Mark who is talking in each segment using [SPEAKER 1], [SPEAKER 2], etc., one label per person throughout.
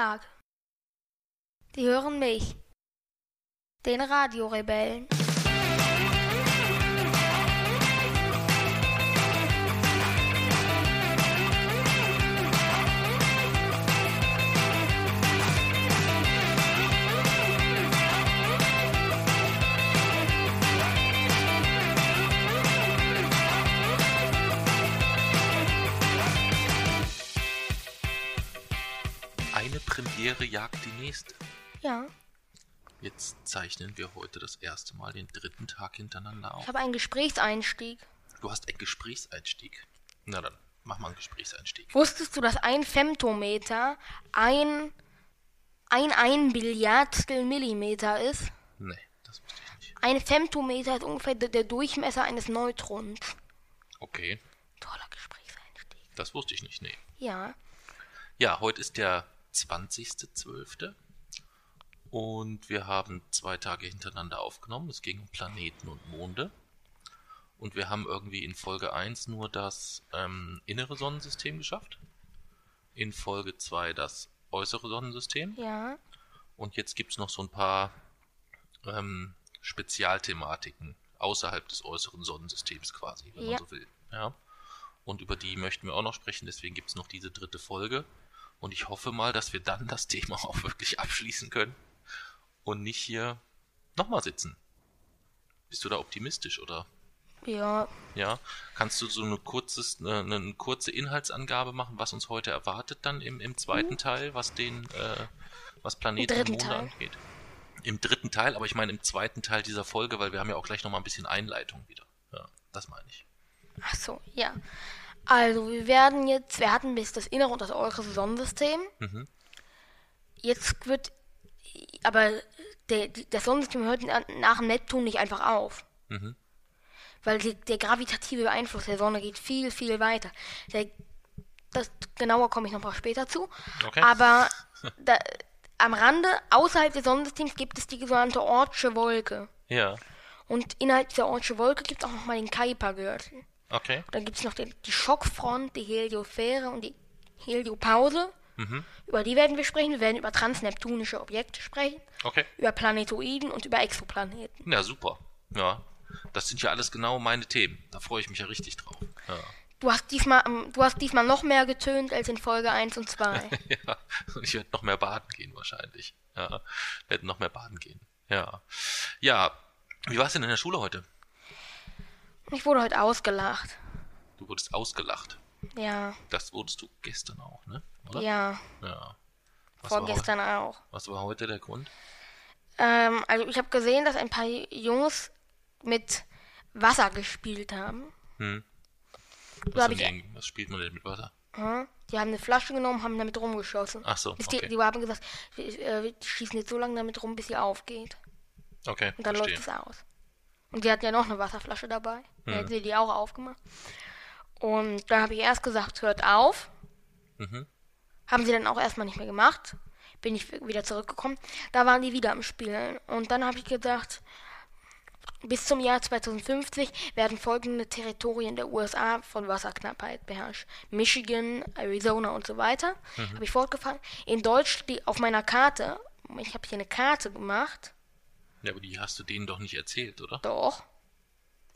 [SPEAKER 1] Tag. Sie hören mich, den Radiorebellen.
[SPEAKER 2] Premiere jagt die nächste.
[SPEAKER 1] Ja,
[SPEAKER 2] Jetzt zeichnen wir heute das erste Mal den dritten Tag hintereinander auf.
[SPEAKER 1] ich habe einen Gesprächseinstieg.
[SPEAKER 2] Du hast einen Gesprächseinstieg. Na dann, mach mal einen Gesprächseinstieg.
[SPEAKER 1] Wusstest du, dass ein Femtometer ein ein ein Billiardstel Millimeter ist?
[SPEAKER 2] Nee, das wusste ich nicht.
[SPEAKER 1] Ein Femtometer ist ungefähr der- der Durchmesser eines Neutrons.
[SPEAKER 2] Okay,
[SPEAKER 1] Toller Gesprächseinstieg.
[SPEAKER 2] das wusste ich nicht, nee.
[SPEAKER 1] Ja,
[SPEAKER 2] Ja, heute ist der 20.12. Und wir haben zwei Tage hintereinander aufgenommen. Es ging um Planeten und Monde. Und wir haben irgendwie in Folge 1 nur das ähm, innere Sonnensystem geschafft. In Folge 2 das äußere Sonnensystem.
[SPEAKER 1] ja.
[SPEAKER 2] Und jetzt gibt es noch so ein paar ähm, Spezialthematiken außerhalb des äußeren Sonnensystems quasi, wenn
[SPEAKER 1] Ja.
[SPEAKER 2] man so will. Ja. Und über die möchten wir auch noch sprechen, deswegen gibt es noch diese dritte Folge. Und ich hoffe mal, dass wir dann das Thema auch wirklich abschließen können und nicht hier nochmal sitzen. Bist du da optimistisch oder?
[SPEAKER 1] Ja,
[SPEAKER 2] Ja, kannst du so eine, kurzes, eine, eine kurze Inhaltsangabe machen, was uns heute erwartet dann im, im zweiten Teil, was den, äh, was Planeten und
[SPEAKER 1] Teil.
[SPEAKER 2] angeht? Im dritten Teil, aber ich meine im zweiten Teil dieser Folge, weil wir haben ja auch gleich nochmal ein bisschen Einleitung wieder. Ja, das meine ich.
[SPEAKER 1] ach so, ja. Also, wir werden jetzt, wir hatten bis das innere und das äußere Sonnensystem.
[SPEAKER 2] Mhm.
[SPEAKER 1] Jetzt wird, aber der, das Sonnensystem hört na- nach dem Neptun nicht einfach auf.
[SPEAKER 2] Mhm.
[SPEAKER 1] Weil die, der gravitative Einfluss der Sonne geht viel, viel weiter. Der, das, genauer komme ich noch mal später zu.
[SPEAKER 2] Okay.
[SPEAKER 1] Aber da, am Rande, außerhalb des Sonnensystems, gibt es die sogenannte Ortsche Wolke.
[SPEAKER 2] Ja,
[SPEAKER 1] Und innerhalb dieser Ortsche Wolke gibt es auch noch mal den Kuipergürtel.
[SPEAKER 2] Okay.
[SPEAKER 1] Dann gibt es noch die, die Schockfront, die Heliosphäre und die Heliopause.
[SPEAKER 2] Mhm.
[SPEAKER 1] Über die werden wir sprechen. Wir werden über transneptunische Objekte sprechen,
[SPEAKER 2] Okay.
[SPEAKER 1] über Planetoiden und über Exoplaneten.
[SPEAKER 2] Ja, super. Ja, das sind ja alles genau meine Themen. Da freue ich mich ja richtig drauf. Ja.
[SPEAKER 1] Du hast diesmal, ähm, du hast diesmal noch mehr getönt als in Folge 1 und 2.
[SPEAKER 2] Ja, und ich werde noch mehr baden gehen wahrscheinlich. Ja, werde noch mehr baden gehen. Ja. Ja, wie war es denn in der Schule heute?
[SPEAKER 1] Ich wurde heute ausgelacht.
[SPEAKER 2] Du wurdest ausgelacht.
[SPEAKER 1] Ja,
[SPEAKER 2] Das wurdest du gestern auch, ne? Oder?
[SPEAKER 1] ja,
[SPEAKER 2] Ja. Was
[SPEAKER 1] vorgestern auch.
[SPEAKER 2] was war heute der Grund?
[SPEAKER 1] Ähm, also ich habe gesehen, dass ein paar Jungs mit Wasser gespielt haben.
[SPEAKER 2] Hm. Was,
[SPEAKER 1] hab ich,
[SPEAKER 2] die, was spielt man denn mit Wasser?
[SPEAKER 1] Hm? Die haben eine Flasche genommen, haben damit rumgeschossen.
[SPEAKER 2] Ach so,
[SPEAKER 1] Bis die,
[SPEAKER 2] okay.
[SPEAKER 1] die haben gesagt, wir, äh, wir schießen jetzt so lange damit rum, bis sie aufgeht.
[SPEAKER 2] Okay,
[SPEAKER 1] Und dann
[SPEAKER 2] verstehe.
[SPEAKER 1] läuft es aus. Und die hatten ja noch eine Wasserflasche dabei. Dann hätten sie die auch aufgemacht. Und dann habe ich erst gesagt, hört auf.
[SPEAKER 2] Mhm.
[SPEAKER 1] Haben sie dann auch erstmal nicht mehr gemacht. Bin ich wieder zurückgekommen. Da waren die wieder am Spielen. Und dann habe ich gedacht, bis zum Jahr 2050 werden folgende Territorien der USA von Wasserknappheit beherrscht. Michigan, Arizona und so weiter. Habe ich fortgefahren. In Deutsch, die, auf meiner Karte, ich habe hier eine Karte gemacht.
[SPEAKER 2] Ja, aber die hast du denen doch nicht erzählt, oder?
[SPEAKER 1] Doch.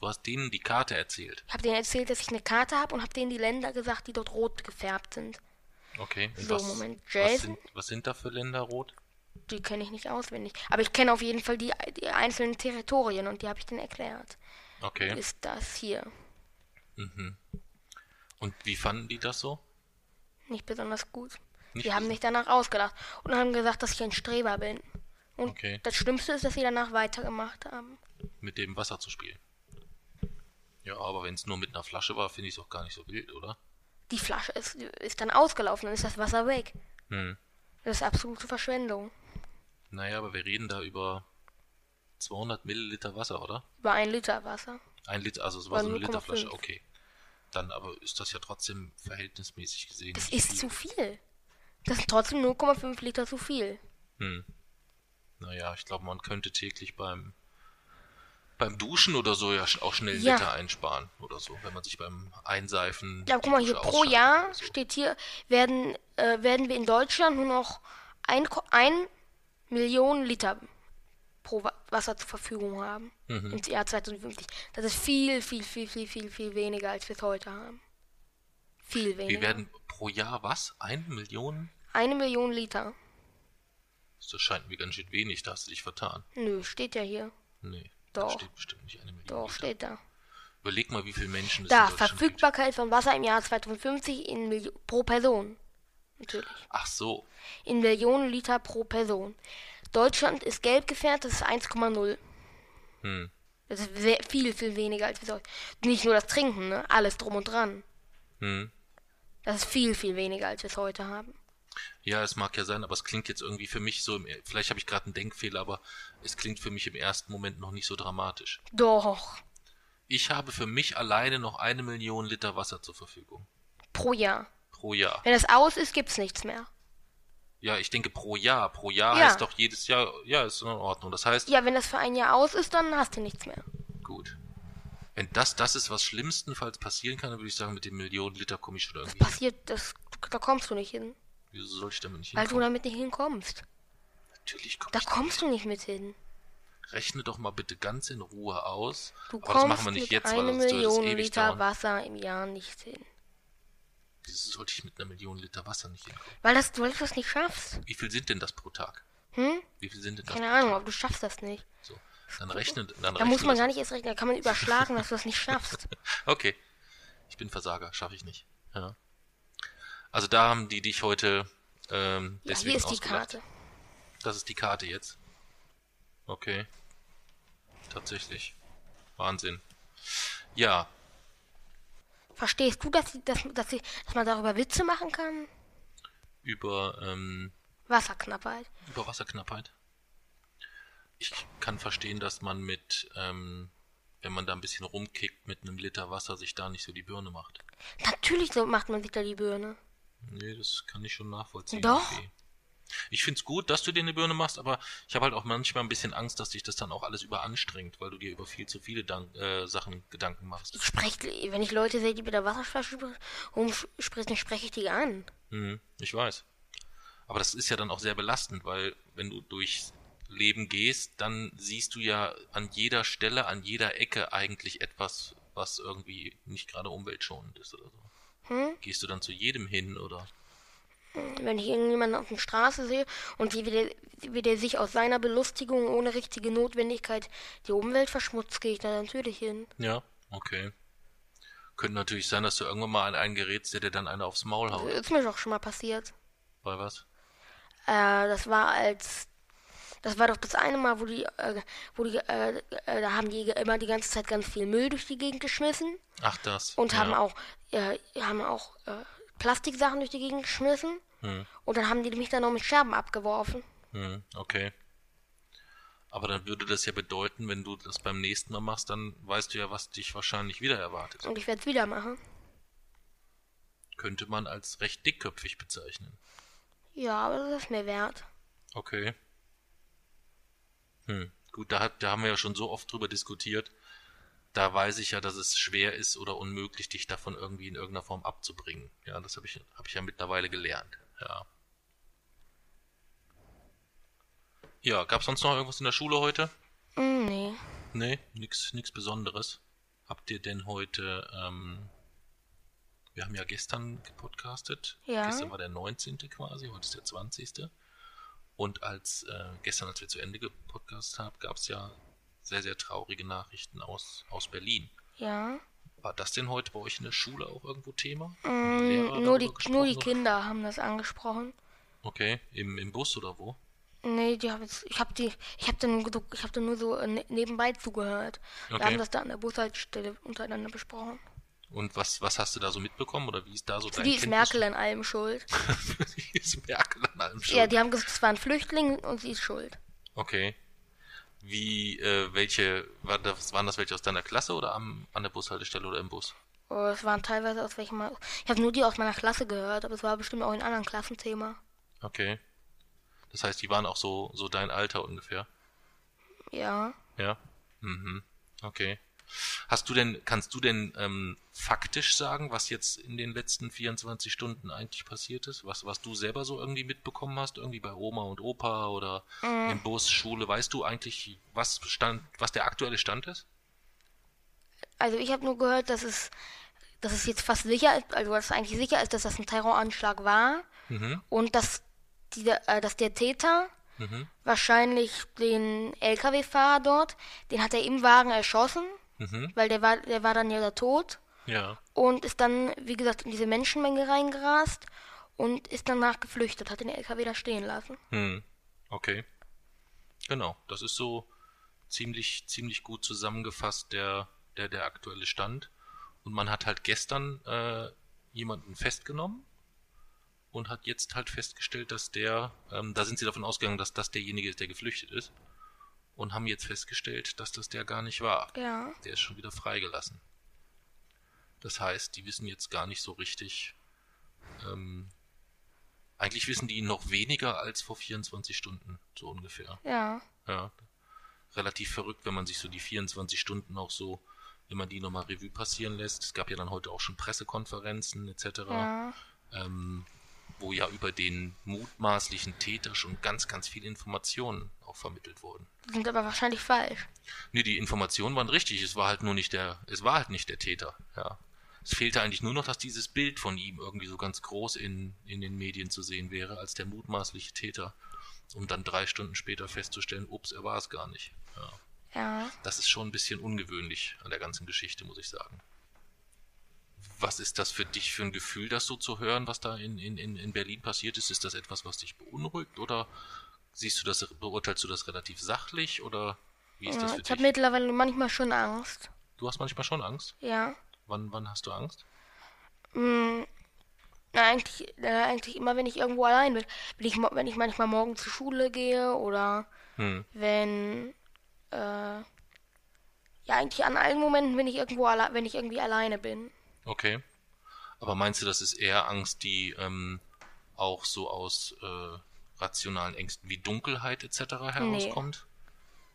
[SPEAKER 2] Du hast denen die Karte erzählt.
[SPEAKER 1] Ich habe denen erzählt, dass ich eine Karte habe und habe denen die Länder gesagt, die dort rot gefärbt sind.
[SPEAKER 2] Okay. Und
[SPEAKER 1] So,
[SPEAKER 2] was,
[SPEAKER 1] Moment,
[SPEAKER 2] was,
[SPEAKER 1] Jason?
[SPEAKER 2] sind, was sind da für Länder rot?
[SPEAKER 1] Die kenne ich nicht auswendig. Aber ich kenne auf jeden Fall die, die einzelnen Territorien und die habe ich denen erklärt.
[SPEAKER 2] Okay.
[SPEAKER 1] Ist das hier
[SPEAKER 2] Und wie fanden die das so?
[SPEAKER 1] nicht besonders gut.
[SPEAKER 2] Nicht
[SPEAKER 1] die haben mich danach ausgelacht und haben gesagt, dass ich ein Streber bin. Und
[SPEAKER 2] Okay.
[SPEAKER 1] das Schlimmste ist, dass sie danach weitergemacht haben.
[SPEAKER 2] mit dem Wasser zu spielen. Ja, aber wenn es nur mit einer Flasche war, finde ich es auch gar nicht so wild, oder?
[SPEAKER 1] Die Flasche ist, ist dann ausgelaufen, dann ist das Wasser weg.
[SPEAKER 2] Hm.
[SPEAKER 1] Das ist absolute Verschwendung.
[SPEAKER 2] Naja, aber wir reden da über 200 Milliliter Wasser, oder?
[SPEAKER 1] Über ein Liter Wasser.
[SPEAKER 2] Ein Liter, also es war so eine
[SPEAKER 1] 0,5.
[SPEAKER 2] Literflasche, okay. Dann aber ist das ja trotzdem verhältnismäßig gesehen.
[SPEAKER 1] Das ist
[SPEAKER 2] viel.
[SPEAKER 1] zu viel. Das sind trotzdem 0,5 Liter zu viel.
[SPEAKER 2] Hm. Naja, ich glaube, man könnte täglich beim beim Duschen oder so ja auch schnell
[SPEAKER 1] Ja.
[SPEAKER 2] Liter einsparen oder so, wenn man sich beim Einseifen.
[SPEAKER 1] Ja, guck mal, hier pro Jahr
[SPEAKER 2] so.
[SPEAKER 1] steht hier, werden, äh, werden wir in Deutschland nur noch ein, ein Million Liter pro Wa- Wasser zur Verfügung haben.
[SPEAKER 2] Mhm.
[SPEAKER 1] Im Jahr 2050. Das ist viel, viel, viel, viel, viel, viel weniger, als wir es heute haben. Viel weniger.
[SPEAKER 2] Wir werden pro Jahr was? Eine Million?
[SPEAKER 1] Eine Million Liter.
[SPEAKER 2] Das scheint mir ganz schön wenig, da hast du dich vertan.
[SPEAKER 1] Nö, steht ja hier.
[SPEAKER 2] Nee, da
[SPEAKER 1] Doch.
[SPEAKER 2] steht bestimmt nicht eine Million.
[SPEAKER 1] Doch,
[SPEAKER 2] Liter.
[SPEAKER 1] steht da.
[SPEAKER 2] Überleg mal, wie viele Menschen es
[SPEAKER 1] Da. Verfügbarkeit von Wasser im Jahr 2050 in Milli pro Person. Natürlich.
[SPEAKER 2] Ach so,
[SPEAKER 1] In Millionen Liter pro Person. Deutschland ist gelb gefärbt, das ist 1,0.
[SPEAKER 2] hm.
[SPEAKER 1] Das ist sehr, viel, viel weniger als wir sollten. Nicht nur das Trinken, ne? Alles drum und dran.
[SPEAKER 2] Hm.
[SPEAKER 1] Das ist viel, viel weniger, als wir es heute haben.
[SPEAKER 2] Ja, es mag ja sein, aber es klingt jetzt irgendwie für mich so, im, vielleicht habe ich gerade einen Denkfehler, aber es klingt für mich im ersten Moment noch nicht so dramatisch.
[SPEAKER 1] Doch.
[SPEAKER 2] Ich habe für mich alleine noch eine Million Liter Wasser zur Verfügung.
[SPEAKER 1] Pro Jahr.
[SPEAKER 2] Pro Jahr.
[SPEAKER 1] Wenn es aus ist, gibt's nichts mehr.
[SPEAKER 2] Ja, ich denke pro Jahr. Pro Jahr
[SPEAKER 1] Ja.
[SPEAKER 2] heißt doch jedes Jahr, ja, ist in Ordnung. Das heißt,
[SPEAKER 1] Ja, wenn das für ein Jahr aus ist, dann hast du nichts mehr.
[SPEAKER 2] gut. Wenn das das ist, was schlimmstenfalls passieren kann, dann würde ich sagen, mit den Millionen Liter komme ich schon irgendwie hin.
[SPEAKER 1] Passiert, das, da kommst du nicht hin.
[SPEAKER 2] Wieso soll ich damit nicht
[SPEAKER 1] Weil du
[SPEAKER 2] hinkommen?
[SPEAKER 1] damit nicht hinkommst.
[SPEAKER 2] Natürlich komme
[SPEAKER 1] Da
[SPEAKER 2] ich
[SPEAKER 1] kommst du nicht mit hin.
[SPEAKER 2] Rechne doch mal bitte ganz in Ruhe aus.
[SPEAKER 1] Du
[SPEAKER 2] aber das
[SPEAKER 1] kommst
[SPEAKER 2] machen wir nicht
[SPEAKER 1] mit
[SPEAKER 2] jetzt, es
[SPEAKER 1] Million
[SPEAKER 2] ewig
[SPEAKER 1] Liter
[SPEAKER 2] dauern.
[SPEAKER 1] Wasser im Jahr nicht hin.
[SPEAKER 2] Wieso sollte ich mit einer Million Liter Wasser nicht hinkommen?
[SPEAKER 1] Weil, das, weil du das nicht schaffst.
[SPEAKER 2] Wie viel sind denn das pro Tag?
[SPEAKER 1] Hm?
[SPEAKER 2] Wie viel sind denn das
[SPEAKER 1] Keine
[SPEAKER 2] pro
[SPEAKER 1] Ahnung,
[SPEAKER 2] Tag?
[SPEAKER 1] aber du schaffst das nicht.
[SPEAKER 2] So. Dann rechne, dann
[SPEAKER 1] Da
[SPEAKER 2] rechne
[SPEAKER 1] muss man
[SPEAKER 2] das.
[SPEAKER 1] gar nicht erst rechnen, da kann man überschlagen, dass du das nicht schaffst.
[SPEAKER 2] Okay. Ich bin Versager, schaffe ich nicht. Ja. Also da haben die dich heute ähm,
[SPEAKER 1] Ja,
[SPEAKER 2] deswegen
[SPEAKER 1] hier ist die
[SPEAKER 2] ausgelacht.
[SPEAKER 1] Karte.
[SPEAKER 2] Das ist die Karte jetzt. Okay. Tatsächlich. Wahnsinn. Ja,
[SPEAKER 1] Verstehst du, dass, dass, dass, ich, dass man darüber Witze machen kann?
[SPEAKER 2] über, ähm,
[SPEAKER 1] Wasserknappheit.
[SPEAKER 2] über Wasserknappheit. Ich kann verstehen, dass man mit, ähm, wenn man da ein bisschen rumkickt mit einem Liter Wasser, sich da nicht so die Birne macht.
[SPEAKER 1] Natürlich so macht man sich da die Birne.
[SPEAKER 2] Nee, das kann ich schon nachvollziehen.
[SPEAKER 1] Doch.
[SPEAKER 2] irgendwie. Ich find's gut, dass du dir eine Birne machst, aber ich habe halt auch manchmal ein bisschen Angst, dass dich das dann auch alles überanstrengt, weil du dir über viel zu viele Dank äh, Sachen Gedanken machst.
[SPEAKER 1] Ich spreche, wenn ich Leute sehe, die mit der Wasserflasche rumspritzen, spreche ich die an.
[SPEAKER 2] Mhm, ich weiß. Aber das ist ja dann auch sehr belastend, weil wenn du durchs Leben gehst, dann siehst du ja an jeder Stelle, an jeder Ecke eigentlich etwas, was irgendwie nicht gerade umweltschonend ist oder so.
[SPEAKER 1] Hm?
[SPEAKER 2] Gehst du dann zu jedem hin oder?
[SPEAKER 1] Wenn ich irgendjemanden auf der Straße sehe und wie der, wie der sich aus seiner Belustigung ohne richtige Notwendigkeit die Umwelt verschmutzt, gehe ich da natürlich hin.
[SPEAKER 2] Ja, okay. Könnte natürlich sein, dass du irgendwann mal an einen gerätst, der dir dann einer aufs Maul haut.
[SPEAKER 1] Ist mir doch schon mal passiert.
[SPEAKER 2] Bei was?
[SPEAKER 1] Äh, das war als. Das war doch das eine Mal, wo die, äh, wo die, äh, äh, da haben die immer die ganze Zeit ganz viel Müll durch die Gegend geschmissen
[SPEAKER 2] Ach, das.
[SPEAKER 1] und
[SPEAKER 2] ja.
[SPEAKER 1] haben auch, äh, haben auch äh, Plastiksachen durch die Gegend geschmissen.
[SPEAKER 2] Hm,
[SPEAKER 1] Und dann haben die mich dann noch mit Scherben abgeworfen.
[SPEAKER 2] hm, okay. Aber dann würde das ja bedeuten, wenn du das beim nächsten Mal machst, dann weißt du ja, was dich wahrscheinlich wieder erwartet.
[SPEAKER 1] Und ich werde es wieder machen.
[SPEAKER 2] Könnte man als recht dickköpfig bezeichnen.
[SPEAKER 1] Ja, aber das ist mir wert.
[SPEAKER 2] Okay. Hm, gut, da, hat, da haben wir ja schon so oft drüber diskutiert. Da weiß ich ja, dass es schwer ist oder unmöglich, dich davon irgendwie in irgendeiner Form abzubringen. Ja, das habe ich, hab ich ja mittlerweile gelernt. Ja. Ja, gab sonst noch irgendwas in der Schule heute?
[SPEAKER 1] Mm, nee.
[SPEAKER 2] Nee, nix, nix Besonderes. Habt ihr denn heute, ähm, wir haben ja gestern gepodcastet.
[SPEAKER 1] Ja.
[SPEAKER 2] Gestern war der 19. quasi, heute ist der 20. Und als, äh, gestern, als wir zu Ende gepodcastet haben, gab es ja sehr, sehr traurige Nachrichten aus, aus Berlin.
[SPEAKER 1] Ja.
[SPEAKER 2] War das denn heute bei euch in der Schule auch irgendwo Thema?
[SPEAKER 1] Mm, nur, die, nur die
[SPEAKER 2] oder?
[SPEAKER 1] Kinder haben das angesprochen.
[SPEAKER 2] Okay, im, im Bus oder wo?
[SPEAKER 1] Nee, die haben jetzt, ich habe die, ich habe dann, ich habe dann nur so äh, ne- nebenbei zugehört. Wir
[SPEAKER 2] Okay.
[SPEAKER 1] haben das da an der Bushaltestelle untereinander besprochen.
[SPEAKER 2] Und was, was hast du da so mitbekommen oder wie ist da so
[SPEAKER 1] Für
[SPEAKER 2] dein
[SPEAKER 1] die ist
[SPEAKER 2] Kenntnis-
[SPEAKER 1] Merkel an allem schuld.
[SPEAKER 2] Die ist Merkel an allem schuld.
[SPEAKER 1] Ja, die haben gesagt, es war ein Flüchtling und sie ist schuld.
[SPEAKER 2] Okay. Wie, äh, welche, war das, waren das welche aus deiner Klasse oder am, an der Bushaltestelle oder im Bus?
[SPEAKER 1] Oh, Es waren teilweise aus welchem, ich habe nur die aus meiner Klasse gehört, aber es war bestimmt auch in anderen Klassenthema.
[SPEAKER 2] Okay. Das heißt, die waren auch so, so dein Alter ungefähr.
[SPEAKER 1] Ja.
[SPEAKER 2] Ja. Mhm. Okay. Hast du denn, kannst du denn ähm, faktisch sagen, was jetzt in den letzten 24 Stunden eigentlich passiert ist? Was, was du selber so irgendwie mitbekommen hast, irgendwie bei Oma und Opa oder
[SPEAKER 1] Mhm.
[SPEAKER 2] im Bus, Schule? Weißt du eigentlich, was stand, was der aktuelle Stand ist?
[SPEAKER 1] Also ich habe nur gehört, dass es, dass es jetzt fast sicher ist, also dass es eigentlich sicher ist, dass das ein Terroranschlag war
[SPEAKER 2] Mhm.
[SPEAKER 1] und dass, die, äh, dass der Täter
[SPEAKER 2] Mhm.
[SPEAKER 1] wahrscheinlich den LKW-Fahrer dort, den hat er im Wagen erschossen,
[SPEAKER 2] Mhm.
[SPEAKER 1] weil der war, der war dann ja da tot
[SPEAKER 2] Ja.
[SPEAKER 1] und ist dann, wie gesagt, in diese Menschenmenge reingerast und ist danach geflüchtet, hat den LKW da stehen lassen.
[SPEAKER 2] Hm. Okay. Genau, das ist so ziemlich, ziemlich gut zusammengefasst der, der, der aktuelle Stand. Und man hat halt gestern äh, jemanden festgenommen und hat jetzt halt festgestellt, dass der, ähm, da sind sie davon ausgegangen, dass das derjenige ist, der geflüchtet ist. Und haben jetzt festgestellt, dass das der gar nicht war.
[SPEAKER 1] Ja,
[SPEAKER 2] Der ist schon wieder freigelassen. Das heißt, die wissen jetzt gar nicht so richtig. Ähm, eigentlich wissen die noch weniger als vor 24 Stunden, so ungefähr.
[SPEAKER 1] ja,
[SPEAKER 2] Ja. Relativ verrückt, wenn man sich so die 24 Stunden auch so, wenn man die nochmal Revue passieren lässt. Es gab ja dann heute auch schon Pressekonferenzen etc.
[SPEAKER 1] ja,
[SPEAKER 2] Ähm, wo ja über den mutmaßlichen Täter schon ganz, ganz viele Informationen auch vermittelt wurden.
[SPEAKER 1] die sind aber wahrscheinlich falsch.
[SPEAKER 2] Nee, die Informationen waren richtig. Es war halt nur nicht der, es war halt nicht der Täter, ja. Es fehlte eigentlich nur noch, dass dieses Bild von ihm irgendwie so ganz groß in, in den Medien zu sehen wäre, als der mutmaßliche Täter, um dann drei Stunden später festzustellen, ups, er war es gar nicht. Ja.
[SPEAKER 1] Ja,
[SPEAKER 2] Das ist schon ein bisschen ungewöhnlich an der ganzen Geschichte, muss ich sagen. Was ist das für dich für ein Gefühl, das so zu hören, was da in, in, in in Berlin passiert ist? Ist das etwas, was dich beunruhigt oder siehst du das, beurteilst du das relativ sachlich oder wie ist das
[SPEAKER 1] ja
[SPEAKER 2] für
[SPEAKER 1] ich habe
[SPEAKER 2] dich?
[SPEAKER 1] mittlerweile manchmal schon Angst.
[SPEAKER 2] Du hast manchmal schon Angst.
[SPEAKER 1] Ja.
[SPEAKER 2] Wann, wann hast du Angst?
[SPEAKER 1] Mm, Na, eigentlich, äh, eigentlich immer, wenn ich irgendwo allein bin. Wenn ich, wenn ich manchmal morgen zur Schule gehe oder
[SPEAKER 2] Hm.
[SPEAKER 1] wenn, äh, ja, eigentlich an allen Momenten, wenn ich irgendwo wenn ich irgendwie alleine bin.
[SPEAKER 2] Okay. Aber meinst du, das ist eher Angst, die ähm, auch so aus äh, rationalen Ängsten wie Dunkelheit etc. herauskommt?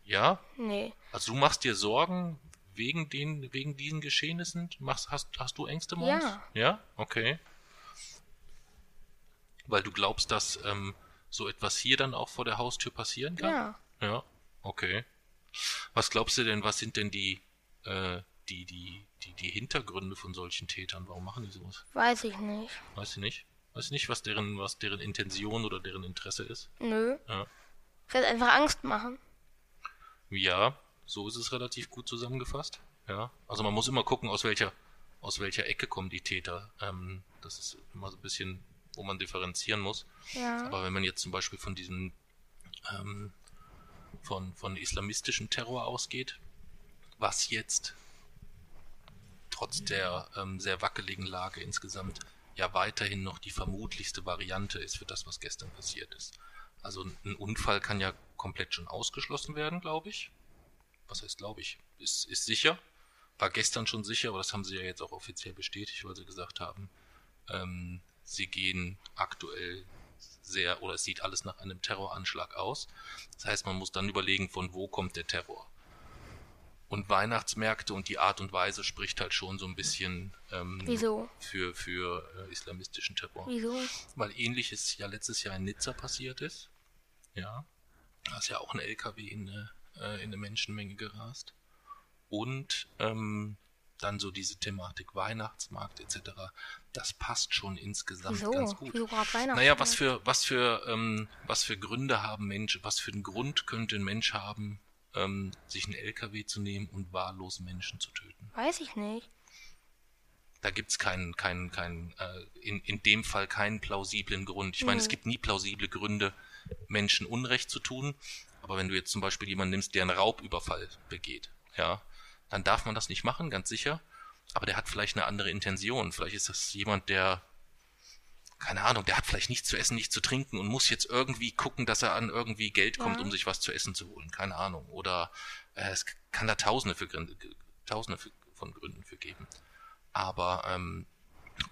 [SPEAKER 2] Ja?
[SPEAKER 1] Nee.
[SPEAKER 2] Also du machst dir Sorgen wegen den, wegen diesen Geschehnissen? Machst, hast, hast du Ängste morgens?
[SPEAKER 1] Ja.
[SPEAKER 2] Ja? Okay. Weil du glaubst, dass ähm, so etwas hier dann auch vor der Haustür passieren kann?
[SPEAKER 1] Ja.
[SPEAKER 2] Ja, okay. Was glaubst du denn, was sind denn die, äh, die, die, die, die Hintergründe von solchen Tätern? Warum machen die sowas?
[SPEAKER 1] Weiß ich nicht.
[SPEAKER 2] Weißt du nicht? Weißt du nicht, was deren, was deren Intention oder deren Interesse ist?
[SPEAKER 1] Nö.
[SPEAKER 2] Ja.
[SPEAKER 1] Vielleicht einfach Angst machen.
[SPEAKER 2] Ja, so ist es relativ gut zusammengefasst. Ja, also man muss immer gucken, aus welcher, aus welcher Ecke kommen die Täter. Ähm, das ist immer so ein bisschen, wo man differenzieren muss.
[SPEAKER 1] Ja.
[SPEAKER 2] Aber wenn man jetzt zum Beispiel von diesem, ähm, von, von islamistischem Terror ausgeht, was jetzt trotz der ähm, sehr wackeligen Lage insgesamt ja weiterhin noch die vermutlichste Variante ist für das, was gestern passiert ist. Also ein Unfall kann ja komplett schon ausgeschlossen werden, glaube ich. Was heißt, glaube ich? Ist, ist sicher. War gestern schon sicher, aber das haben sie ja jetzt auch offiziell bestätigt, weil sie gesagt haben, ähm, sie gehen aktuell sehr, oder es sieht alles nach einem Terroranschlag aus. Das heißt, man muss dann überlegen, von wo kommt der Terror. Und Weihnachtsmärkte und die Art und Weise spricht halt schon so ein bisschen ähm,
[SPEAKER 1] Wieso?
[SPEAKER 2] für, für äh, islamistischen Terror.
[SPEAKER 1] Wieso?
[SPEAKER 2] Weil ähnliches ja letztes Jahr in Nizza passiert ist. Ja. Da ist ja auch ein LKW in eine, äh, in eine Menschenmenge gerast. Und ähm, dann so diese Thematik Weihnachtsmarkt etc. Das passt schon insgesamt
[SPEAKER 1] Wieso?
[SPEAKER 2] ganz gut.
[SPEAKER 1] Wieso?
[SPEAKER 2] Naja, was für, was für, ähm, was für Gründe haben Menschen, was für einen Grund könnte ein Mensch haben, ähm, sich einen LKW zu nehmen und wahllos Menschen zu töten?
[SPEAKER 1] Weiß ich nicht.
[SPEAKER 2] Da gibt's keinen, keinen, keinen, äh, in, in dem Fall keinen plausiblen Grund. Ich meine, es
[SPEAKER 1] Mhm.
[SPEAKER 2] gibt nie plausible Gründe, Menschen Unrecht zu tun. Aber wenn du jetzt zum Beispiel jemanden nimmst, der einen Raubüberfall begeht, ja, dann darf man das nicht machen, ganz sicher. Aber der hat vielleicht eine andere Intention. Vielleicht ist das jemand, der, keine Ahnung, der hat vielleicht nichts zu essen, nichts zu trinken und muss jetzt irgendwie gucken, dass er an irgendwie Geld kommt,
[SPEAKER 1] Ja.
[SPEAKER 2] um sich was zu essen zu holen. Keine Ahnung. Oder äh, es kann da Tausende, für, Gründe- Tausende für, von Gründen für geben. Aber ähm,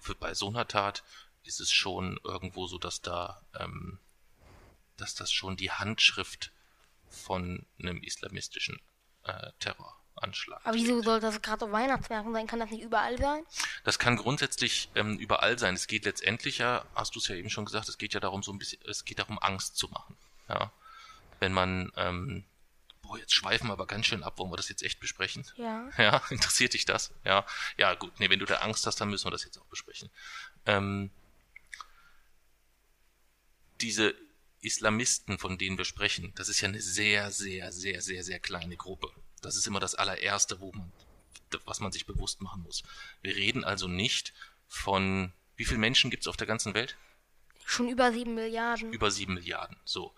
[SPEAKER 2] für, bei so einer Tat ist es schon irgendwo so, dass da, ähm, dass das schon die Handschrift von einem islamistischen äh, Terror Terroranschlag.
[SPEAKER 1] Aber wieso soll das gerade auf Weihnachtsmärkten sein? Kann das nicht überall sein?
[SPEAKER 2] Das kann grundsätzlich ähm, überall sein. Es geht letztendlich ja, hast du es ja eben schon gesagt, es geht ja darum, so ein bisschen, es geht darum, Angst zu machen. Ja. Wenn man, ähm, boah, jetzt schweifen wir aber ganz schön ab, wollen wir das jetzt echt besprechen?
[SPEAKER 1] Ja.
[SPEAKER 2] Ja, interessiert dich das? Ja. Ja, gut, nee, wenn du da Angst hast, dann müssen wir das jetzt auch besprechen. Ähm, diese Islamisten, von denen wir sprechen, das ist ja eine sehr, sehr, sehr, sehr, sehr kleine Gruppe. Das ist immer das allererste, wo man, was man sich bewusst machen muss. Wir reden also nicht von, wie viele Menschen gibt es auf der ganzen Welt?
[SPEAKER 1] Schon über sieben Milliarden.
[SPEAKER 2] Über sieben Milliarden. So.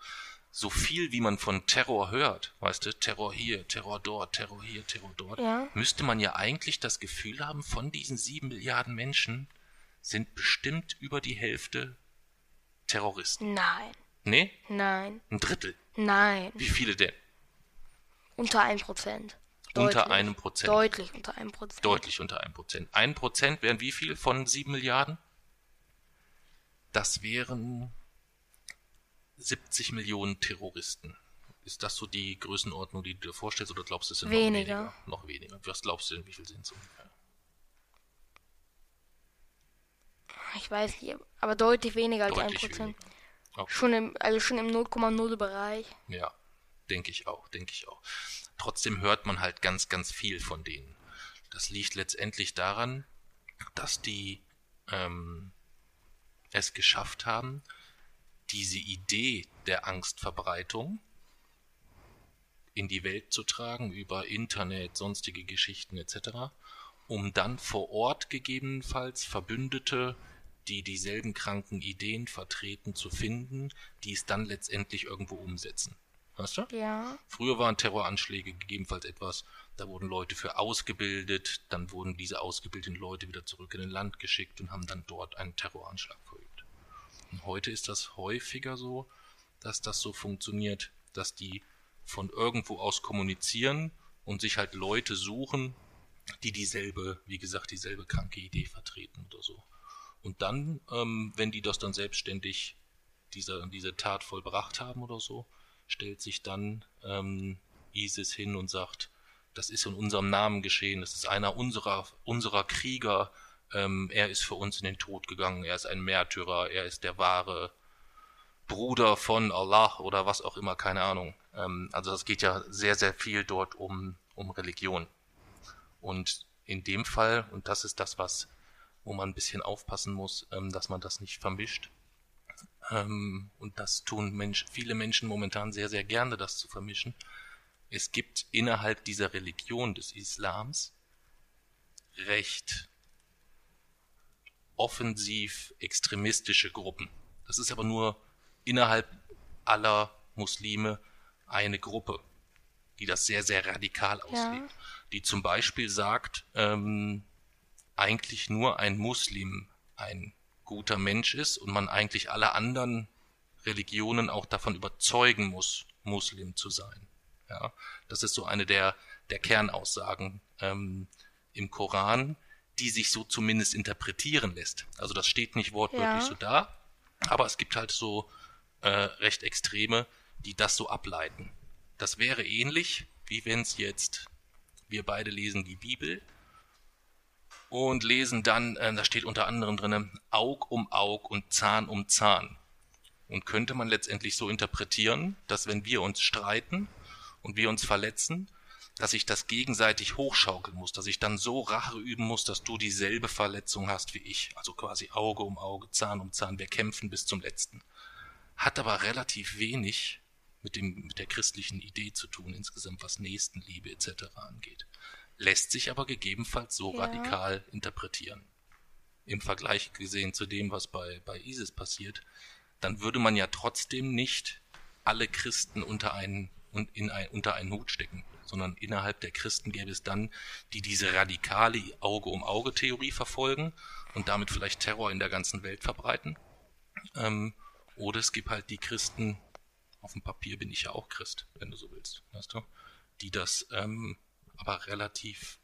[SPEAKER 2] So viel, wie man von Terror hört, weißt du, Terror hier, Terror dort, Terror hier, Terror dort,
[SPEAKER 1] Ja.
[SPEAKER 2] müsste man ja eigentlich das Gefühl haben, von diesen sieben Milliarden Menschen sind bestimmt über die Hälfte Terroristen.
[SPEAKER 1] Nein.
[SPEAKER 2] Nee?
[SPEAKER 1] Nein.
[SPEAKER 2] Ein Drittel.
[SPEAKER 1] Nein.
[SPEAKER 2] Wie viele denn?
[SPEAKER 1] Unter einem Prozent.
[SPEAKER 2] Unter
[SPEAKER 1] Deutlich.
[SPEAKER 2] einem Prozent.
[SPEAKER 1] Deutlich unter einem Prozent.
[SPEAKER 2] Deutlich unter einem Prozent. Ein Prozent wären wie viel von sieben Milliarden? Das wären 70 Millionen Terroristen. Ist das so die Größenordnung, die du dir vorstellst, oder glaubst du, es sind
[SPEAKER 1] Weniger.
[SPEAKER 2] noch weniger? Noch weniger. Was glaubst du denn, wie viel sind es ungefähr?
[SPEAKER 1] Ich weiß nicht, aber deutlich weniger als ein
[SPEAKER 2] Deutlich
[SPEAKER 1] Prozent.
[SPEAKER 2] Okay.
[SPEAKER 1] Schon im, also schon im 0,0 Bereich.
[SPEAKER 2] Ja, denke ich auch, denke ich auch. Trotzdem hört man halt ganz, ganz viel von denen. Das liegt letztendlich daran, dass die ähm, es geschafft haben, diese Idee der Angstverbreitung in die Welt zu tragen über Internet, sonstige Geschichten etc., um dann vor Ort gegebenenfalls Verbündete, die dieselben kranken Ideen vertreten, zu finden, die es dann letztendlich irgendwo umsetzen. Weißt du?
[SPEAKER 1] Ja.
[SPEAKER 2] Früher waren Terroranschläge gegebenenfalls etwas, da wurden Leute für ausgebildet, dann wurden diese ausgebildeten Leute wieder zurück in ein Land geschickt und haben dann dort einen Terroranschlag verübt. Und heute ist das häufiger so, dass das so funktioniert, dass die von irgendwo aus kommunizieren und sich halt Leute suchen, die dieselbe, wie gesagt, dieselbe kranke Idee vertreten oder so. Und dann, ähm, wenn die das dann selbstständig diese, diese Tat vollbracht haben oder so, stellt sich dann ähm, ISIS hin und sagt, das ist in unserem Namen geschehen, das ist einer unserer, unserer Krieger, ähm, er ist für uns in den Tod gegangen, er ist ein Märtyrer, er ist der wahre Bruder von Allah oder was auch immer, keine Ahnung. Ähm, also es geht ja sehr, sehr viel dort um, um Religion. Und in dem Fall, und das ist das, was, wo man ein bisschen aufpassen muss, ähm, dass man das nicht vermischt. Ähm, und das tun Mensch, viele Menschen momentan sehr, sehr gerne, das zu vermischen. Es gibt innerhalb dieser Religion des Islams recht offensiv extremistische Gruppen. Das ist aber nur innerhalb aller Muslime eine Gruppe, die das sehr, sehr radikal auslebt. Die zum Beispiel sagt, ähm, eigentlich nur ein Muslim ein guter Mensch ist und man eigentlich alle anderen Religionen auch davon überzeugen muss, Muslim zu sein. Ja, das ist so eine der, der Kernaussagen ähm, im Koran, die sich so zumindest interpretieren lässt. Also das steht nicht wortwörtlich
[SPEAKER 1] Ja.
[SPEAKER 2] so da, aber es gibt halt so äh, recht Extreme, die das so ableiten. Das wäre ähnlich, wie wenn es jetzt, wir beide lesen die Bibel und lesen dann, äh, da steht unter anderem drinne, Aug um Aug und Zahn um Zahn. Und könnte man letztendlich so interpretieren, dass wenn wir uns streiten und wir uns verletzen, dass ich das gegenseitig hochschaukeln muss, dass ich dann so Rache üben muss, dass du dieselbe Verletzung hast wie ich. Also quasi Auge um Auge, Zahn um Zahn, wir kämpfen bis zum letzten. Hat aber relativ wenig mit, dem, mit der christlichen Idee zu tun, insgesamt was Nächstenliebe etc. angeht. Lässt sich aber gegebenenfalls so
[SPEAKER 1] Ja.
[SPEAKER 2] radikal interpretieren. Im Vergleich gesehen zu dem, was bei, bei ISIS passiert, dann würde man ja trotzdem nicht alle Christen unter einen, und in ein, unter einen Hut stecken, sondern innerhalb der Christen gäbe es dann, die diese radikale Auge-um-Auge-Theorie verfolgen und damit vielleicht Terror in der ganzen Welt verbreiten. Ähm, oder es gibt halt die Christen, auf dem Papier bin ich ja auch Christ, wenn du so willst, weißt du, die das ähm, aber relativ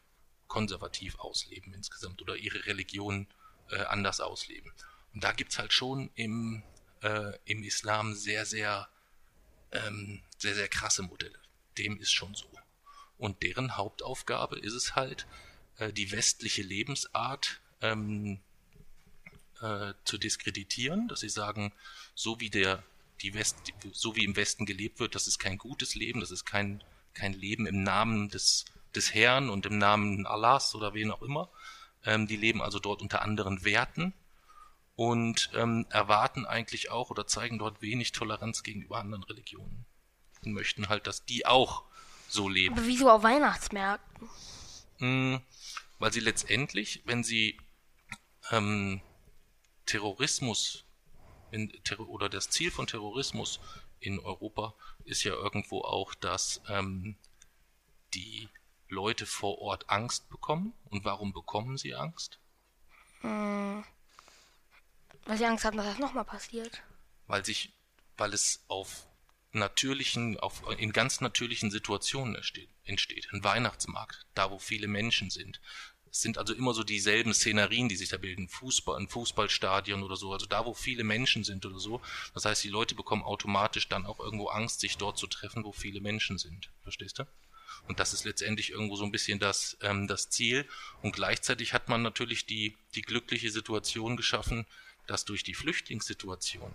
[SPEAKER 2] konservativ ausleben insgesamt oder ihre Religion äh, anders ausleben. Und da gibt's halt schon im, äh, im Islam sehr, sehr, ähm, sehr, sehr krasse Modelle. Dem ist schon so. Und deren Hauptaufgabe ist es halt, äh, die westliche Lebensart ähm, äh, zu diskreditieren, dass sie sagen, so wie der die West, so wie im Westen gelebt wird, das ist kein gutes Leben, das ist kein kein Leben im Namen des des Herrn und im Namen Allahs oder wen auch immer. Ähm, die leben also dort unter anderen Werten und ähm, erwarten eigentlich auch oder zeigen dort wenig Toleranz gegenüber anderen Religionen und möchten halt, dass die auch so leben.
[SPEAKER 1] Aber wieso auf Weihnachtsmärkten?
[SPEAKER 2] Mm, weil sie letztendlich, wenn sie ähm, Terrorismus in, ter oder das Ziel von Terrorismus in Europa ist ja irgendwo auch, dass ähm, die Leute vor Ort Angst bekommen. Und warum bekommen sie Angst?
[SPEAKER 1] Hm, weil sie Angst haben, dass das nochmal passiert.
[SPEAKER 2] Weil sich, weil es auf natürlichen, auf, in ganz natürlichen Situationen entsteht, entsteht. Ein Weihnachtsmarkt, da wo viele Menschen sind. Es sind also immer so dieselben Szenerien, die sich da bilden. Fußball, ein Fußballstadion oder so. Also da, wo viele Menschen sind oder so. Das heißt, die Leute bekommen automatisch dann auch irgendwo Angst, sich dort zu treffen, wo viele Menschen sind. Verstehst du? Und das ist letztendlich irgendwo so ein bisschen das, ähm, das Ziel. Und gleichzeitig hat man natürlich die, die glückliche Situation geschaffen, dass durch die Flüchtlingssituation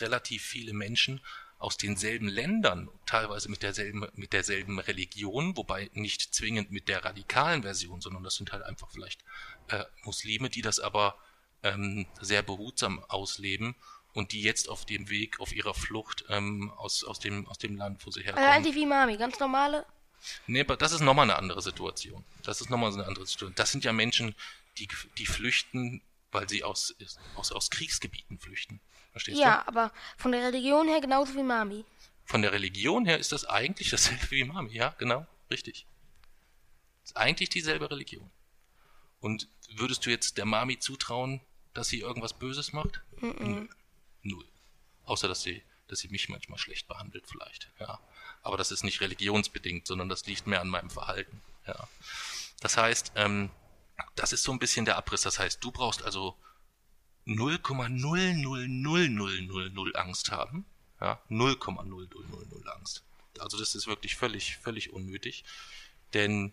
[SPEAKER 2] relativ viele Menschen aus denselben Ländern, teilweise mit derselben, mit derselben Religion, wobei nicht zwingend mit der radikalen Version, sondern das sind halt einfach vielleicht äh, Muslime, die das aber ähm, sehr behutsam ausleben und die jetzt auf dem Weg, auf ihrer Flucht ähm, aus, aus, dem, aus dem Land, wo sie herkommen.
[SPEAKER 1] Äh, wie Mami, ganz normale
[SPEAKER 2] Nee, aber das ist nochmal eine andere Situation. Das ist nochmal so eine andere Situation. Das sind ja Menschen, die, die flüchten, weil sie aus, aus, aus Kriegsgebieten flüchten. Verstehst
[SPEAKER 1] ja,
[SPEAKER 2] du?
[SPEAKER 1] aber von der Religion her genauso wie Mami.
[SPEAKER 2] Von der Religion her ist das eigentlich dasselbe wie Mami. Ja, genau, richtig. Ist eigentlich dieselbe Religion. Und würdest du jetzt der Mami zutrauen, dass sie irgendwas Böses macht?
[SPEAKER 1] Mm -mm.
[SPEAKER 2] Null. Außer, dass sie, dass sie mich manchmal schlecht behandelt, vielleicht. Ja. Aber das ist nicht religionsbedingt, sondern das liegt mehr an meinem Verhalten. Ja. Das heißt, ähm, das ist so ein bisschen der Abriss. Das heißt, du brauchst also 0,00000 Angst haben. Ja, 0,0000 Angst. Also das ist wirklich völlig, völlig unnötig. Denn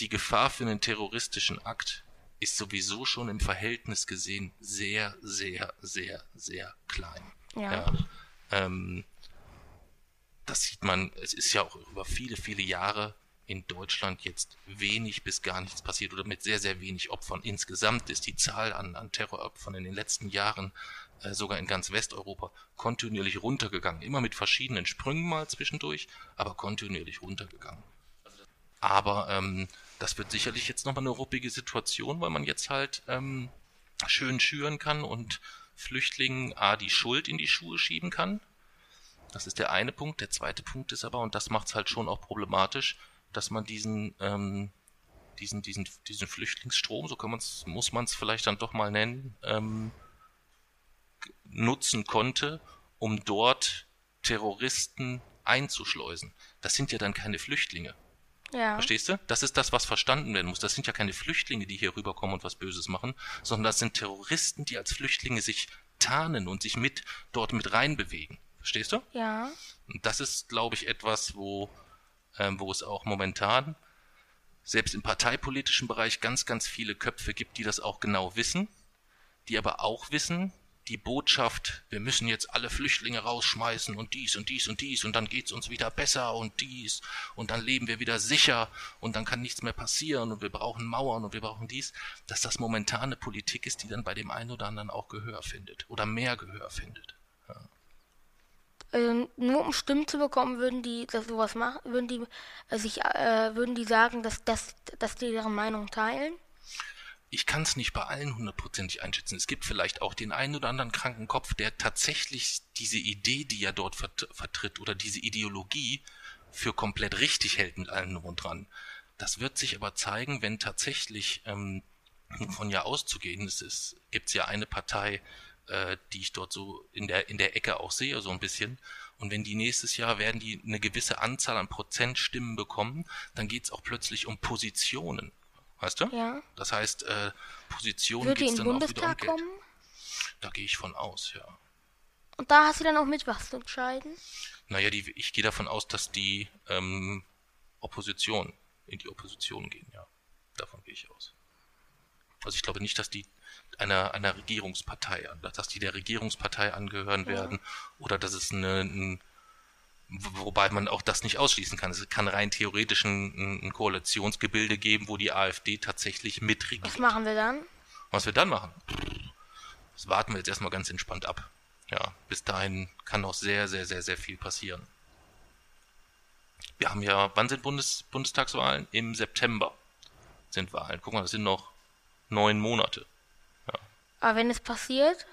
[SPEAKER 2] die Gefahr für einen terroristischen Akt ist sowieso schon im Verhältnis gesehen sehr, sehr, sehr, sehr klein.
[SPEAKER 1] Ja.
[SPEAKER 2] ja ähm, das sieht man, es ist ja auch über viele, viele Jahre in Deutschland jetzt wenig bis gar nichts passiert oder mit sehr, sehr wenig Opfern. Insgesamt ist die Zahl an, an Terroropfern in den letzten Jahren äh, sogar in ganz Westeuropa kontinuierlich runtergegangen. Immer mit verschiedenen Sprüngen mal zwischendurch, aber kontinuierlich runtergegangen. Aber ähm, das wird sicherlich jetzt nochmal eine ruppige Situation, weil man jetzt halt ähm, schön schüren kann und Flüchtlingen A die Schuld in die Schuhe schieben kann das ist der eine Punkt. Der zweite Punkt ist aber, und das macht es halt schon auch problematisch, dass man diesen, ähm, diesen, diesen, diesen Flüchtlingsstrom, so kann man's, muss man es vielleicht dann doch mal nennen, ähm, nutzen konnte, um dort Terroristen einzuschleusen. Das sind ja dann keine Flüchtlinge.
[SPEAKER 1] Ja.
[SPEAKER 2] Verstehst du? Das ist das, was verstanden werden muss. Das sind ja keine Flüchtlinge, die hier rüberkommen und was Böses machen, sondern das sind Terroristen, die als Flüchtlinge sich tarnen und sich mit dort mit reinbewegen. Verstehst du?
[SPEAKER 1] Ja.
[SPEAKER 2] Und das ist, glaube ich, etwas, wo, ähm, wo es auch momentan selbst im parteipolitischen Bereich ganz, ganz viele Köpfe gibt, die das auch genau wissen, die aber auch wissen, die Botschaft, wir müssen jetzt alle Flüchtlinge rausschmeißen und dies und dies und dies und dann geht's uns wieder besser und dies und dann leben wir wieder sicher und dann kann nichts mehr passieren und wir brauchen Mauern und wir brauchen dies, dass das momentane Politik ist, die dann bei dem einen oder anderen auch Gehör findet oder mehr Gehör findet.
[SPEAKER 1] Also nur um Stimmen zu bekommen, würden die das sowas machen, würden die äh, sich, äh, würden die sagen, dass, dass, dass die deren Meinung teilen?
[SPEAKER 2] Ich kann es nicht bei allen hundertprozentig einschätzen. Es gibt vielleicht auch den einen oder anderen kranken Kopf, der tatsächlich diese Idee, die er dort vert vertritt, oder diese Ideologie für komplett richtig hält mit allem und dran. Das wird sich aber zeigen, wenn tatsächlich ähm, von ja auszugehen es gibt ja eine Partei, äh, die ich dort so in der, in der Ecke auch sehe, so ein bisschen. Und wenn die nächstes Jahr werden die eine gewisse Anzahl an Prozentstimmen bekommen, dann geht's auch plötzlich um Positionen. Weißt du?
[SPEAKER 1] Ja.
[SPEAKER 2] Das heißt, äh, Positionen geht's
[SPEAKER 1] in
[SPEAKER 2] dann
[SPEAKER 1] den
[SPEAKER 2] auch wieder um
[SPEAKER 1] Bundestag
[SPEAKER 2] Geld.
[SPEAKER 1] kommen?
[SPEAKER 2] Da gehe ich von aus, ja.
[SPEAKER 1] Und da hast du dann auch mit was zu entscheiden?
[SPEAKER 2] Naja, die, ich gehe davon aus, dass die ähm, Opposition, in die Opposition gehen, ja. Davon gehe ich aus. Also ich glaube nicht, dass die einer, einer Regierungspartei, dass die der Regierungspartei angehören ja. werden oder dass es eine, ein, wobei man auch das nicht ausschließen kann. Es kann rein theoretisch ein, ein Koalitionsgebilde geben, wo die AfD tatsächlich mitregiert.
[SPEAKER 1] Was machen wir dann?
[SPEAKER 2] Was wir dann machen? Das warten wir jetzt erstmal ganz entspannt ab. Ja, bis dahin kann noch sehr, sehr, sehr, sehr viel passieren. Wir haben ja, wann sind Bundes, Bundestagswahlen? Im September sind Wahlen. Guck mal, das sind noch neun Monate.
[SPEAKER 1] Aber wenn es passiert?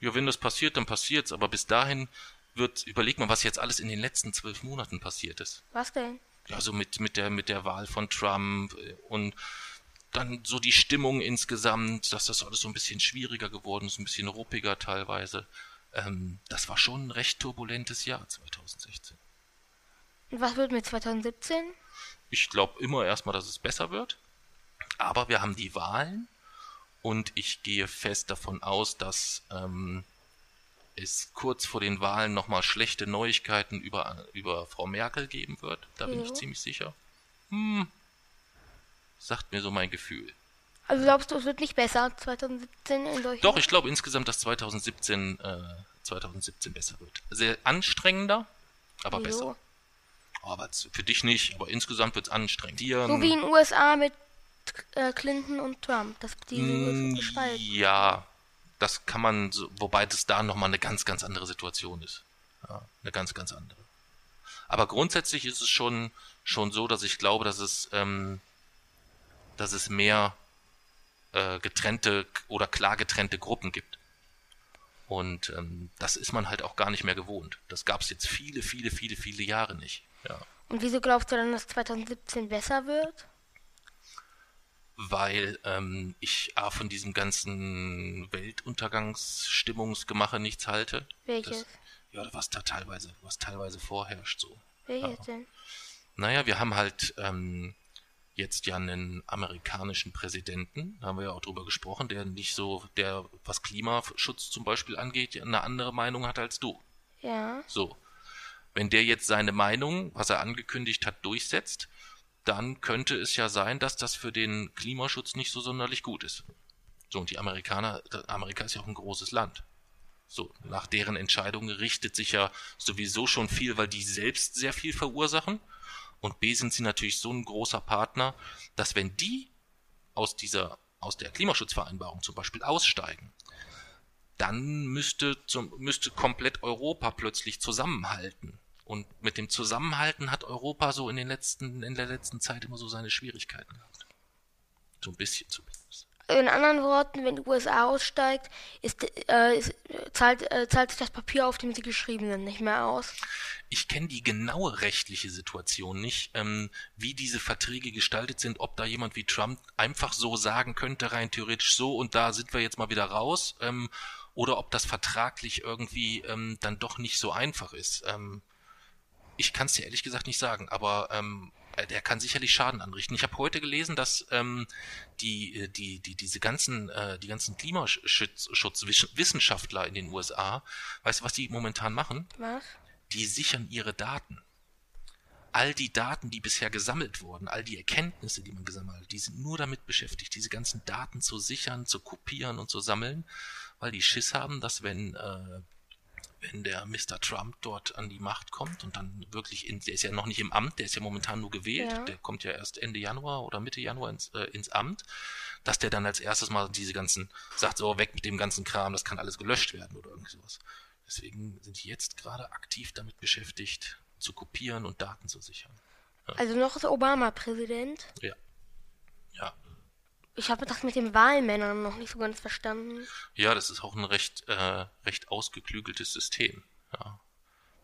[SPEAKER 2] Ja, wenn das passiert, dann passiert's. Aber bis dahin wird, überleg mal, was jetzt alles in den letzten zwölf Monaten passiert ist.
[SPEAKER 1] Was denn?
[SPEAKER 2] Ja, so mit, mit der, mit der Wahl von Trump und dann so die Stimmung insgesamt, dass das alles so ein bisschen schwieriger geworden ist, ein bisschen ruppiger teilweise. Ähm, das war schon ein recht turbulentes Jahr 2016.
[SPEAKER 1] Und was wird mit 2017?
[SPEAKER 2] Ich glaube immer erstmal, dass es besser wird. Aber wir haben die Wahlen und ich gehe fest davon aus, dass ähm, es kurz vor den Wahlen nochmal schlechte Neuigkeiten über, über Frau Merkel geben wird. Da bin ich ziemlich sicher. Hm, sagt mir so mein Gefühl.
[SPEAKER 1] Also glaubst du, es wird nicht besser 2017 in Deutschland?
[SPEAKER 2] Doch, ich glaube insgesamt, dass 2017, äh, 2017 besser wird. Sehr anstrengender, aber Wieso? besser. Oh, aber für dich nicht, aber insgesamt wird es anstrengend.
[SPEAKER 1] Ähm, so wie in den USA mit äh, Clinton und Trump, dass die
[SPEAKER 2] mm, Ja, das kann man, so, wobei das da nochmal eine ganz, ganz andere Situation ist. Ja, eine ganz, ganz andere. Aber grundsätzlich ist es schon, schon so, dass ich glaube, dass es ähm, dass es mehr äh, getrennte oder klar getrennte Gruppen gibt. Und ähm, das ist man halt auch gar nicht mehr gewohnt. Das gab es jetzt viele, viele, viele, viele Jahre nicht. Ja.
[SPEAKER 1] Und wieso glaubst du dann, dass 2017 besser wird?
[SPEAKER 2] Weil ähm, ich A, von diesem ganzen Weltuntergangsstimmungsgemache nichts halte.
[SPEAKER 1] Welches? Das,
[SPEAKER 2] ja, was da teilweise, was teilweise vorherrscht so.
[SPEAKER 1] Welches ja. denn?
[SPEAKER 2] Naja, wir haben halt ähm, jetzt ja einen amerikanischen Präsidenten, da haben wir ja auch drüber gesprochen, der nicht so, der, was Klimaschutz zum Beispiel angeht, eine andere Meinung hat als du.
[SPEAKER 1] Ja.
[SPEAKER 2] So. Wenn der jetzt seine Meinung, was er angekündigt hat, durchsetzt, dann könnte es ja sein, dass das für den Klimaschutz nicht so sonderlich gut ist. So, und die Amerikaner, Amerika ist ja auch ein großes Land. So, nach deren Entscheidungen richtet sich ja sowieso schon viel, weil die selbst sehr viel verursachen. Und B sind sie natürlich so ein großer Partner, dass wenn die aus dieser, aus der Klimaschutzvereinbarung zum Beispiel aussteigen, dann müsste, zum, müsste komplett Europa plötzlich zusammenhalten. Und mit dem Zusammenhalten hat Europa so in den letzten, in der letzten Zeit immer so seine Schwierigkeiten gehabt. So ein bisschen zumindest.
[SPEAKER 1] In anderen Worten, wenn die USA aussteigt, ist, äh, ist, zahlt, äh, zahlt sich das Papier, auf dem sie geschrieben sind, nicht mehr aus.
[SPEAKER 2] Ich kenne die genaue rechtliche Situation nicht, ähm, wie diese Verträge gestaltet sind, ob da jemand wie Trump einfach so sagen könnte, rein theoretisch so und da sind wir jetzt mal wieder raus, ähm, oder ob das vertraglich irgendwie ähm, dann doch nicht so einfach ist. Ähm, ich kann es dir ehrlich gesagt nicht sagen, aber ähm, äh, der kann sicherlich Schaden anrichten. Ich habe heute gelesen, dass ähm, die, äh, die, die, diese ganzen, äh, die ganzen Klimaschutzwissenschaftler in den USA, weißt du, was die momentan machen?
[SPEAKER 1] Was?
[SPEAKER 2] die sichern ihre Daten. All die Daten, die bisher gesammelt wurden, all die Erkenntnisse, die man gesammelt hat, die sind nur damit beschäftigt, diese ganzen Daten zu sichern, zu kopieren und zu sammeln, weil die Schiss haben, dass wenn, äh, wenn der Mr. Trump dort an die Macht kommt und dann wirklich, in, der ist ja noch nicht im Amt, der ist ja momentan nur gewählt, ja. der kommt ja erst Ende Januar oder Mitte Januar ins, äh, ins Amt, dass der dann als erstes mal diese ganzen, sagt so, weg mit dem ganzen Kram, das kann alles gelöscht werden oder irgendwie sowas. Deswegen sind die jetzt gerade aktiv damit beschäftigt, zu kopieren und Daten zu sichern.
[SPEAKER 1] Ja. Also noch ist Obama Präsident?
[SPEAKER 2] Ja. Ja.
[SPEAKER 1] Ich habe das mit den Wahlmännern noch nicht so ganz verstanden.
[SPEAKER 2] Ja, das ist auch ein recht, äh, recht ausgeklügeltes System. Ja.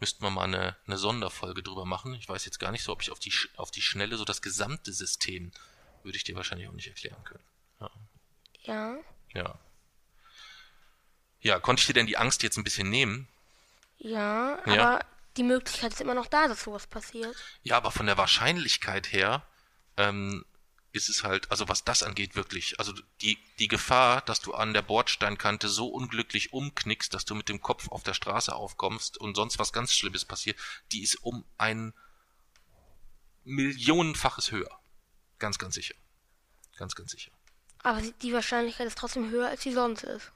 [SPEAKER 2] Müssten wir mal eine, eine Sonderfolge drüber machen. Ich weiß jetzt gar nicht so, ob ich auf die, auf die Schnelle so das gesamte System würde ich dir wahrscheinlich auch nicht erklären können. Ja.
[SPEAKER 1] Ja.
[SPEAKER 2] Ja. Ja, konnte ich dir denn die Angst jetzt ein bisschen nehmen?
[SPEAKER 1] Ja, ja, aber die Möglichkeit ist immer noch da, dass sowas passiert.
[SPEAKER 2] Ja, aber von der Wahrscheinlichkeit her ähm, ist es halt, also was das angeht, wirklich, also die, die Gefahr, dass du an der Bordsteinkante so unglücklich umknickst, dass du mit dem Kopf auf der Straße aufkommst und sonst was ganz Schlimmes passiert, die ist um ein millionenfaches höher. Ganz, ganz sicher. Ganz, ganz sicher.
[SPEAKER 1] Aber die Wahrscheinlichkeit ist trotzdem höher, als sie sonst ist.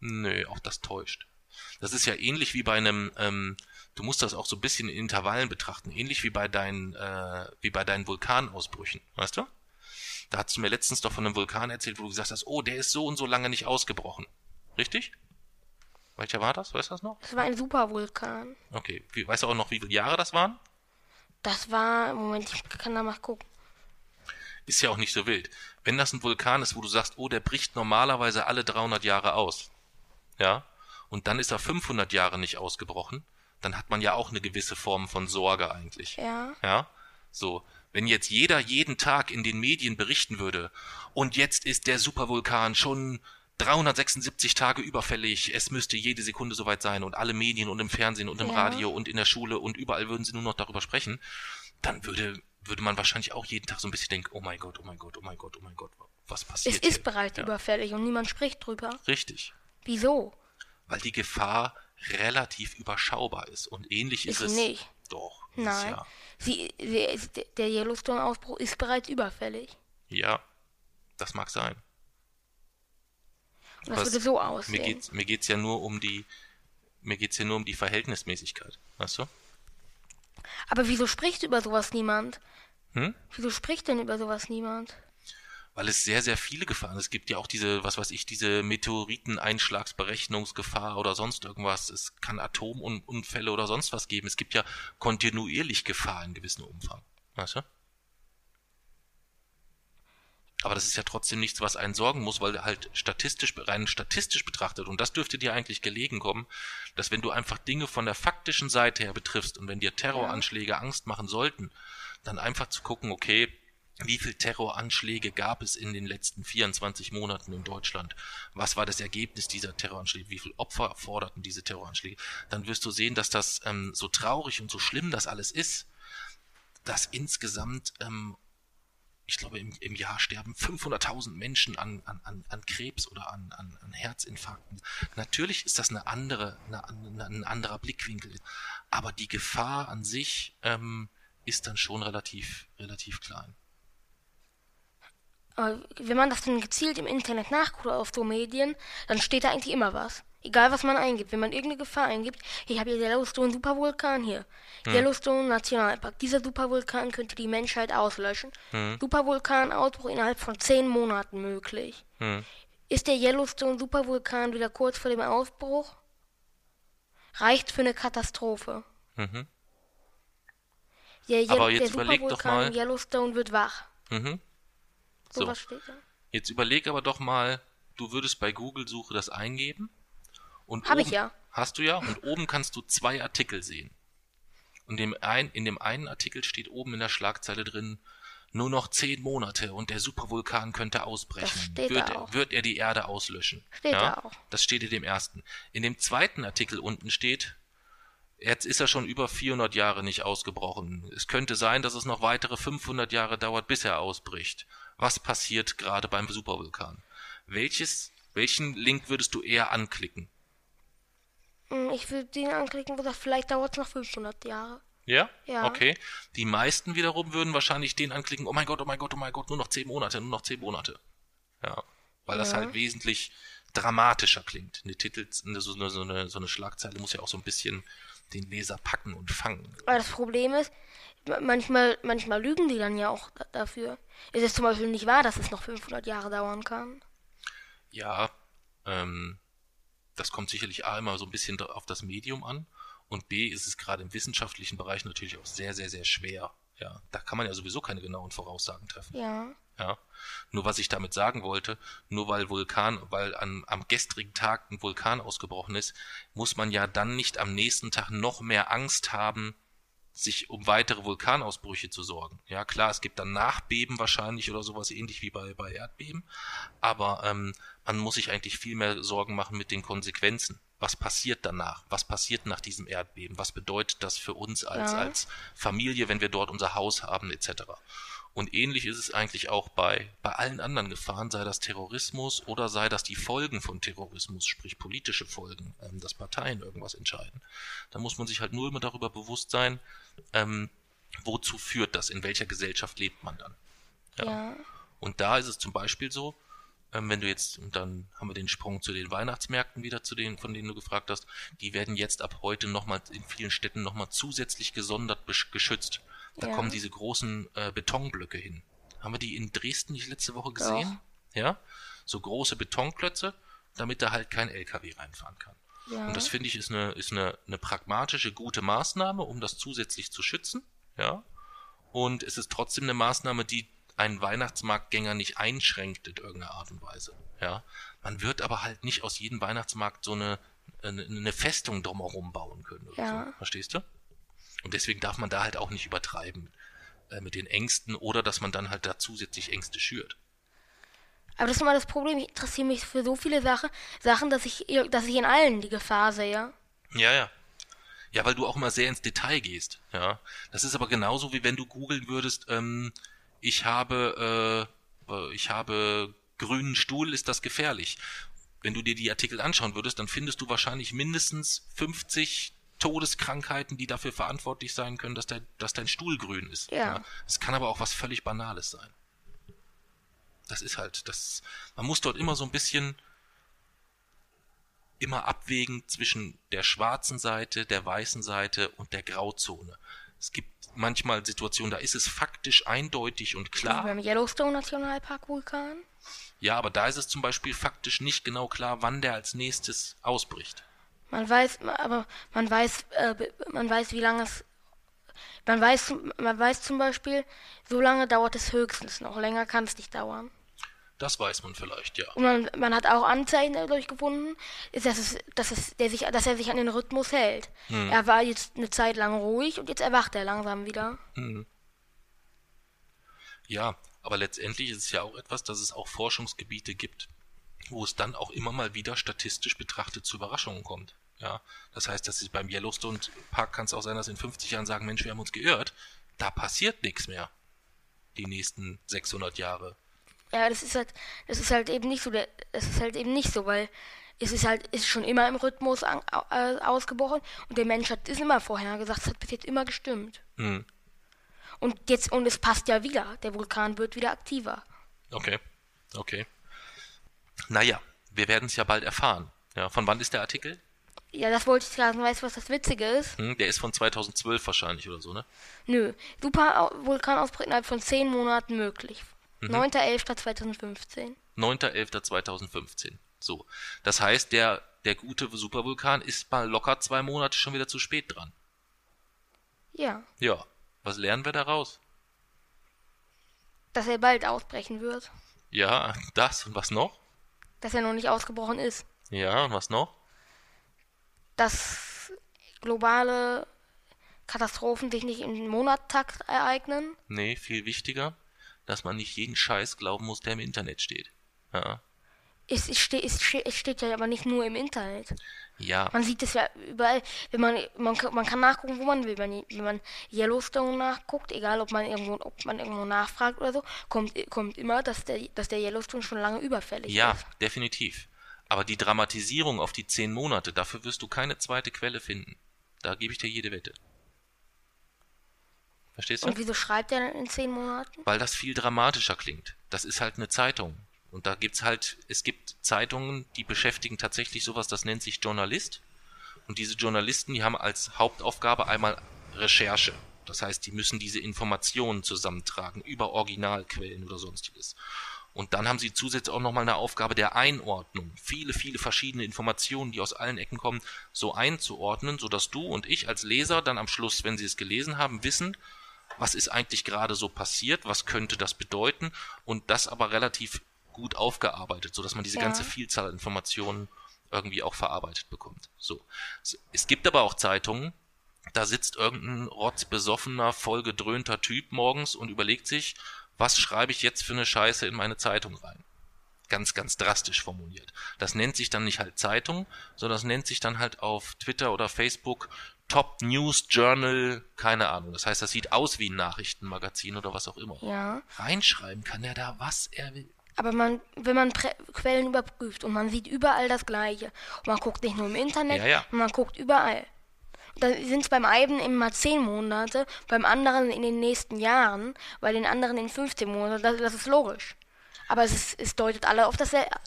[SPEAKER 2] Nö, auch das täuscht. Das ist ja ähnlich wie bei einem, ähm, du musst das auch so ein bisschen in Intervallen betrachten, ähnlich wie bei deinen, äh, wie bei deinen Vulkanausbrüchen, weißt du? Da hast du mir letztens doch von einem Vulkan erzählt, wo du gesagt hast, oh, der ist so und so lange nicht ausgebrochen. Richtig? Welcher war das? Weißt du das noch?
[SPEAKER 1] Das war ein Supervulkan.
[SPEAKER 2] Okay. Wie, weißt du auch noch, wie viele Jahre das waren?
[SPEAKER 1] Das war, Moment, ich kann da mal gucken.
[SPEAKER 2] Ist ja auch nicht so wild. Wenn das ein Vulkan ist, wo du sagst, oh, der bricht normalerweise alle 300 Jahre aus, ja, und dann ist er 500 Jahre nicht ausgebrochen, dann hat man ja auch eine gewisse Form von Sorge eigentlich.
[SPEAKER 1] Ja.
[SPEAKER 2] Ja. So. Wenn jetzt jeder jeden Tag in den Medien berichten würde, und jetzt ist der Supervulkan schon 376 Tage überfällig, es müsste jede Sekunde soweit sein und alle Medien und im Fernsehen und im
[SPEAKER 1] Ja.
[SPEAKER 2] Radio und in der Schule und überall würden sie nur noch darüber sprechen, dann würde, würde man wahrscheinlich auch jeden Tag so ein bisschen denken, oh mein Gott, oh mein Gott, oh mein Gott, oh mein Gott, was
[SPEAKER 1] Es
[SPEAKER 2] passiert
[SPEAKER 1] ist
[SPEAKER 2] hier?
[SPEAKER 1] bereits
[SPEAKER 2] Ja.
[SPEAKER 1] überfällig und niemand spricht drüber.
[SPEAKER 2] Richtig.
[SPEAKER 1] Wieso?
[SPEAKER 2] Weil die Gefahr relativ überschaubar ist und ähnlich ist,
[SPEAKER 1] Ist
[SPEAKER 2] es.
[SPEAKER 1] nicht.
[SPEAKER 2] Doch,
[SPEAKER 1] Nein.
[SPEAKER 2] ja.
[SPEAKER 1] Sie, sie, der Yellowstone-Ausbruch ist bereits überfällig.
[SPEAKER 2] Ja, das mag sein.
[SPEAKER 1] Und das
[SPEAKER 2] Was-
[SPEAKER 1] würde so
[SPEAKER 2] Mir
[SPEAKER 1] aussehen.
[SPEAKER 2] geht's, mir geht's ja nur um die, mir geht's ja nur um die Verhältnismäßigkeit, weißt du?
[SPEAKER 1] Aber wieso spricht über sowas niemand?
[SPEAKER 2] Hm?
[SPEAKER 1] Wieso spricht denn über sowas niemand?
[SPEAKER 2] Weil es sehr, sehr viele Gefahren. Es gibt ja auch diese, was weiß ich, diese Meteoriteneinschlagsberechnungsgefahr oder sonst irgendwas. Es kann Atomunfälle oder sonst was geben. Es gibt ja kontinuierlich Gefahr in gewissem Umfang, weißt du? Aber das ist ja trotzdem nichts, was einen sorgen muss, weil halt statistisch, rein statistisch betrachtet, und das dürfte dir eigentlich gelegen kommen, dass wenn du einfach Dinge von der faktischen Seite her betriffst und wenn dir Terroranschläge Angst machen sollten, dann einfach zu gucken, okay, wie viel Terroranschläge gab es in den letzten 24 Monaten in Deutschland? Was war das Ergebnis dieser Terroranschläge? Wie viele Opfer forderten diese Terroranschläge? Dann wirst du sehen, dass das ähm, so traurig und so schlimm das alles ist, dass insgesamt ähm, ich glaube, im, im Jahr sterben 500.000 Menschen an, an, an, an Krebs oder an, an, an Herzinfarkten. Natürlich ist das eine andere, eine, eine, ein anderer Blickwinkel. Aber die Gefahr an sich ähm, ist dann schon relativ, relativ klein.
[SPEAKER 1] Wenn man das dann gezielt im Internet nachguckt oder auf so Medien, dann steht da eigentlich immer was. Egal was man eingibt. Wenn man irgendeine Gefahr eingibt, ich habe hier Yellowstone Supervulkan hier. Yellowstone Nationalpark. Dieser Supervulkan könnte die Menschheit auslöschen. Supervulkanausbruch innerhalb von zehn Monaten möglich.
[SPEAKER 2] Hm.
[SPEAKER 1] Ist der Yellowstone Supervulkan wieder kurz vor dem Ausbruch? Reicht für eine Katastrophe.
[SPEAKER 2] Mhm.
[SPEAKER 1] Der, Ye-
[SPEAKER 2] Aber jetzt
[SPEAKER 1] der
[SPEAKER 2] überleg doch
[SPEAKER 1] Supervulkan
[SPEAKER 2] mal-
[SPEAKER 1] Yellowstone wird wach.
[SPEAKER 2] Mhm.
[SPEAKER 1] So
[SPEAKER 2] So.
[SPEAKER 1] was steht da.
[SPEAKER 2] Jetzt überleg aber doch mal, du würdest bei Google-Suche das eingeben. Und
[SPEAKER 1] Hab
[SPEAKER 2] oben,
[SPEAKER 1] ich ja.
[SPEAKER 2] Hast du ja. Und oben kannst du zwei Artikel sehen. Und dem ein, in dem einen Artikel steht oben in der Schlagzeile drin, nur noch zehn Monate und der Supervulkan könnte ausbrechen.
[SPEAKER 1] Das steht
[SPEAKER 2] wird,
[SPEAKER 1] da
[SPEAKER 2] er,
[SPEAKER 1] auch.
[SPEAKER 2] wird er die Erde auslöschen?
[SPEAKER 1] Steht
[SPEAKER 2] ja?
[SPEAKER 1] da auch.
[SPEAKER 2] Das steht in dem ersten. In dem zweiten Artikel unten steht, jetzt ist er schon über 400 Jahre nicht ausgebrochen. Es könnte sein, dass es noch weitere 500 Jahre dauert, bis er ausbricht. Was passiert gerade beim Supervulkan? Welches, welchen Link würdest du eher anklicken?
[SPEAKER 1] Hm, Ich würde den anklicken, wo sagt, vielleicht dauert es noch 500 Jahre.
[SPEAKER 2] Ja?
[SPEAKER 1] Ja.
[SPEAKER 2] Okay. Die meisten wiederum würden wahrscheinlich den anklicken, oh mein Gott, oh mein Gott, oh mein Gott, nur noch zehn Monate, nur noch zehn Monate. Ja. Weil das
[SPEAKER 1] Ja.
[SPEAKER 2] halt wesentlich dramatischer klingt. Eine Titel, so, eine, so, eine, so eine Schlagzeile muss ja auch so ein bisschen den Leser packen und fangen.
[SPEAKER 1] Aber das Problem ist, manchmal, manchmal lügen die dann ja auch da- dafür. Es ist zum Beispiel nicht wahr, dass es noch 500 Jahre dauern kann.
[SPEAKER 2] Ja, ähm, das kommt sicherlich A immer so ein bisschen auf das Medium an und B ist es gerade im wissenschaftlichen Bereich natürlich auch sehr, sehr, sehr schwer. Ja, da kann man ja sowieso keine genauen Voraussagen treffen.
[SPEAKER 1] Ja.
[SPEAKER 2] Ja. Nur was ich damit sagen wollte, nur weil Vulkan, weil an, am gestrigen Tag ein Vulkan ausgebrochen ist, muss man ja dann nicht am nächsten Tag noch mehr Angst haben, sich um weitere Vulkanausbrüche zu sorgen. Ja, klar, es gibt dann Nachbeben wahrscheinlich oder sowas ähnlich wie bei, bei Erdbeben, aber ähm, man muss sich eigentlich viel mehr Sorgen machen mit den Konsequenzen. Was passiert danach? Was passiert nach diesem Erdbeben? Was bedeutet das für uns als,
[SPEAKER 1] Ja.
[SPEAKER 2] als Familie, wenn wir dort unser Haus haben, etc.? Und ähnlich ist es eigentlich auch bei, bei allen anderen Gefahren, sei das Terrorismus oder sei das die Folgen von Terrorismus, sprich politische Folgen, ähm, dass Parteien irgendwas entscheiden. Da muss man sich halt nur immer darüber bewusst sein, ähm, wozu führt das? In welcher Gesellschaft lebt man dann?
[SPEAKER 1] Ja. ja.
[SPEAKER 2] Und da ist es zum Beispiel so, ähm, wenn du jetzt, und dann haben wir den Sprung zu den Weihnachtsmärkten wieder, zu denen, von denen du gefragt hast, die werden jetzt ab heute nochmal in vielen Städten nochmal zusätzlich gesondert geschützt. Da ja. kommen diese großen äh, Betonblöcke hin. Haben wir die in Dresden nicht letzte Woche gesehen? Doch. Ja? So große Betonklötze, damit da halt kein LKW reinfahren kann. Ja. Und das finde ich ist eine, ist eine, eine pragmatische, gute Maßnahme, um das zusätzlich zu schützen. Ja. Und es ist trotzdem eine Maßnahme, die einen Weihnachtsmarktgänger nicht einschränkt in irgendeiner Art und Weise. Ja. Man wird aber halt nicht aus jedem Weihnachtsmarkt so eine, eine, eine Festung drumherum bauen können. ja. So. Verstehst du? Und deswegen darf man da halt auch nicht übertreiben äh, mit den Ängsten oder dass man dann halt da zusätzlich Ängste schürt.
[SPEAKER 1] Aber das ist immer das Problem, ich interessiere mich für so viele Sache, Sachen, dass ich, dass ich in allen die Gefahr sehe.
[SPEAKER 2] Ja, ja. Ja, weil du auch immer sehr ins Detail gehst. Ja, das ist aber genauso wie wenn du googeln würdest. Ähm, ich habe, äh, ich habe grünen Stuhl, ist das gefährlich? Wenn du dir die Artikel anschauen würdest, dann findest du wahrscheinlich mindestens 50 Todeskrankheiten, die dafür verantwortlich sein können, dass, der, dass dein Stuhl grün ist.
[SPEAKER 1] Ja.
[SPEAKER 2] Es ja. kann aber auch was völlig Banales sein. Das ist halt, das, man muss dort immer so ein bisschen immer abwägen zwischen der schwarzen Seite, der weißen Seite und der Grauzone. Es gibt manchmal Situationen, da ist es faktisch eindeutig und klar. Wie
[SPEAKER 1] beim Yellowstone Nationalpark Vulkan?
[SPEAKER 2] Ja, aber da ist es zum Beispiel faktisch nicht genau klar, wann der als nächstes ausbricht.
[SPEAKER 1] Man weiß, aber man weiß, äh, man weiß, wie lange es, man weiß, man weiß zum Beispiel, so lange dauert es höchstens noch, länger kann es nicht dauern.
[SPEAKER 2] Das weiß man vielleicht, ja.
[SPEAKER 1] Und man, man hat auch Anzeichen dadurch gefunden, ist, dass, es, dass, es, der sich, dass er sich an den Rhythmus hält. Hm. Er war jetzt eine Zeit lang ruhig und jetzt erwacht er langsam wieder. Hm.
[SPEAKER 2] Ja, aber letztendlich ist es ja auch etwas, dass es auch Forschungsgebiete gibt, wo es dann auch immer mal wieder statistisch betrachtet zu Überraschungen kommt. Ja, das heißt, dass es beim Yellowstone Park kann es auch sein, dass in 50 Jahren sagen, Mensch, wir haben uns geirrt. Da passiert nichts mehr. Die nächsten 600 Jahre.
[SPEAKER 1] Ja, das ist halt, das ist halt eben nicht so, das ist halt eben nicht so, weil es ist halt, ist schon immer im Rhythmus an, äh, ausgebrochen und der Mensch hat es immer vorher gesagt, es hat bis jetzt immer gestimmt. Mhm. Und jetzt, und es passt ja wieder, der Vulkan wird wieder aktiver.
[SPEAKER 2] Okay, okay. Naja, wir werden es ja bald erfahren. Ja, von wann ist der Artikel?
[SPEAKER 1] Ja, das wollte ich sagen. Weißt du, was das Witzige ist?
[SPEAKER 2] Hm, der ist von 2012 wahrscheinlich oder so, ne?
[SPEAKER 1] Nö. Super Vulkanausbruch innerhalb von 10 Monaten möglich. Mhm. 9.11.2015.
[SPEAKER 2] 9.11.2015. So. Das heißt, der, der gute Supervulkan ist mal locker zwei Monate schon wieder zu spät dran.
[SPEAKER 1] Ja.
[SPEAKER 2] Ja. Was lernen wir daraus?
[SPEAKER 1] Dass er bald ausbrechen wird.
[SPEAKER 2] Ja, das und was noch?
[SPEAKER 1] Dass er noch nicht ausgebrochen ist.
[SPEAKER 2] Ja, und was noch?
[SPEAKER 1] Dass globale Katastrophen sich nicht im Monattakt ereignen.
[SPEAKER 2] Nee, viel wichtiger dass man nicht jeden Scheiß glauben muss, der im Internet steht. Ja.
[SPEAKER 1] Es, es, steht, es, steht, es steht ja aber nicht nur im Internet.
[SPEAKER 2] Ja.
[SPEAKER 1] Man sieht es ja überall. Wenn man, man, man kann nachgucken, wo man will. Wenn, wenn man Yellowstone nachguckt, egal ob man irgendwo, ob man irgendwo nachfragt oder so, kommt, kommt immer, dass der, dass der Yellowstone schon lange überfällig
[SPEAKER 2] ja,
[SPEAKER 1] ist.
[SPEAKER 2] Ja, definitiv. Aber die Dramatisierung auf die zehn Monate, dafür wirst du keine zweite Quelle finden. Da gebe ich dir jede Wette. Verstehst du?
[SPEAKER 1] Und wieso schreibt er dann in zehn Monaten?
[SPEAKER 2] Weil das viel dramatischer klingt. Das ist halt eine Zeitung. Und da gibt's halt, es gibt Zeitungen, die beschäftigen tatsächlich sowas, das nennt sich Journalist. Und diese Journalisten, die haben als Hauptaufgabe einmal Recherche. Das heißt, die müssen diese Informationen zusammentragen über Originalquellen oder sonstiges. Und dann haben sie zusätzlich auch nochmal eine Aufgabe der Einordnung. Viele, viele verschiedene Informationen, die aus allen Ecken kommen, so einzuordnen, sodass du und ich als Leser dann am Schluss, wenn sie es gelesen haben, wissen, was ist eigentlich gerade so passiert, was könnte das bedeuten und das aber relativ gut aufgearbeitet, so dass man diese ja. ganze Vielzahl an Informationen irgendwie auch verarbeitet bekommt. So. Es gibt aber auch Zeitungen, da sitzt irgendein rotzbesoffener, vollgedröhnter Typ morgens und überlegt sich, was schreibe ich jetzt für eine Scheiße in meine Zeitung rein? Ganz, ganz drastisch formuliert. Das nennt sich dann nicht halt Zeitung, sondern das nennt sich dann halt auf Twitter oder Facebook Top News Journal, keine Ahnung. Das heißt, das sieht aus wie ein Nachrichtenmagazin oder was auch immer.
[SPEAKER 1] Ja.
[SPEAKER 2] Reinschreiben kann er da, was er will.
[SPEAKER 1] Aber man, wenn man Prä Quellen überprüft und man sieht überall das Gleiche und man guckt nicht nur im Internet,
[SPEAKER 2] ja, ja.
[SPEAKER 1] man guckt überall. dann sind es beim einen immer 10 Monate, beim anderen in den nächsten Jahren, bei den anderen in 15 Monaten. Das, das ist logisch. Aber es, ist, es deutet alle auf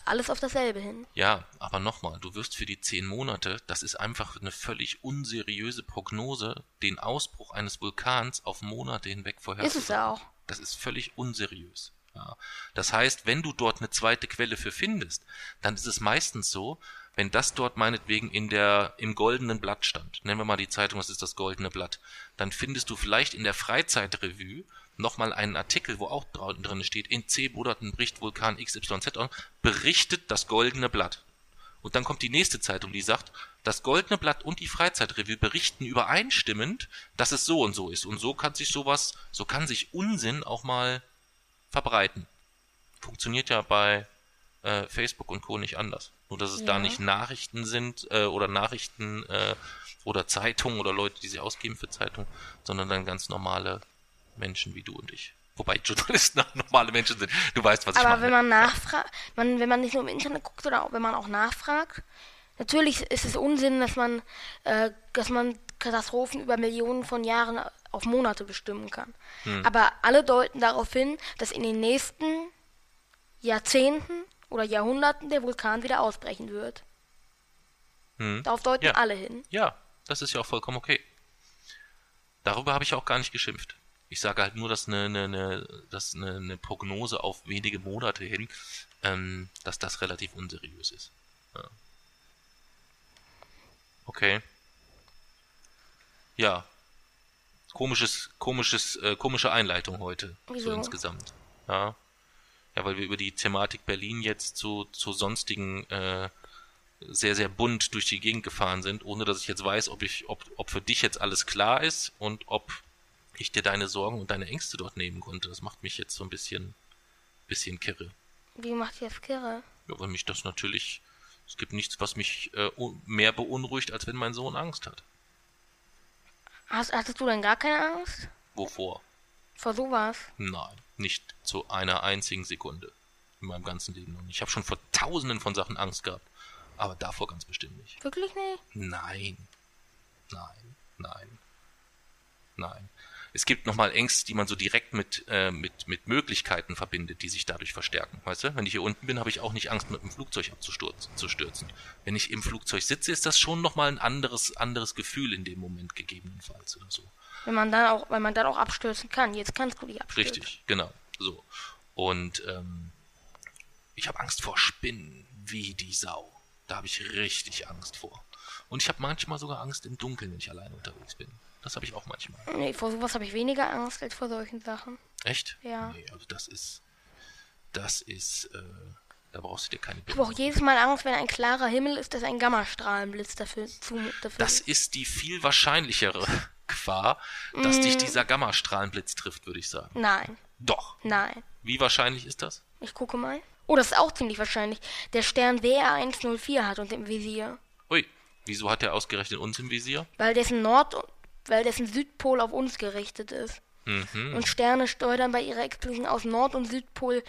[SPEAKER 1] alles auf dasselbe hin.
[SPEAKER 2] Ja, aber nochmal, du wirst für die 10 Monate, das ist einfach eine völlig unseriöse Prognose, den Ausbruch eines Vulkans auf Monate hinweg vorherzusagen.
[SPEAKER 1] Ist es ja auch.
[SPEAKER 2] Das ist völlig unseriös. Ja. Das heißt, wenn du dort eine zweite Quelle für findest, dann ist es meistens so, wenn das dort meinetwegen in der, im goldenen Blatt stand, nennen wir mal die Zeitung, das ist das goldene Blatt, dann findest du vielleicht in der Freizeitrevue nochmal einen Artikel, wo auch drin steht, in zehn Monaten bricht Vulkan XYZ an, berichtet das goldene Blatt. Und dann kommt die nächste Zeitung, die sagt, das goldene Blatt und die Freizeitrevue berichten übereinstimmend, dass es so und so ist. Und so kann sich sowas, so kann sich Unsinn auch mal verbreiten. Funktioniert ja bei äh, Facebook und Co. nicht anders. Nur dass es ja. da nicht Nachrichten sind äh, oder Nachrichten äh, oder Zeitungen oder Leute, die sie ausgeben für Zeitungen, sondern dann ganz normale Menschen wie du und ich. Wobei Journalisten auch normale Menschen sind. Du weißt, was
[SPEAKER 1] Aber
[SPEAKER 2] ich meine.
[SPEAKER 1] Aber wenn man nachfragt, man, wenn man nicht nur im Internet guckt oder auch, wenn man auch nachfragt, natürlich ist es Unsinn, dass man, äh, dass man Katastrophen über Millionen von Jahren auf Monate bestimmen kann. Hm. Aber alle deuten darauf hin, dass in den nächsten Jahrzehnten oder Jahrhunderten der Vulkan wieder ausbrechen wird. Hm. Darauf deuten
[SPEAKER 2] ja.
[SPEAKER 1] alle hin.
[SPEAKER 2] Ja, das ist ja auch vollkommen okay. Darüber habe ich auch gar nicht geschimpft. Ich sage halt nur, dass eine, eine, eine, dass eine, eine Prognose auf wenige Monate hin, ähm, dass das relativ unseriös ist. Ja. Okay. Ja. Komisches, komisches, äh, komische Einleitung heute. Wieso? So insgesamt. Ja. Ja, weil wir über die Thematik Berlin jetzt zu, zu sonstigen äh, sehr, sehr bunt durch die Gegend gefahren sind, ohne dass ich jetzt weiß, ob ich, ob, ob für dich jetzt alles klar ist und ob ich dir deine Sorgen und deine Ängste dort nehmen konnte. Das macht mich jetzt so ein bisschen, bisschen kirre.
[SPEAKER 1] Wie macht ihr das kirre?
[SPEAKER 2] Ja, weil mich das natürlich, es gibt nichts, was mich äh, mehr beunruhigt, als wenn mein Sohn Angst hat.
[SPEAKER 1] Hast, hattest du denn gar keine Angst?
[SPEAKER 2] Wovor?
[SPEAKER 1] Vor sowas?
[SPEAKER 2] Nein, nicht zu einer einzigen Sekunde in meinem ganzen Leben. Und ich habe schon vor tausenden von Sachen Angst gehabt. Aber davor ganz bestimmt nicht.
[SPEAKER 1] Wirklich nicht?
[SPEAKER 2] Nein. Nein. Nein. Nein. Es gibt nochmal Ängste, die man so direkt mit, äh, mit, mit Möglichkeiten verbindet, die sich dadurch verstärken. Weißt du, wenn ich hier unten bin, habe ich auch nicht Angst, mit dem Flugzeug abzustürzen. Wenn ich im Flugzeug sitze, ist das schon nochmal ein anderes, anderes Gefühl in dem Moment gegebenenfalls oder so.
[SPEAKER 1] Wenn man dann auch, weil man dann auch abstürzen kann. Jetzt kannst du dich abstürzen.
[SPEAKER 2] Richtig, genau. So. Und ähm, ich habe Angst vor Spinnen wie die Sau. Da habe ich richtig Angst vor. Und ich habe manchmal sogar Angst im Dunkeln, wenn ich alleine unterwegs bin. Das habe ich auch manchmal.
[SPEAKER 1] Nee, vor sowas habe ich weniger Angst als vor solchen Sachen.
[SPEAKER 2] Echt?
[SPEAKER 1] Ja.
[SPEAKER 2] Nee, also das ist. Das ist. Äh, da brauchst du dir keine
[SPEAKER 1] Ich habe auch jedes Mal Angst, wenn ein klarer Himmel ist, dass ein Gammastrahlenblitz dafür zu. Dafür
[SPEAKER 2] das ist die viel wahrscheinlichere Gefahr, dass mm. dich dieser Gammastrahlenblitz trifft, würde ich sagen.
[SPEAKER 1] Nein.
[SPEAKER 2] Doch.
[SPEAKER 1] Nein.
[SPEAKER 2] Wie wahrscheinlich ist das?
[SPEAKER 1] Ich gucke mal. Oh, das ist auch ziemlich wahrscheinlich. Der Stern WR104 hat uns im Visier.
[SPEAKER 2] Ui, wieso hat er ausgerechnet uns im Visier?
[SPEAKER 1] Weil dessen Nord- weil dessen Südpol auf uns gerichtet ist.
[SPEAKER 2] Mhm.
[SPEAKER 1] Und Sterne steuern bei ihrer Explosion aus Nord- und Südpol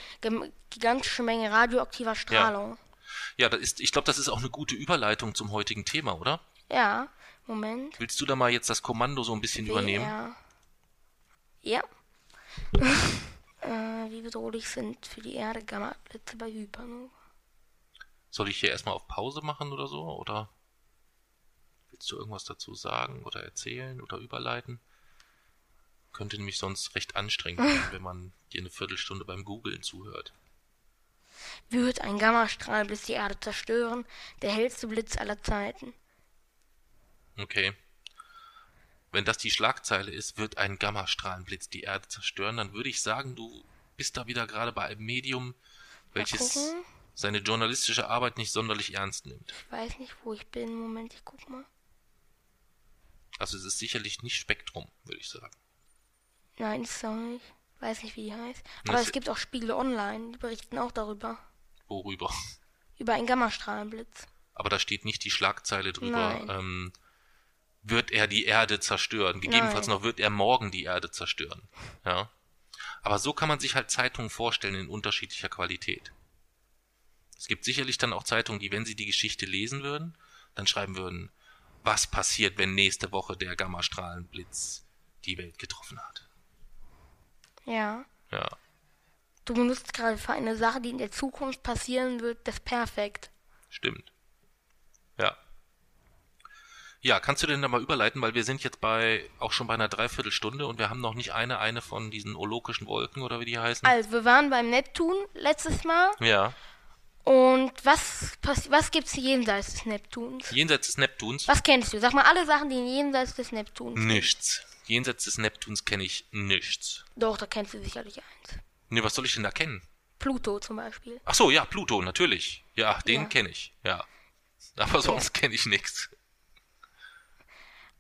[SPEAKER 1] gigantische Menge radioaktiver Strahlung.
[SPEAKER 2] Ja, ja ist, ich glaube, das ist auch eine gute Überleitung zum heutigen Thema, oder?
[SPEAKER 1] Ja, Moment.
[SPEAKER 2] Willst du da mal jetzt das Kommando so ein bisschen WR. übernehmen?
[SPEAKER 1] Ja. äh, wie bedrohlich sind für die Erde Gammablitze bei Hypernova?
[SPEAKER 2] Soll ich hier erstmal auf Pause machen oder so? Oder willst du irgendwas dazu sagen oder erzählen oder überleiten? Könnte nämlich sonst recht anstrengend sein, wenn man dir eine Viertelstunde beim Googlen zuhört.
[SPEAKER 1] Wird ein Gammastrahlblitz die Erde zerstören? Der hellste Blitz aller Zeiten.
[SPEAKER 2] Okay. Wenn das die Schlagzeile ist, wird ein Gammastrahlenblitz die Erde zerstören, dann würde ich sagen, du bist da wieder gerade bei einem Medium, welches seine journalistische Arbeit nicht sonderlich ernst nimmt.
[SPEAKER 1] Ich weiß nicht, wo ich bin. Moment, ich guck mal.
[SPEAKER 2] Also es ist sicherlich nicht Spektrum, würde ich sagen.
[SPEAKER 1] Nein, ist es auch nicht. Weiß nicht, wie die heißt. Aber es gibt auch Spiegel Online, die berichten auch darüber.
[SPEAKER 2] Worüber?
[SPEAKER 1] Über einen Gammastrahlenblitz.
[SPEAKER 2] Aber da steht nicht die Schlagzeile drüber, ähm, wird er die Erde zerstören. Gegebenenfalls Nein. noch wird er morgen die Erde zerstören. Ja. Aber so kann man sich halt Zeitungen vorstellen in unterschiedlicher Qualität. Es gibt sicherlich dann auch Zeitungen, die, wenn sie die Geschichte lesen würden, dann schreiben würden, was passiert, wenn nächste Woche der Gammastrahlenblitz die Welt getroffen hat.
[SPEAKER 1] Ja.
[SPEAKER 2] Ja.
[SPEAKER 1] Du benutzt gerade für eine Sache, die in der Zukunft passieren wird, das Perfekt.
[SPEAKER 2] Stimmt. Ja. Ja, kannst du denn da mal überleiten, weil wir sind jetzt bei auch schon bei einer Dreiviertelstunde und wir haben noch nicht eine eine von diesen ologischen Wolken oder wie die heißen.
[SPEAKER 1] Also, wir waren beim Neptun letztes Mal.
[SPEAKER 2] ja.
[SPEAKER 1] Und was, was gibt's jenseits des Neptuns?
[SPEAKER 2] Jenseits des Neptuns
[SPEAKER 1] Was kennst du? Sag mal alle Sachen, die jenseits des Neptuns.
[SPEAKER 2] nichts. Jenseits des Neptuns kenne ich nichts.
[SPEAKER 1] Doch, da kennst du sicherlich eins.
[SPEAKER 2] Nee, was soll ich denn da kennen?
[SPEAKER 1] Pluto zum Beispiel.
[SPEAKER 2] Ach so, ja, Pluto, natürlich. Ja, den
[SPEAKER 1] Ja.
[SPEAKER 2] kenne ich. Ja. Aber sonst kenne ich nichts.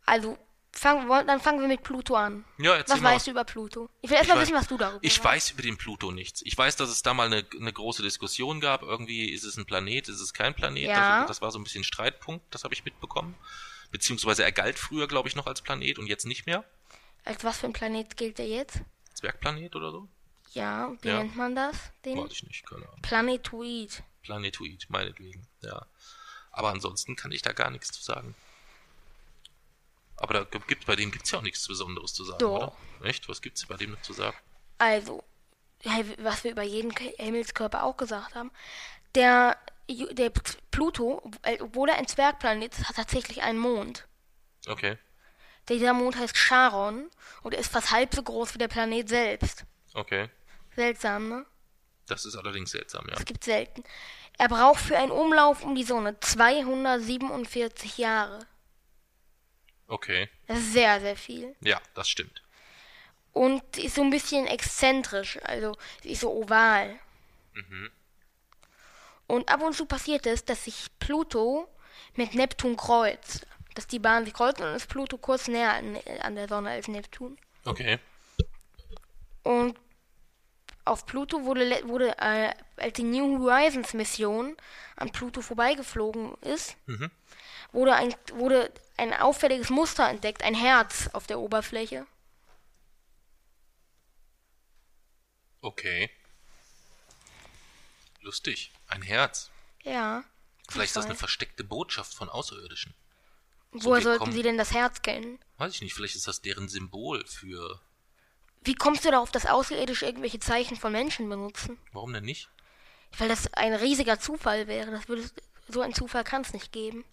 [SPEAKER 1] Also, fang, dann fangen wir mit Pluto an.
[SPEAKER 2] Ja, erzähl
[SPEAKER 1] Was
[SPEAKER 2] mal.
[SPEAKER 1] weißt du über Pluto? Ich will erst mal
[SPEAKER 2] weiß-
[SPEAKER 1] wissen, was du darüber
[SPEAKER 2] Ich
[SPEAKER 1] weißt.
[SPEAKER 2] weiß über den Pluto nichts. Ich weiß, dass es da mal eine, eine große Diskussion gab. Irgendwie ist es ein Planet, ist es kein Planet.
[SPEAKER 1] Ja.
[SPEAKER 2] Das, das war so ein bisschen Streitpunkt, das habe ich mitbekommen. Beziehungsweise er galt früher, glaube ich, noch als Planet und jetzt nicht mehr.
[SPEAKER 1] Als was für ein Planet gilt der jetzt?
[SPEAKER 2] Zwergplanet oder so?
[SPEAKER 1] Ja, wie
[SPEAKER 2] Ja.
[SPEAKER 1] nennt man das? Den
[SPEAKER 2] Weiß ich nicht, keine Ahnung.
[SPEAKER 1] Planetoid.
[SPEAKER 2] Planetoid, meinetwegen, ja. Aber ansonsten kann ich da gar nichts zu sagen. Aber da gibt, bei dem gibt's ja auch nichts Besonderes zu sagen,
[SPEAKER 1] Doch.
[SPEAKER 2] oder? Echt? Was gibt's bei dem noch zu sagen?
[SPEAKER 1] Also, was wir über jeden Himmelskörper auch gesagt haben, der, der Pluto, äh, obwohl er ein Zwergplanet ist, hat tatsächlich einen Mond.
[SPEAKER 2] Okay,
[SPEAKER 1] Dieser Mond heißt Charon und er ist fast halb so groß wie der Planet selbst.
[SPEAKER 2] okay.
[SPEAKER 1] Seltsam, ne?
[SPEAKER 2] Das ist allerdings seltsam, ja.
[SPEAKER 1] Das gibt selten. Er braucht für einen Umlauf um die Sonne 247 Jahre.
[SPEAKER 2] Okay.
[SPEAKER 1] Das ist sehr, sehr viel.
[SPEAKER 2] Ja, das stimmt.
[SPEAKER 1] Und ist so ein bisschen exzentrisch, also sie ist so oval. Und ab und zu passiert es, dass sich Pluto mit Neptun kreuzt. Dass die Bahnen sich kreuzen und dann ist Pluto kurz näher an, an der Sonne als Neptun.
[SPEAKER 2] Okay.
[SPEAKER 1] Und auf Pluto wurde, wurde äh, als die New Horizons Mission an Pluto vorbeigeflogen ist, wurde, ein, wurde ein auffälliges Muster entdeckt, ein Herz auf der Oberfläche.
[SPEAKER 2] Okay. Lustig. Ein Herz.
[SPEAKER 1] Ja.
[SPEAKER 2] Vielleicht ist das eine versteckte Botschaft von Außerirdischen.
[SPEAKER 1] Woher
[SPEAKER 2] wir
[SPEAKER 1] sollten
[SPEAKER 2] kommen-
[SPEAKER 1] sie denn das Herz kennen?
[SPEAKER 2] Weiß ich nicht, vielleicht ist das deren Symbol für.
[SPEAKER 1] Wie kommst du darauf, dass Außerirdische irgendwelche Zeichen von Menschen benutzen?
[SPEAKER 2] Warum denn nicht?
[SPEAKER 1] Weil das ein riesiger Zufall wäre. Das würde, so einen Zufall kann es nicht geben.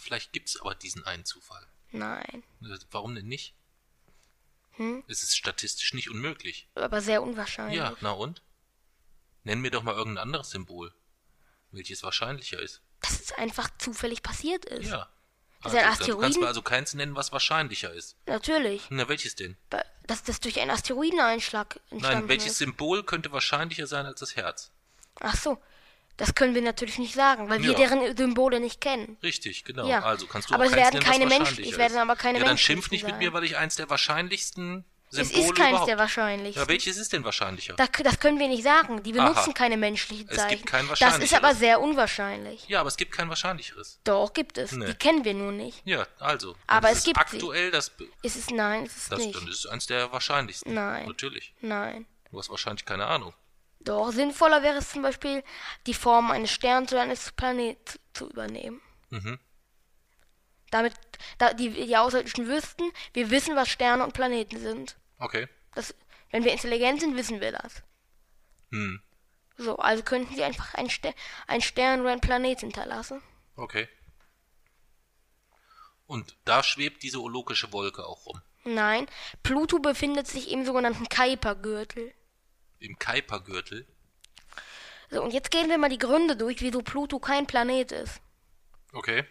[SPEAKER 2] Vielleicht gibt's aber diesen einen Zufall.
[SPEAKER 1] Nein.
[SPEAKER 2] Äh, Warum denn nicht?
[SPEAKER 1] Hm?
[SPEAKER 2] Es ist statistisch nicht unmöglich.
[SPEAKER 1] Aber sehr unwahrscheinlich.
[SPEAKER 2] Ja, na und? Nenn mir doch mal irgendein anderes Symbol, welches wahrscheinlicher ist.
[SPEAKER 1] Dass es einfach zufällig passiert ist.
[SPEAKER 2] Ja.
[SPEAKER 1] Das ist ein
[SPEAKER 2] Also, Du kannst
[SPEAKER 1] Asteroiden?
[SPEAKER 2] mir also keins nennen, was wahrscheinlicher ist.
[SPEAKER 1] Natürlich.
[SPEAKER 2] Na, welches denn?
[SPEAKER 1] Dass das durch einen Asteroideneinschlag entstanden
[SPEAKER 2] Nein, welches
[SPEAKER 1] ist.
[SPEAKER 2] Symbol könnte wahrscheinlicher sein als das Herz?
[SPEAKER 1] Ach so. Das können wir natürlich nicht sagen, weil wir
[SPEAKER 2] Ja.
[SPEAKER 1] deren Symbole nicht kennen.
[SPEAKER 2] Richtig, genau.
[SPEAKER 1] Ja.
[SPEAKER 2] Also kannst du
[SPEAKER 1] Aber
[SPEAKER 2] auch
[SPEAKER 1] es werden
[SPEAKER 2] nennen,
[SPEAKER 1] keine Menschen- es werden
[SPEAKER 2] ist.
[SPEAKER 1] aber keine
[SPEAKER 2] Ja, dann schimpf nicht mit
[SPEAKER 1] sein.
[SPEAKER 2] mir, weil ich eins der wahrscheinlichsten
[SPEAKER 1] Es
[SPEAKER 2] Symbole
[SPEAKER 1] ist keins
[SPEAKER 2] überhaupt.
[SPEAKER 1] der wahrscheinlichsten.
[SPEAKER 2] Ja, welches ist denn wahrscheinlicher?
[SPEAKER 1] Da, das können wir nicht sagen. Die benutzen
[SPEAKER 2] Aha.
[SPEAKER 1] keine menschlichen
[SPEAKER 2] Es
[SPEAKER 1] Zeichen.
[SPEAKER 2] gibt kein
[SPEAKER 1] das ist aber
[SPEAKER 2] wahrscheinlicheres.
[SPEAKER 1] sehr unwahrscheinlich.
[SPEAKER 2] ja, aber es gibt kein wahrscheinlicheres.
[SPEAKER 1] Doch, gibt es.
[SPEAKER 2] Nee.
[SPEAKER 1] Die kennen wir nur nicht.
[SPEAKER 2] Ja, also.
[SPEAKER 1] Aber es gibt sie.
[SPEAKER 2] aktuell das,
[SPEAKER 1] Ist es nein, ist es
[SPEAKER 2] das,
[SPEAKER 1] nicht.
[SPEAKER 2] dann ist es eins der wahrscheinlichsten.
[SPEAKER 1] Nein.
[SPEAKER 2] Natürlich.
[SPEAKER 1] Nein.
[SPEAKER 2] Du hast wahrscheinlich keine Ahnung.
[SPEAKER 1] Doch, sinnvoller wäre es zum Beispiel, die Form eines Sterns oder eines Planeten zu übernehmen.
[SPEAKER 2] Mhm.
[SPEAKER 1] Damit da die, die Außerirdischen wüssten, wir wissen, was Sterne und Planeten sind.
[SPEAKER 2] Okay.
[SPEAKER 1] Das, wenn wir intelligent sind, wissen wir das.
[SPEAKER 2] Hm.
[SPEAKER 1] So, also könnten sie einfach ein, Ster ein Stern oder ein Planet hinterlassen.
[SPEAKER 2] Okay. Und da schwebt diese ologische Wolke auch rum.
[SPEAKER 1] Nein, Pluto befindet sich im sogenannten Kuipergürtel.
[SPEAKER 2] Im Kuipergürtel.
[SPEAKER 1] So, und jetzt gehen wir mal die Gründe durch, wieso Pluto kein Planet ist.
[SPEAKER 2] Okay.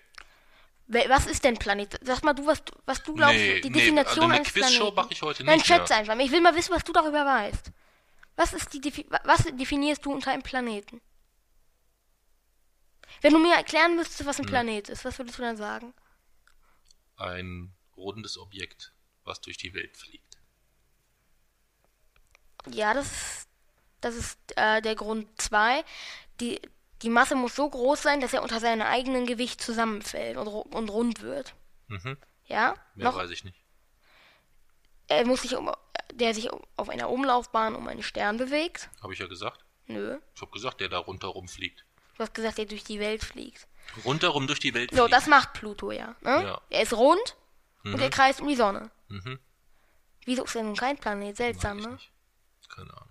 [SPEAKER 1] Was ist denn Planet? Sag mal du, was, du- was du glaubst,
[SPEAKER 2] Nee,
[SPEAKER 1] die
[SPEAKER 2] nee,
[SPEAKER 1] Definition
[SPEAKER 2] also eine
[SPEAKER 1] eines
[SPEAKER 2] Quizshow
[SPEAKER 1] Planeten.
[SPEAKER 2] mache ich heute
[SPEAKER 1] Nein,
[SPEAKER 2] nicht
[SPEAKER 1] schätze
[SPEAKER 2] mehr.
[SPEAKER 1] einfach. Ich will mal wissen, was du darüber weißt. Was ist die Defi was definierst du unter einem Planeten? Wenn du mir erklären müsstest, was ein
[SPEAKER 2] Hm.
[SPEAKER 1] Planet ist, was würdest du dann sagen?
[SPEAKER 2] Ein rundes Objekt, was durch die Welt fliegt.
[SPEAKER 1] Ja, das ist, das ist äh, der Grund 2. Die, die Masse muss so groß sein, dass er unter seinem eigenen Gewicht zusammenfällt und, und rund wird.
[SPEAKER 2] Mhm.
[SPEAKER 1] Ja?
[SPEAKER 2] Mehr
[SPEAKER 1] Noch,
[SPEAKER 2] weiß ich nicht.
[SPEAKER 1] er muss sich um, der sich auf einer Umlaufbahn um einen Stern bewegt.
[SPEAKER 2] Habe ich ja gesagt.
[SPEAKER 1] Nö.
[SPEAKER 2] Ich habe gesagt, der da rundherum fliegt.
[SPEAKER 1] Du hast gesagt, der durch die Welt fliegt.
[SPEAKER 2] Rundherum durch die Welt
[SPEAKER 1] So,
[SPEAKER 2] fliegt.
[SPEAKER 1] das macht Pluto ja. Ne?
[SPEAKER 2] Ja.
[SPEAKER 1] Er ist rund und
[SPEAKER 2] Mhm.
[SPEAKER 1] er kreist um die Sonne.
[SPEAKER 2] Mhm.
[SPEAKER 1] Wieso ist er nun kein Planet? Seltsam, ne?
[SPEAKER 2] nicht. Keine Ahnung.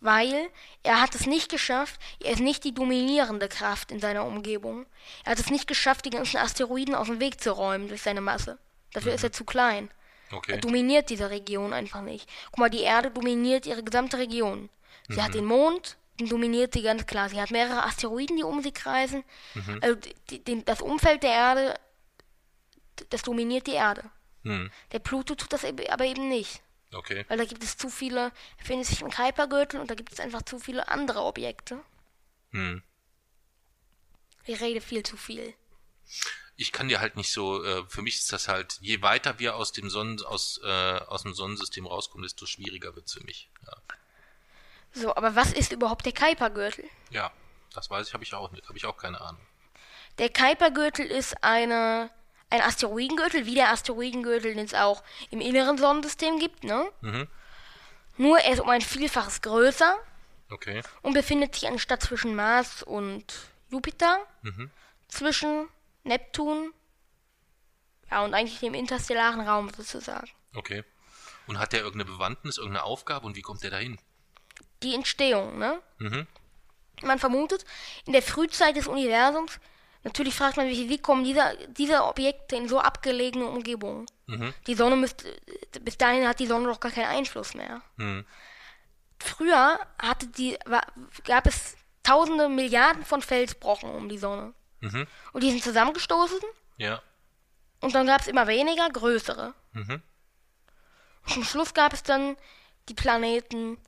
[SPEAKER 1] Weil er hat es nicht geschafft, er ist nicht die dominierende Kraft in seiner Umgebung. Er hat es nicht geschafft, die ganzen Asteroiden aus dem Weg zu räumen durch seine Masse. Dafür ist er zu klein. Er
[SPEAKER 2] Okay.
[SPEAKER 1] dominiert diese Region einfach nicht. Guck mal, die Erde dominiert ihre gesamte Region. Sie
[SPEAKER 2] Mhm.
[SPEAKER 1] hat den Mond, den dominiert sie ganz klar. Sie hat mehrere Asteroiden, die um sie kreisen.
[SPEAKER 2] Mhm.
[SPEAKER 1] Also die, die, das Umfeld der Erde, das dominiert die Erde.
[SPEAKER 2] Hm.
[SPEAKER 1] Der Pluto tut das eben- aber eben nicht.
[SPEAKER 2] Okay.
[SPEAKER 1] Weil da gibt es zu viele, findet sich im Kuipergürtel und da gibt es einfach zu viele andere Objekte.
[SPEAKER 2] Hm.
[SPEAKER 1] Ich rede viel zu viel.
[SPEAKER 2] Ich kann dir halt nicht so, äh, für mich ist das halt, je weiter wir aus dem Sonnen, aus, äh, aus dem Sonnensystem rauskommen, desto schwieriger wird's für mich. Ja.
[SPEAKER 1] So, aber was ist überhaupt der Kuipergürtel?
[SPEAKER 2] ja, das weiß ich, habe ich auch nicht, habe ich auch keine Ahnung.
[SPEAKER 1] Der Kuipergürtel ist eine, ein Asteroidengürtel, wie der Asteroidengürtel, den es auch im inneren Sonnensystem gibt, ne?
[SPEAKER 2] Mhm.
[SPEAKER 1] Nur er ist um ein Vielfaches größer
[SPEAKER 2] Okay.
[SPEAKER 1] und befindet sich anstatt zwischen Mars und Jupiter,
[SPEAKER 2] Mhm.
[SPEAKER 1] zwischen Neptun, ja, und eigentlich dem interstellaren Raum sozusagen.
[SPEAKER 2] Okay. Und hat der irgendeine Bewandtnis, irgendeine Aufgabe und wie kommt der dahin?
[SPEAKER 1] Die Entstehung, ne?
[SPEAKER 2] Mhm.
[SPEAKER 1] Man vermutet, in der Frühzeit des Universums, natürlich fragt man sich, wie kommen diese, diese Objekte in so abgelegene Umgebungen?
[SPEAKER 2] Mhm.
[SPEAKER 1] Die Sonne müsste, bis dahin hat die Sonne doch gar keinen Einfluss mehr.
[SPEAKER 2] Mhm.
[SPEAKER 1] Früher hatte die, war, gab es tausende Milliarden von Felsbrocken um die Sonne.
[SPEAKER 2] Mhm.
[SPEAKER 1] Und die sind zusammengestoßen
[SPEAKER 2] Ja.
[SPEAKER 1] und dann gab es immer weniger, größere.
[SPEAKER 2] Mhm.
[SPEAKER 1] Und zum Schluss gab es dann die Planeten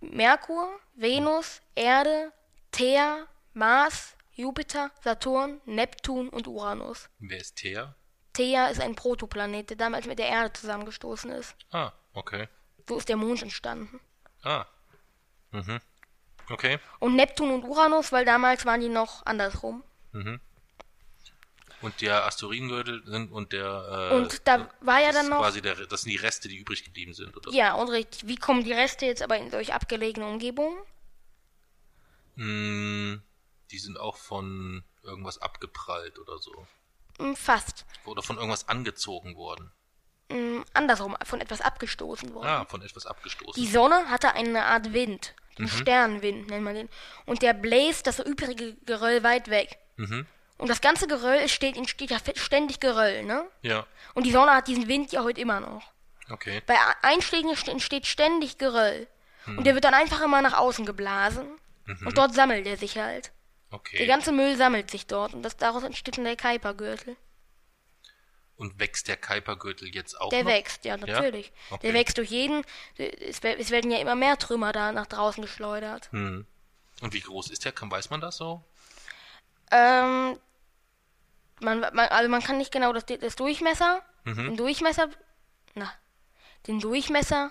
[SPEAKER 1] Merkur, Venus, Erde, Thea, Mars, Jupiter, Saturn, Neptun und Uranus.
[SPEAKER 2] Wer ist Thea?
[SPEAKER 1] Thea ist ein Protoplanet, der damals mit der Erde zusammengestoßen ist.
[SPEAKER 2] Ah, okay.
[SPEAKER 1] So ist der Mond entstanden.
[SPEAKER 2] Ah. Mhm. Okay.
[SPEAKER 1] Und Neptun und Uranus, weil damals waren die noch andersrum.
[SPEAKER 2] Mhm. Und der Asteroidengürtel sind und der äh,
[SPEAKER 1] Und da war ja dann noch-
[SPEAKER 2] quasi der, das sind die Reste, die übrig geblieben sind, oder?
[SPEAKER 1] Ja, und richtig. Wie kommen die Reste jetzt aber in solch abgelegene Umgebungen?
[SPEAKER 2] Mm, die sind auch von irgendwas abgeprallt oder so.
[SPEAKER 1] Hm, Fast.
[SPEAKER 2] Oder von irgendwas angezogen worden.
[SPEAKER 1] Hm, Andersrum, von etwas abgestoßen worden.
[SPEAKER 2] Ah, von etwas abgestoßen.
[SPEAKER 1] Die Sonne hatte eine Art Wind. Den
[SPEAKER 2] Mhm.
[SPEAKER 1] Sternenwind nennt man den. Und der bläst das übrige Geröll weit weg.
[SPEAKER 2] Mhm.
[SPEAKER 1] Und das ganze Geröll steht, entsteht ja ständig Geröll, ne?
[SPEAKER 2] Ja,
[SPEAKER 1] Und die Sonne hat diesen Wind ja heute immer noch.
[SPEAKER 2] okay.
[SPEAKER 1] Bei Einschlägen st- entsteht ständig Geröll.
[SPEAKER 2] Mhm.
[SPEAKER 1] Und der wird dann einfach immer nach außen geblasen. Und dort sammelt er sich halt. Der
[SPEAKER 2] Okay.
[SPEAKER 1] ganze Müll sammelt sich dort. Und das, daraus entsteht dann der Kuipergürtel.
[SPEAKER 2] Und wächst der Kuipergürtel jetzt auch
[SPEAKER 1] Der
[SPEAKER 2] noch?
[SPEAKER 1] wächst, ja, natürlich.
[SPEAKER 2] Okay.
[SPEAKER 1] Der wächst durch jeden. Es, wer- es werden ja immer mehr Trümmer da nach draußen geschleudert.
[SPEAKER 2] Hm. Und wie groß ist der? Kann, weiß man das so?
[SPEAKER 1] Ähm, man, man, also man kann nicht genau das, das Durchmesser,
[SPEAKER 2] Mhm.
[SPEAKER 1] den Durchmesser, na, den Durchmesser,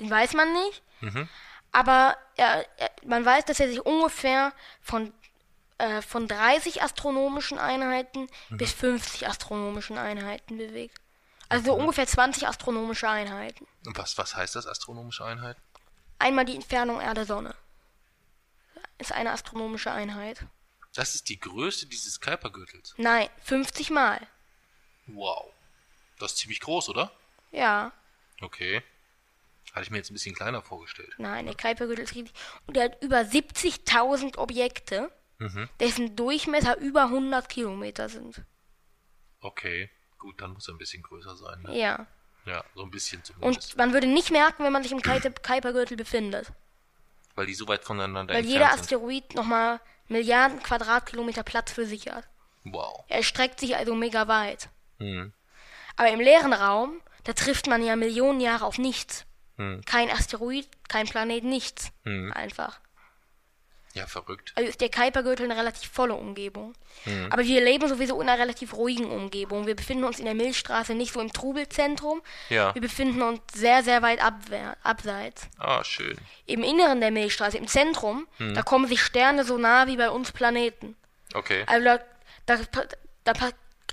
[SPEAKER 1] den weiß man nicht.
[SPEAKER 2] Mhm.
[SPEAKER 1] Aber er, er, man weiß, dass er sich ungefähr von, äh, von 30 astronomischen Einheiten
[SPEAKER 2] Mhm.
[SPEAKER 1] bis 50 astronomischen Einheiten bewegt. Also so
[SPEAKER 2] Mhm.
[SPEAKER 1] ungefähr 20 astronomische Einheiten.
[SPEAKER 2] Und was, was heißt das, astronomische Einheit?
[SPEAKER 1] Einmal die Entfernung Erde-Sonne. Ist eine astronomische Einheit.
[SPEAKER 2] Das ist die Größe dieses Kuipergürtels.
[SPEAKER 1] Nein, 50 Mal.
[SPEAKER 2] Wow. Das ist ziemlich groß, oder?
[SPEAKER 1] Ja.
[SPEAKER 2] Okay. Hatte ich mir jetzt ein bisschen kleiner vorgestellt.
[SPEAKER 1] Nein, der Kuipergürtel ist riesig. Und der hat über 70.000 Objekte,
[SPEAKER 2] Mhm.
[SPEAKER 1] dessen Durchmesser über 100 Kilometer sind.
[SPEAKER 2] Okay. Gut, dann muss er ein bisschen größer sein. Ne?
[SPEAKER 1] Ja.
[SPEAKER 2] Ja, so ein bisschen zumindest.
[SPEAKER 1] Und man würde nicht merken, wenn man sich im Kuiper- Kuipergürtel befindet.
[SPEAKER 2] Weil die so weit voneinander
[SPEAKER 1] Weil jeder
[SPEAKER 2] entfernt sind.
[SPEAKER 1] Asteroid nochmal Milliarden Quadratkilometer Platz für sich hat.
[SPEAKER 2] Wow.
[SPEAKER 1] Er erstreckt sich also mega weit.
[SPEAKER 2] Hm.
[SPEAKER 1] Aber im leeren Raum, da trifft man ja Millionen Jahre auf nichts.
[SPEAKER 2] Hm.
[SPEAKER 1] Kein Asteroid, kein Planet, nichts.
[SPEAKER 2] Hm.
[SPEAKER 1] Einfach.
[SPEAKER 2] Ja, verrückt.
[SPEAKER 1] Also ist der Kuipergürtel eine relativ volle Umgebung.
[SPEAKER 2] Hm.
[SPEAKER 1] Aber wir leben sowieso in einer relativ ruhigen Umgebung. Wir befinden uns in der Milchstraße nicht so im Trubelzentrum.
[SPEAKER 2] Ja.
[SPEAKER 1] Wir befinden uns sehr, sehr weit abwehr, abseits.
[SPEAKER 2] Ah, schön.
[SPEAKER 1] Im Inneren der Milchstraße, im Zentrum,
[SPEAKER 2] Hm.
[SPEAKER 1] da kommen sich Sterne so nah wie bei uns Planeten.
[SPEAKER 2] Okay.
[SPEAKER 1] Also da, da, da,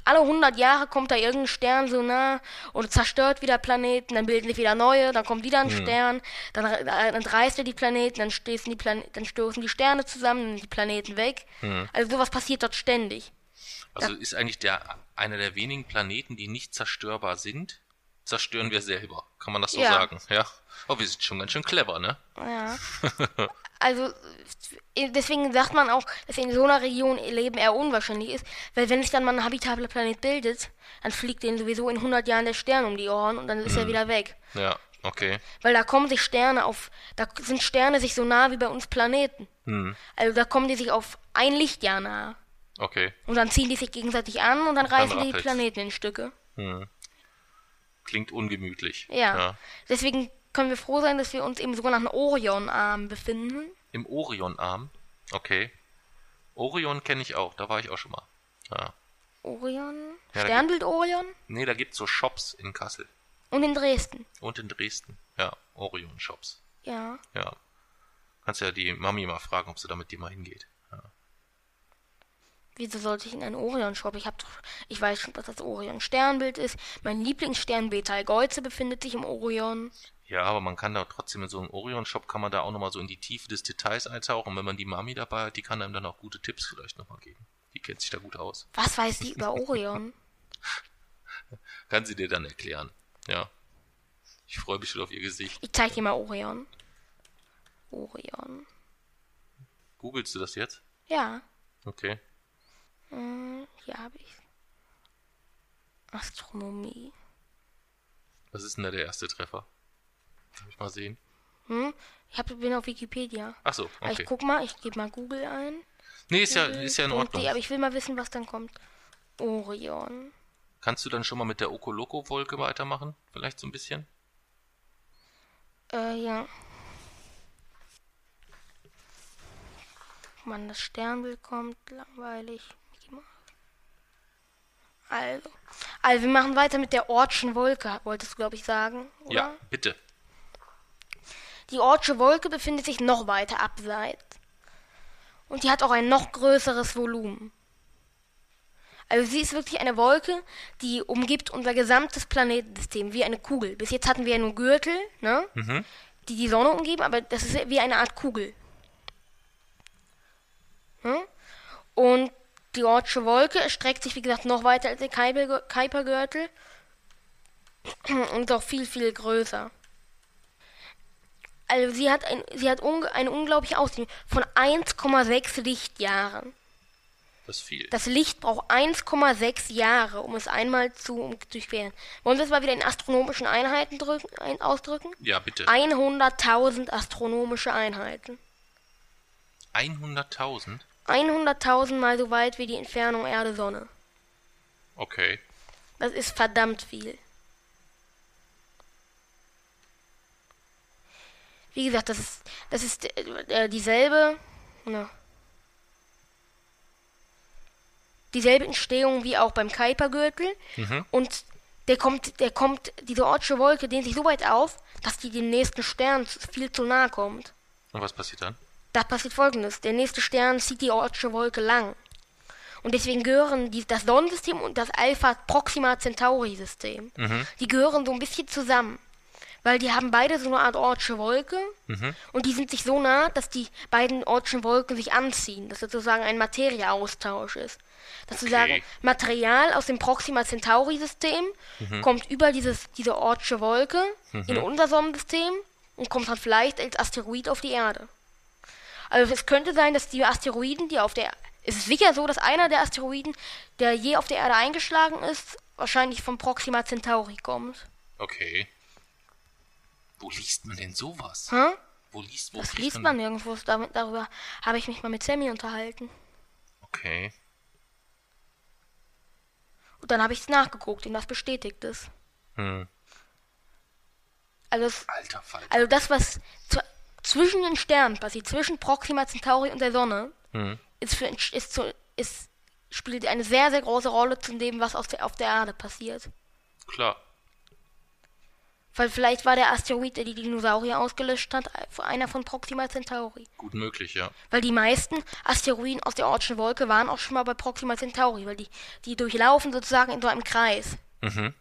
[SPEAKER 1] alle 100 Jahre kommt da irgendein Stern so nah und zerstört wieder Planeten, dann bilden sich wieder neue, dann kommt wieder ein Stern, dann, äh, dann reißt er die Planeten, dann stoßen die, Plan dann stoßen die Sterne zusammen, dann die Planeten weg. Also sowas passiert dort ständig.
[SPEAKER 2] Also ist eigentlich der einer der wenigen Planeten, die nicht zerstörbar sind, zerstören wir selber. Kann man das so
[SPEAKER 1] Ja.
[SPEAKER 2] sagen? Ja. Oh, wir sind schon ganz schön clever, ne?
[SPEAKER 1] Ja. Also deswegen sagt man auch, dass in so einer Region ihr Leben eher unwahrscheinlich ist, weil wenn sich dann mal ein habitabler Planet bildet, dann fliegt den sowieso in 100 Jahren der Stern um die Ohren und dann ist er wieder weg.
[SPEAKER 2] Ja, okay.
[SPEAKER 1] Weil da kommen sich Sterne auf, da sind Sterne sich so nah wie bei uns Planeten.
[SPEAKER 2] Hm.
[SPEAKER 1] Also da kommen die sich auf ein Lichtjahr nah.
[SPEAKER 2] Okay.
[SPEAKER 1] Und dann ziehen die sich gegenseitig an und dann reißen die
[SPEAKER 2] rappelt's.
[SPEAKER 1] Planeten in Stücke.
[SPEAKER 2] Klingt ungemütlich.
[SPEAKER 1] Ja. Deswegen können wir froh sein, dass wir uns im sogenannten Orionarm befinden.
[SPEAKER 2] Im Orionarm. Okay. Orion kenne ich auch, da war ich auch schon mal. Ja.
[SPEAKER 1] Orion?
[SPEAKER 2] Ja,
[SPEAKER 1] Sternbild Orion?
[SPEAKER 2] Nee, da gibt's so Shops in Kassel
[SPEAKER 1] Und in Dresden.
[SPEAKER 2] und in Dresden. Ja, Orion-Shops.
[SPEAKER 1] Ja.
[SPEAKER 2] Ja. Kannst ja die Mami mal fragen, ob sie da mit dir mal hingeht.
[SPEAKER 1] Wieso sollte ich in einen Orion-Shop? Ich hab doch, ich weiß schon, was das Orion-Sternbild ist. Mein Lieblingsstern Betelgeuse befindet sich im Orion.
[SPEAKER 2] Ja, aber man kann da trotzdem in so einem Orion-Shop kann man da auch nochmal so in die Tiefe des Details eintauchen. Und wenn man die Mami dabei hat, die kann einem dann auch gute Tipps vielleicht nochmal geben. Die kennt sich da gut aus.
[SPEAKER 1] Was weiß die über Orion?
[SPEAKER 2] Kann sie dir dann erklären. Ja. Ich freue mich schon auf ihr Gesicht.
[SPEAKER 1] Ich zeig dir mal Orion. Orion.
[SPEAKER 2] Googelst du das jetzt?
[SPEAKER 1] Ja,
[SPEAKER 2] Okay.
[SPEAKER 1] Hm, hier habe ich Astronomie.
[SPEAKER 2] Was ist denn da der erste Treffer? Darf ich mal sehen?
[SPEAKER 1] Hm? Ich hab, bin auf Wikipedia.
[SPEAKER 2] Ach so,
[SPEAKER 1] Aber
[SPEAKER 2] okay.
[SPEAKER 1] Ich guck mal, ich gebe mal Google ein.
[SPEAKER 2] Nee, ist ja, ist ja in Ordnung.
[SPEAKER 1] aber ich will mal wissen, was dann kommt. Orion.
[SPEAKER 2] Kannst du dann schon mal mit der Okoloko-Wolke weitermachen? Vielleicht so ein bisschen?
[SPEAKER 1] Äh, ja. Mann, das Sternbild kommt, langweilig. Also. Also, wir machen weiter mit der Ortschen Wolke, wolltest du, glaube ich, sagen, oder?
[SPEAKER 2] Ja, bitte.
[SPEAKER 1] Die Ortsche Wolke befindet sich noch weiter abseits. Und die hat auch ein noch größeres Volumen. Also sie ist wirklich eine Wolke, die umgibt unser gesamtes Planetensystem wie eine Kugel. Bis jetzt hatten wir ja nur Gürtel, ne? Die die Sonne umgeben, aber das ist wie eine Art Kugel. Hm? Und die Ortsche Wolke erstreckt sich, wie gesagt, noch weiter als der Kuiper- Kuipergürtel und ist auch viel, viel größer. Also sie hat, ein, sie hat unge- eine unglaubliche Ausdehnung von 1,6 Lichtjahren.
[SPEAKER 2] Das ist viel.
[SPEAKER 1] Das Licht braucht 1,6 Jahre, um es einmal zu um, durchqueren. Wollen wir es mal wieder in astronomischen Einheiten drücken, ein, ausdrücken?
[SPEAKER 2] ja, bitte.
[SPEAKER 1] 100.000 astronomische Einheiten.
[SPEAKER 2] 100.000?
[SPEAKER 1] 100.000 mal so weit wie die Entfernung Erde-Sonne.
[SPEAKER 2] Okay.
[SPEAKER 1] Das ist verdammt viel. Wie gesagt, das ist, das ist äh, äh, dieselbe, ne, dieselbe Entstehung wie auch beim Kuipergürtel. Und der kommt, der kommt, diese Ortsche Wolke dehnt sich so weit auf, dass die dem nächsten Stern viel zu nahe kommt.
[SPEAKER 2] Und was passiert dann?
[SPEAKER 1] Da passiert folgendes. Der nächste Stern zieht die Ortsche Wolke lang. Und deswegen gehören die, das Sonnensystem und das Alpha Proxima Centauri System, die gehören so ein bisschen zusammen. Weil die haben beide so eine Art Ortsche Wolke und die sind sich so nah, dass die beiden Ortschen Wolken sich anziehen. Das sozusagen ein Materieaustausch ist. Das sozusagen
[SPEAKER 2] Okay.
[SPEAKER 1] Material aus dem Proxima Centauri System kommt über dieses, diese Ortsche Wolke in unser Sonnensystem und kommt dann vielleicht als Asteroid auf die Erde. Also es könnte sein, dass die Asteroiden, die auf der es ist sicher so, dass einer der Asteroiden, der je auf der Erde eingeschlagen ist, wahrscheinlich vom Proxima Centauri kommt.
[SPEAKER 2] Okay. Wo liest man denn sowas?
[SPEAKER 1] Hä?
[SPEAKER 2] Wo liest, wo
[SPEAKER 1] Das liest man nirgendwo. Damit, darüber habe ich mich mal mit Sammy unterhalten.
[SPEAKER 2] Okay.
[SPEAKER 1] Und dann habe ich es nachgeguckt und das bestätigt es.
[SPEAKER 2] Hm.
[SPEAKER 1] Also, es,
[SPEAKER 2] Alter Falter.
[SPEAKER 1] also das, was zwischen den Sternen passiert, zwischen Proxima Centauri und der Sonne,
[SPEAKER 2] Hm.
[SPEAKER 1] ist, für, ist, zu, ist spielt eine sehr, sehr große Rolle zu dem, was auf der, auf der Erde passiert.
[SPEAKER 2] Klar.
[SPEAKER 1] Weil vielleicht war der Asteroid, der die Dinosaurier ausgelöscht hat, einer von Proxima Centauri.
[SPEAKER 2] Gut möglich, ja.
[SPEAKER 1] Weil die meisten Asteroiden aus der Ortschen Wolke waren auch schon mal bei Proxima Centauri, weil die, die durchlaufen sozusagen in so einem Kreis.
[SPEAKER 2] Mhm.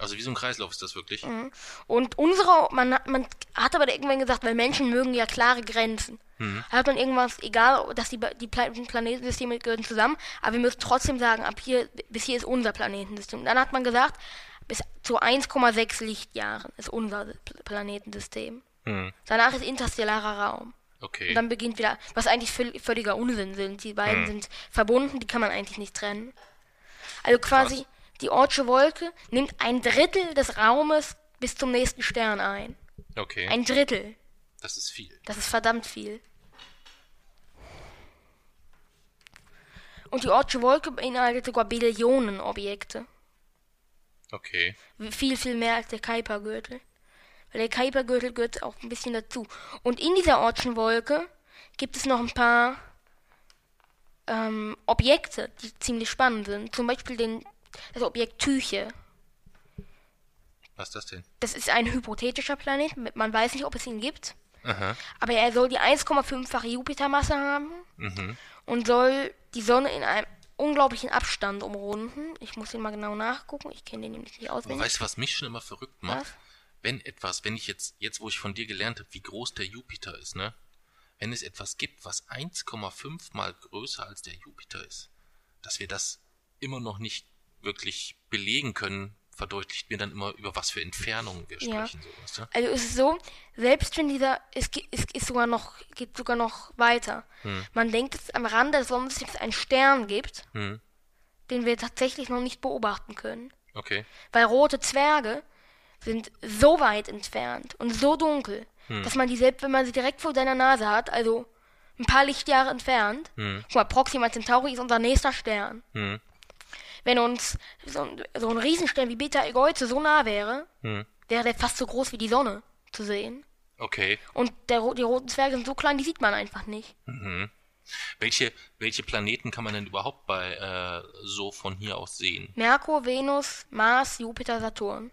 [SPEAKER 2] Also wie so ein Kreislauf ist das wirklich?
[SPEAKER 1] Mhm. Und unsere, man, hat- man hat aber irgendwann gesagt, weil Menschen mögen ja klare Grenzen.
[SPEAKER 2] Mhm.
[SPEAKER 1] Hat man irgendwas, egal, dass die, die Pla- Planetensysteme gehören zusammen, aber wir müssen trotzdem sagen, ab hier, bis hier ist unser Planetensystem. Dann hat man gesagt, bis zu 1,6 Lichtjahren ist unser Pl- Planetensystem.
[SPEAKER 2] Mhm.
[SPEAKER 1] Danach ist interstellarer Raum.
[SPEAKER 2] Okay.
[SPEAKER 1] Und dann beginnt wieder, was eigentlich völ- völliger Unsinn sind. Die beiden
[SPEAKER 2] Hm.
[SPEAKER 1] sind verbunden, die kann man eigentlich nicht trennen. Also quasi, die Ortsche Wolke nimmt ein Drittel des Raumes bis zum nächsten Stern ein.
[SPEAKER 2] okay.
[SPEAKER 1] Ein Drittel.
[SPEAKER 2] das ist viel.
[SPEAKER 1] Das ist verdammt viel. Und die Ortsche Wolke beinhaltet sogar Billionen Objekte.
[SPEAKER 2] Okay.
[SPEAKER 1] Viel, viel mehr als der Kuipergürtel. Weil der Kuipergürtel gehört auch ein bisschen dazu. Und in dieser Ortschen Wolke gibt es noch ein paar ähm, Objekte, die ziemlich spannend sind. Zum Beispiel den, das Objekt Tyche.
[SPEAKER 2] Was ist das denn?
[SPEAKER 1] Das ist ein hypothetischer Planet. Man weiß nicht, ob es ihn gibt.
[SPEAKER 2] Aha.
[SPEAKER 1] Aber er soll die 1,5-fache Jupitermasse haben
[SPEAKER 2] Mhm.
[SPEAKER 1] und soll die Sonne in einem unglaublichen Abstand umrunden. Ich muss den mal genau nachgucken. Ich kenne den nämlich nicht auswendig.
[SPEAKER 2] weißt du, was mich schon immer verrückt macht?
[SPEAKER 1] Was?
[SPEAKER 2] Wenn etwas, wenn ich jetzt, jetzt wo ich von dir gelernt habe, wie groß der Jupiter ist, ne? Wenn es etwas gibt, was 1,5 mal größer als der Jupiter ist, dass wir das immer noch nicht wirklich belegen können, verdeutlicht mir dann immer, über was für Entfernungen wir
[SPEAKER 1] Ja.
[SPEAKER 2] sprechen. So, weißt du?
[SPEAKER 1] Also es ist so, selbst wenn dieser, es, es ist sogar noch, geht sogar noch weiter. Man denkt, dass es am Rande des Sonnensystems einen Stern gibt,
[SPEAKER 2] Hm.
[SPEAKER 1] den wir tatsächlich noch nicht beobachten können.
[SPEAKER 2] Okay.
[SPEAKER 1] Weil rote Zwerge sind so weit entfernt und so dunkel, dass man die selbst, wenn man sie direkt vor seiner Nase hat, also ein paar Lichtjahre entfernt, guck mal, Proxima Centauri ist unser nächster Stern. Wenn uns so ein, so ein Riesenstern wie Beta Egoize so nah wäre,
[SPEAKER 2] Hm.
[SPEAKER 1] wäre der fast so groß wie die Sonne zu sehen.
[SPEAKER 2] Okay.
[SPEAKER 1] Und der, die roten Zwerge sind so klein, die sieht man einfach nicht.
[SPEAKER 2] Welche, welche Planeten kann man denn überhaupt bei äh, so von hier aus sehen?
[SPEAKER 1] Merkur, Venus, Mars, Jupiter, Saturn.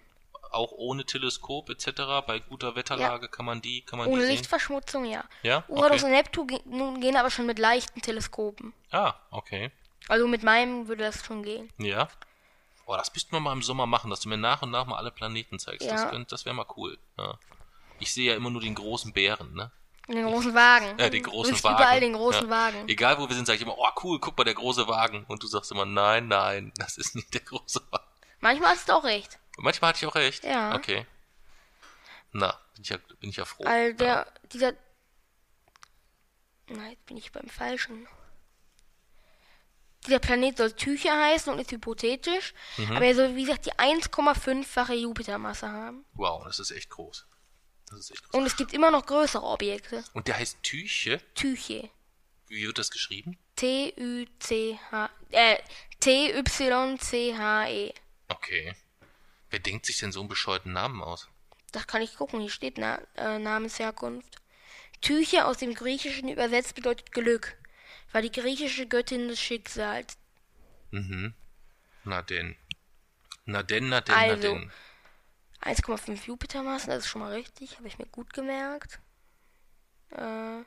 [SPEAKER 2] Auch ohne Teleskop etc. Bei guter Wetterlage kann man die, kann man
[SPEAKER 1] Ohne
[SPEAKER 2] die sehen?
[SPEAKER 1] Lichtverschmutzung, ja.
[SPEAKER 2] Ja?
[SPEAKER 1] Uranus
[SPEAKER 2] Okay.
[SPEAKER 1] und Neptun gehen aber schon mit leichten Teleskopen.
[SPEAKER 2] Ah, okay.
[SPEAKER 1] Also mit meinem würde das schon gehen.
[SPEAKER 2] Ja. Boah, das müssten wir mal im Sommer machen, dass du mir nach und nach mal alle Planeten zeigst. Das,
[SPEAKER 1] Ja.
[SPEAKER 2] könnt- das wäre mal cool. Ja. Ich sehe ja immer nur den großen Bären, ne?
[SPEAKER 1] Den großen Wagen.
[SPEAKER 2] Ja, den großen
[SPEAKER 1] Du siehst
[SPEAKER 2] Wagen.
[SPEAKER 1] überall den großen
[SPEAKER 2] ja.
[SPEAKER 1] Wagen.
[SPEAKER 2] Egal wo wir sind, sage ich immer, oh cool, guck mal, der große Wagen. Und du sagst immer, nein, nein, das ist nicht der große Wagen.
[SPEAKER 1] Manchmal hast du auch recht.
[SPEAKER 2] Und manchmal hatte ich auch recht.
[SPEAKER 1] Ja.
[SPEAKER 2] Okay. Na, bin ich ja, bin ich ja froh.
[SPEAKER 1] Weil der,
[SPEAKER 2] ja.
[SPEAKER 1] dieser... Nein, jetzt bin ich beim Falschen. Dieser Planet soll Tücher heißen und ist hypothetisch,
[SPEAKER 2] Mhm.
[SPEAKER 1] aber er soll, wie gesagt, die 1,5-fache Jupitermasse haben.
[SPEAKER 2] Wow, das ist echt groß. Das ist echt groß.
[SPEAKER 1] Und es gibt immer noch größere Objekte.
[SPEAKER 2] Und der heißt Tüche.
[SPEAKER 1] Tyche.
[SPEAKER 2] Wie wird das geschrieben?
[SPEAKER 1] T-U-C-H... Äh, T-Y-C-H-E.
[SPEAKER 2] Okay. Wer denkt sich denn so einen bescheuerten Namen aus?
[SPEAKER 1] Das kann ich gucken, hier steht Na äh, Namensherkunft. Tyche aus dem Griechischen übersetzt bedeutet Glück. War die griechische Göttin des Schicksals.
[SPEAKER 2] Mhm. Na denn. Na denn, na denn, na
[SPEAKER 1] Also,
[SPEAKER 2] denn.
[SPEAKER 1] 1,5 Jupitermassen, das ist schon mal richtig, habe ich mir gut gemerkt. Äh.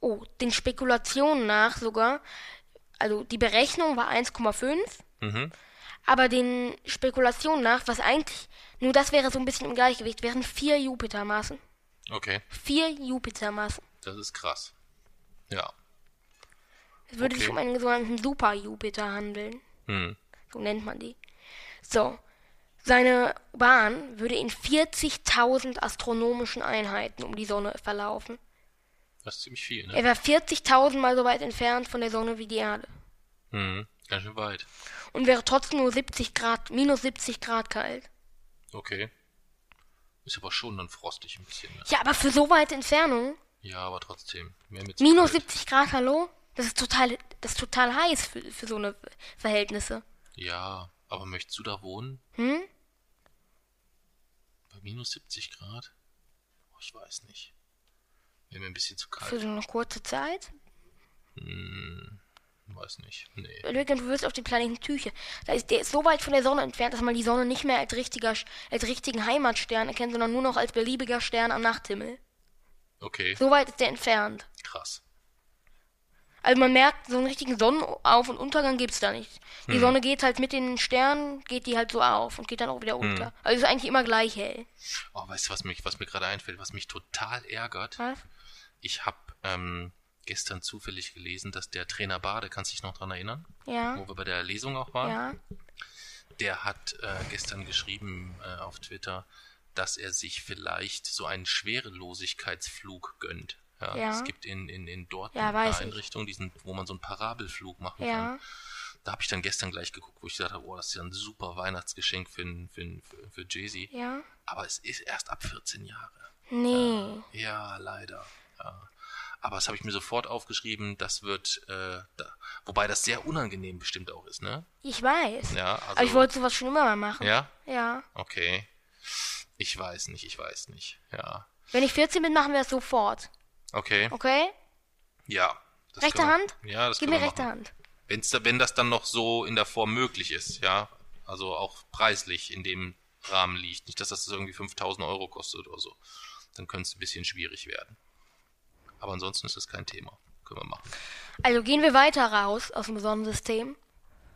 [SPEAKER 1] Oh, den Spekulationen nach sogar. Also die Berechnung war 1,5,
[SPEAKER 2] Mhm.
[SPEAKER 1] aber den Spekulationen nach, was eigentlich, nur das wäre so ein bisschen im Gleichgewicht, wären vier Jupitermassen.
[SPEAKER 2] Okay,
[SPEAKER 1] Vier Jupitermassen.
[SPEAKER 2] das ist krass. Ja.
[SPEAKER 1] Es würde
[SPEAKER 2] Okay.
[SPEAKER 1] sich um einen sogenannten Super-Jupiter handeln.
[SPEAKER 2] Hm.
[SPEAKER 1] So nennt man die. So. Seine Bahn würde in 40.000 astronomischen Einheiten um die Sonne verlaufen.
[SPEAKER 2] Das ist ziemlich viel, ne?
[SPEAKER 1] Er wäre 40.000 Mal so weit entfernt von der Sonne wie die Erde.
[SPEAKER 2] Hm. Ganz schön weit.
[SPEAKER 1] Und wäre trotzdem nur 70 Grad, minus 70 Grad kalt.
[SPEAKER 2] Okay. Ist aber schon dann frostig ein bisschen, ne?
[SPEAKER 1] Ja, aber für so weite Entfernung,
[SPEAKER 2] Ja, aber trotzdem. Mehr mit zu
[SPEAKER 1] minus
[SPEAKER 2] kalt.
[SPEAKER 1] 70 Grad, hallo? Das ist total, das ist total heiß für, für so eine Verhältnisse.
[SPEAKER 2] Ja, aber möchtest du da wohnen?
[SPEAKER 1] Hm?
[SPEAKER 2] Bei minus 70 Grad? Oh, ich weiß nicht. Wäre mir ein bisschen zu
[SPEAKER 1] Für
[SPEAKER 2] kalt.
[SPEAKER 1] so eine kurze Zeit?
[SPEAKER 2] weiß nicht. Nee.
[SPEAKER 1] Du wirst auf den Planeten Tyche. Da ist, der ist so weit von der Sonne entfernt, dass man die Sonne nicht mehr als, richtiger, als richtigen Heimatstern erkennt, sondern nur noch als beliebiger Stern am Nachthimmel.
[SPEAKER 2] Okay,
[SPEAKER 1] So weit ist der entfernt.
[SPEAKER 2] krass.
[SPEAKER 1] Also man merkt, so einen richtigen Sonnenauf- und Untergang gibt's da nicht. Die Sonne geht halt mit den Sternen, geht die halt so auf und geht dann auch wieder unter. Also ist eigentlich immer gleich hell.
[SPEAKER 2] Oh, weißt du, was, mich, was mir gerade einfällt, was mich total ärgert?
[SPEAKER 1] Was?
[SPEAKER 2] Ich habe ähm, gestern zufällig gelesen, dass der Trainer Bade, kannst du dich noch dran erinnern?
[SPEAKER 1] Ja.
[SPEAKER 2] Wo wir bei der Lesung auch waren?
[SPEAKER 1] Ja.
[SPEAKER 2] Der hat äh, gestern geschrieben äh, auf Twitter, dass er sich vielleicht so einen Schwerelosigkeitsflug gönnt. Ja,
[SPEAKER 1] Ja.
[SPEAKER 2] Es gibt in, in, in Dortmund
[SPEAKER 1] Ja,
[SPEAKER 2] eine
[SPEAKER 1] ich.
[SPEAKER 2] Einrichtung, diesen, wo man so einen Parabelflug machen
[SPEAKER 1] Ja.
[SPEAKER 2] kann. Da habe ich dann gestern gleich geguckt, wo ich gedacht habe, oh, das ist ja ein super Weihnachtsgeschenk für, für, für, für Jay-Z.
[SPEAKER 1] Ja.
[SPEAKER 2] Aber es ist erst ab 14 Jahre.
[SPEAKER 1] Nee.
[SPEAKER 2] Ja, leider. Ja. Aber das habe ich mir sofort aufgeschrieben, das wird, äh, da, wobei das sehr unangenehm bestimmt auch ist, ne?
[SPEAKER 1] Ich weiß.
[SPEAKER 2] Ja, also,
[SPEAKER 1] Aber ich wollte sowas schon immer mal machen.
[SPEAKER 2] ja,
[SPEAKER 1] Ja.
[SPEAKER 2] okay. Ich weiß nicht, ich weiß nicht. Ja,
[SPEAKER 1] Wenn ich 14 bin, machen wir es sofort.
[SPEAKER 2] okay.
[SPEAKER 1] Okay?
[SPEAKER 2] Ja.
[SPEAKER 1] Rechte
[SPEAKER 2] können
[SPEAKER 1] Hand?
[SPEAKER 2] Ja, das
[SPEAKER 1] Gib mir rechte
[SPEAKER 2] machen.
[SPEAKER 1] Hand.
[SPEAKER 2] Wenn's da, wenn das dann noch so in der Form möglich ist, ja. Also auch preislich in dem Rahmen liegt. Nicht, dass das irgendwie 5000 Euro kostet oder so. Dann könnte es ein bisschen schwierig werden. Aber ansonsten ist das kein Thema. Können wir machen.
[SPEAKER 1] Also gehen wir weiter raus aus dem Sonnensystem.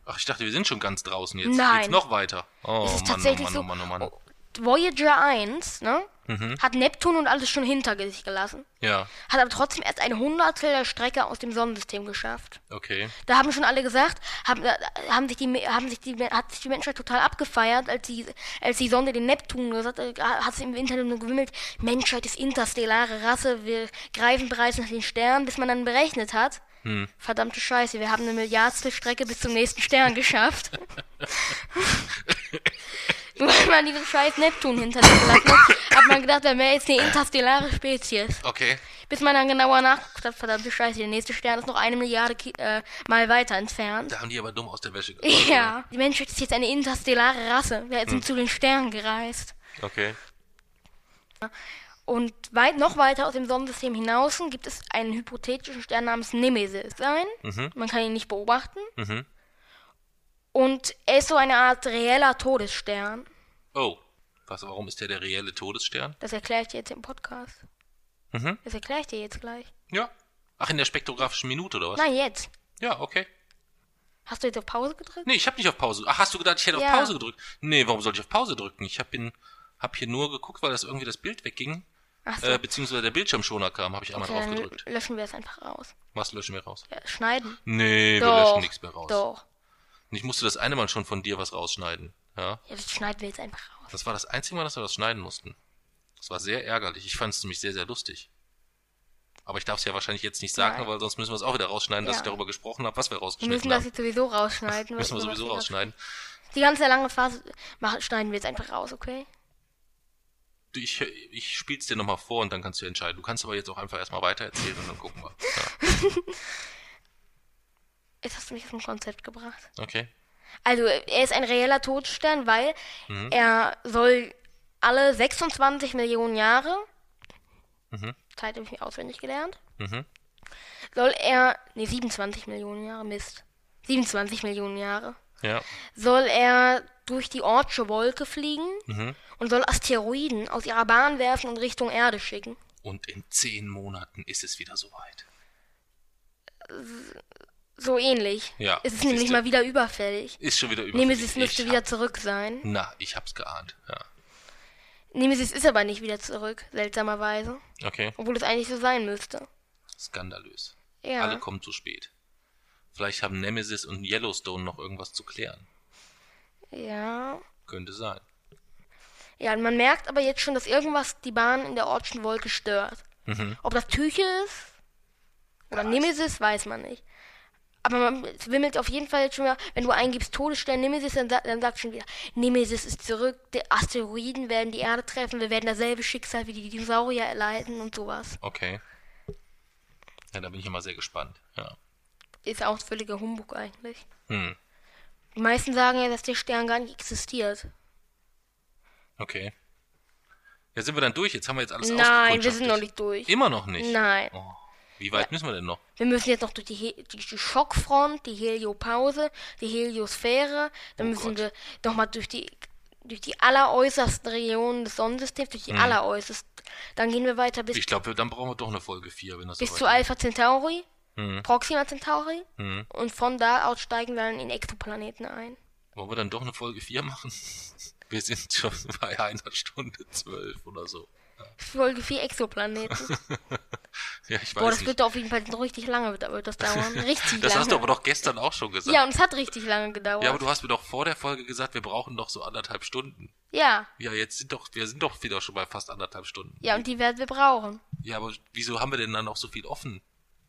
[SPEAKER 2] Ach, ich dachte, wir sind schon ganz draußen jetzt.
[SPEAKER 1] Nein.
[SPEAKER 2] Geht's noch weiter? Oh, Mann,
[SPEAKER 1] tatsächlich
[SPEAKER 2] oh Mann,
[SPEAKER 1] so.
[SPEAKER 2] oh Mann, oh Mann.
[SPEAKER 1] oh, Voyager 1, ne?
[SPEAKER 2] Mhm.
[SPEAKER 1] Hat Neptun und alles schon hinter sich gelassen.
[SPEAKER 2] Ja,
[SPEAKER 1] Hat aber trotzdem erst ein Hundertstel der Strecke aus dem Sonnensystem geschafft.
[SPEAKER 2] okay.
[SPEAKER 1] Da haben schon alle gesagt, haben, äh, haben sich die, haben sich die, hat sich die Menschheit total abgefeiert, als die, als die Sonde den Neptun gesagt hat, hat es im Internet nur gewimmelt, Menschheit ist interstellare Rasse, wir greifen bereits nach den Sternen, bis man dann berechnet hat.
[SPEAKER 2] Hm.
[SPEAKER 1] Verdammte Scheiße, wir haben eine Milliardstel Strecke bis zum nächsten Stern geschafft. Nur weil man diesen scheiß Neptun hinter sich gelassen hat, hat man gedacht, er wäre jetzt eine interstellare Spezies.
[SPEAKER 2] Okay.
[SPEAKER 1] Bis man dann genauer nachguckt hat, verdammte Scheiße, der nächste Stern ist noch eine Milliarde Ki äh, Mal weiter entfernt.
[SPEAKER 2] Da haben die aber dumm aus der Wäsche gekommen.
[SPEAKER 1] Ja, die Menschheit ist jetzt eine interstellare Rasse. Wir
[SPEAKER 2] Hm.
[SPEAKER 1] sind zu den Sternen gereist.
[SPEAKER 2] Okay.
[SPEAKER 1] Und weit, noch weiter aus dem Sonnensystem hinaus gibt es einen hypothetischen Stern namens Nemesis sein. Man kann ihn nicht beobachten.
[SPEAKER 2] Mhm.
[SPEAKER 1] Und er ist so eine Art reeller Todesstern.
[SPEAKER 2] Oh. Was, warum ist der der reelle Todesstern?
[SPEAKER 1] Das erkläre ich dir jetzt im Podcast.
[SPEAKER 2] Mhm.
[SPEAKER 1] Das erkläre ich dir jetzt gleich.
[SPEAKER 2] Ja. Ach, in der spektrographischen Minute oder was?
[SPEAKER 1] Nein, jetzt.
[SPEAKER 2] Ja, okay.
[SPEAKER 1] Hast du jetzt auf Pause gedrückt?
[SPEAKER 2] Nee, ich habe nicht auf Pause. Ach, hast du gedacht, ich hätte
[SPEAKER 1] Ja.
[SPEAKER 2] auf Pause gedrückt? Nee, warum sollte ich auf Pause drücken? Ich habe hab hier nur geguckt, weil das irgendwie das Bild wegging.
[SPEAKER 1] Ach so.
[SPEAKER 2] Äh, beziehungsweise der Bildschirmschoner kam, habe ich einmal
[SPEAKER 1] okay,
[SPEAKER 2] drauf gedrückt.
[SPEAKER 1] löschen wir es einfach raus.
[SPEAKER 2] Was löschen wir raus?
[SPEAKER 1] Ja, schneiden.
[SPEAKER 2] Nee, wir
[SPEAKER 1] Doch.
[SPEAKER 2] löschen nichts mehr raus.
[SPEAKER 1] Doch.
[SPEAKER 2] Und ich musste das eine Mal schon von dir was rausschneiden. Ja.
[SPEAKER 1] Ja, das schneiden wir jetzt einfach raus.
[SPEAKER 2] Das war das einzige Mal, dass wir das schneiden mussten. Das war sehr ärgerlich. Ich fand es nämlich sehr, sehr lustig. Aber ich darf es ja wahrscheinlich jetzt nicht sagen,
[SPEAKER 1] Nein.
[SPEAKER 2] weil sonst müssen wir es auch wieder rausschneiden, dass
[SPEAKER 1] Ja.
[SPEAKER 2] ich darüber gesprochen habe, was wir
[SPEAKER 1] Wir
[SPEAKER 2] rausgeschnitten
[SPEAKER 1] müssen das
[SPEAKER 2] haben.
[SPEAKER 1] jetzt sowieso rausschneiden.
[SPEAKER 2] Müssen wir sowieso rausschneiden.
[SPEAKER 1] Die ganze lange Phase machen, schneiden wir jetzt einfach raus, okay?
[SPEAKER 2] Ich, ich spiel's dir nochmal vor und dann kannst du entscheiden. Du kannst aber jetzt auch einfach erstmal weitererzählen und dann gucken wir. Ja.
[SPEAKER 1] Jetzt hast du mich ein Konzept gebracht.
[SPEAKER 2] Okay.
[SPEAKER 1] Also, er ist ein reeller Todesstern, weil
[SPEAKER 2] Mhm.
[SPEAKER 1] er soll alle 26 Millionen Jahre,
[SPEAKER 2] Mhm.
[SPEAKER 1] Zeit habe ich mir auswendig gelernt,
[SPEAKER 2] Mhm.
[SPEAKER 1] soll er, nee, 27 Millionen Jahre, Mist. 27 Millionen Jahre.
[SPEAKER 2] Ja.
[SPEAKER 1] Soll er durch die Ortsche Wolke fliegen
[SPEAKER 2] Mhm.
[SPEAKER 1] und soll Asteroiden aus ihrer Bahn werfen und Richtung Erde schicken.
[SPEAKER 2] Und in zehn Monaten ist es wieder soweit.
[SPEAKER 1] So ähnlich.
[SPEAKER 2] Ja,
[SPEAKER 1] Es ist nämlich mal wieder überfällig.
[SPEAKER 2] Ist schon wieder über.
[SPEAKER 1] Nemesis müsste wieder zurück sein.
[SPEAKER 2] Na, ich hab's geahnt. Ja.
[SPEAKER 1] Nemesis ist aber nicht wieder zurück, seltsamerweise.
[SPEAKER 2] Okay.
[SPEAKER 1] Obwohl es eigentlich so sein müsste.
[SPEAKER 2] Skandalös.
[SPEAKER 1] Ja.
[SPEAKER 2] Alle kommen zu spät. Vielleicht haben Nemesis und Yellowstone noch irgendwas zu klären.
[SPEAKER 1] Ja.
[SPEAKER 2] Könnte sein.
[SPEAKER 1] Ja, und man merkt aber jetzt schon, dass irgendwas die Bahn in der Ortschen Wolke stört.
[SPEAKER 2] Mhm.
[SPEAKER 1] Ob das Tüche ist oder Nemesis, weiß man nicht. Aber man, es wimmelt auf jeden Fall jetzt schon wieder, wenn du eingibst Todesstern Nemesis, dann, dann sagt schon wieder, Nemesis ist zurück, die Asteroiden werden die Erde treffen, wir werden dasselbe Schicksal wie die Dinosaurier erleiden und sowas.
[SPEAKER 2] Okay. Ja, da bin ich immer sehr gespannt. Ja.
[SPEAKER 1] Ist auch völliger Humbug eigentlich.
[SPEAKER 2] Hm.
[SPEAKER 1] Die meisten sagen ja, dass der Stern gar nicht existiert.
[SPEAKER 2] Okay. Ja, sind wir dann durch? Jetzt haben wir jetzt alles
[SPEAKER 1] Nein, wir sind noch nicht durch.
[SPEAKER 2] Immer noch nicht?
[SPEAKER 1] Nein.
[SPEAKER 2] Oh. Wie weit müssen wir denn noch?
[SPEAKER 1] Wir müssen jetzt noch durch die, He durch die Schockfront, die Heliopause, die Heliosphäre. Dann
[SPEAKER 2] Oh
[SPEAKER 1] müssen
[SPEAKER 2] Gott.
[SPEAKER 1] wir nochmal durch die durch die alleräußersten Regionen des Sonnensystems, durch die alleräußersten. Dann gehen wir weiter bis,
[SPEAKER 2] Ich glaube, dann brauchen wir doch eine Folge 4, wenn das
[SPEAKER 1] bis
[SPEAKER 2] so
[SPEAKER 1] zu Alpha Centauri,
[SPEAKER 2] Mhm.
[SPEAKER 1] Proxima Centauri.
[SPEAKER 2] Mhm.
[SPEAKER 1] Und von da aus steigen wir dann in Exoplaneten ein.
[SPEAKER 2] Wollen wir dann doch eine Folge 4 machen? Wir sind schon bei einer Stunde zwölf oder so.
[SPEAKER 1] Folge 4 Exoplaneten.
[SPEAKER 2] Ja, ich weiß
[SPEAKER 1] Boah, das
[SPEAKER 2] nicht.
[SPEAKER 1] wird auf jeden Fall noch richtig lange wird, das dauern. Richtig
[SPEAKER 2] Das
[SPEAKER 1] lange.
[SPEAKER 2] hast du aber doch gestern auch schon gesagt.
[SPEAKER 1] ja, und es hat richtig lange gedauert.
[SPEAKER 2] Ja, aber du hast mir doch vor der Folge gesagt, wir brauchen doch so anderthalb Stunden.
[SPEAKER 1] ja,
[SPEAKER 2] Ja, jetzt sind doch, wir sind doch wieder schon bei fast anderthalb Stunden.
[SPEAKER 1] ja, und die werden wir brauchen.
[SPEAKER 2] Ja, aber wieso haben wir denn dann noch so viel offen?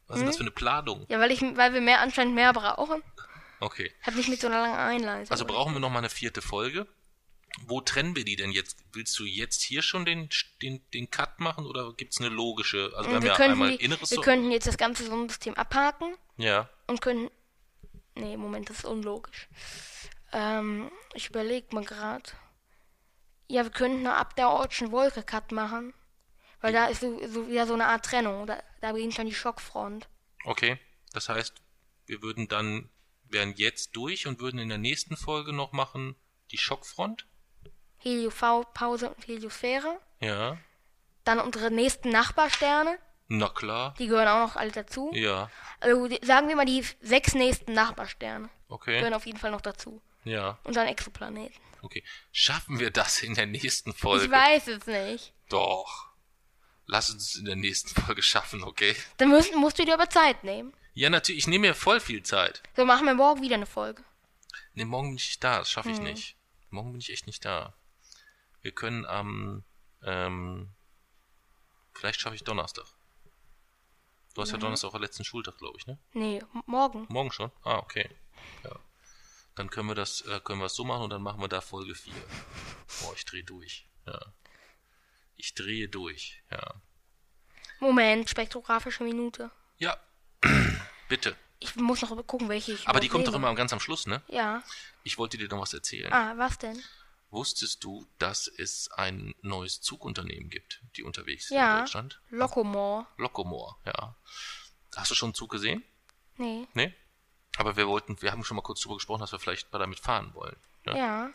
[SPEAKER 2] Was ist
[SPEAKER 1] Hm?
[SPEAKER 2] denn das für eine Planung?
[SPEAKER 1] Ja, weil ich, weil wir mehr anscheinend mehr brauchen.
[SPEAKER 2] Okay.
[SPEAKER 1] Hat nicht mit so einer langen Einleitung.
[SPEAKER 2] Also brauchen wir noch mal eine vierte Folge. Wo trennen wir die denn jetzt? Willst du jetzt hier schon den, den, den Cut machen oder gibt's eine logische? Also wir haben
[SPEAKER 1] wir,
[SPEAKER 2] ja
[SPEAKER 1] könnten
[SPEAKER 2] einmal
[SPEAKER 1] die,
[SPEAKER 2] inneres
[SPEAKER 1] wir
[SPEAKER 2] so-
[SPEAKER 1] könnten jetzt das ganze Sonnensystem abhaken
[SPEAKER 2] Ja.
[SPEAKER 1] und können. Nee, Moment, das ist unlogisch. Ähm, ich überlege mal gerade. Ja, wir könnten ab der Ortschen Wolke Cut machen. Weil da ist so, so wieder so eine Art Trennung. Da, da beginnt schon die Schockfront.
[SPEAKER 2] Okay. Das heißt, wir würden dann, wären jetzt durch und würden in der nächsten Folge noch machen die Schockfront.
[SPEAKER 1] Heliopause und Heliosphäre.
[SPEAKER 2] Ja.
[SPEAKER 1] Dann unsere nächsten Nachbarsterne.
[SPEAKER 2] Na klar.
[SPEAKER 1] Die gehören auch noch alle dazu.
[SPEAKER 2] Ja.
[SPEAKER 1] Also die, sagen wir mal die sechs nächsten Nachbarsterne.
[SPEAKER 2] Okay.
[SPEAKER 1] Gehören auf jeden Fall noch dazu.
[SPEAKER 2] Ja.
[SPEAKER 1] Und dann Exoplaneten.
[SPEAKER 2] Okay. Schaffen wir das in der nächsten Folge?
[SPEAKER 1] Ich weiß es nicht.
[SPEAKER 2] Doch. Lass uns es in der nächsten Folge schaffen, okay?
[SPEAKER 1] Dann müssen, musst du dir aber Zeit nehmen.
[SPEAKER 2] Ja, natürlich. Ich nehme mir voll viel Zeit.
[SPEAKER 1] So machen wir morgen wieder eine Folge.
[SPEAKER 2] Nee, morgen bin ich nicht da. Das schaffe
[SPEAKER 1] Hm.
[SPEAKER 2] ich nicht. Morgen bin ich echt nicht da. Wir können am, ähm, vielleicht schaffe ich Donnerstag. Du hast ja Donnerstag auch letzten Schultag, glaube ich, ne?
[SPEAKER 1] Nee, morgen.
[SPEAKER 2] Morgen schon? Ah, okay. Ja. Dann können wir das, äh, können wir es so machen und dann machen wir da Folge 4. Boah, ich drehe durch. Ja. Ich drehe durch, ja.
[SPEAKER 1] Moment, spektrographische Minute.
[SPEAKER 2] Ja. Bitte.
[SPEAKER 1] Ich muss noch gucken, welche ich
[SPEAKER 2] Aber die kommt doch immer ganz am Schluss, ne?
[SPEAKER 1] Ja.
[SPEAKER 2] Ich wollte dir noch was erzählen.
[SPEAKER 1] Ah, was denn?
[SPEAKER 2] Wusstest du, dass es ein neues Zugunternehmen gibt, die unterwegs sind in
[SPEAKER 1] Ja.
[SPEAKER 2] Deutschland?
[SPEAKER 1] Locomore.
[SPEAKER 2] Locomore, ja. Hast du schon einen Zug gesehen?
[SPEAKER 1] Nee.
[SPEAKER 2] Nee? Aber wir wollten, wir haben schon mal kurz drüber gesprochen, dass wir vielleicht mal damit fahren wollen. Ja.
[SPEAKER 1] Ja.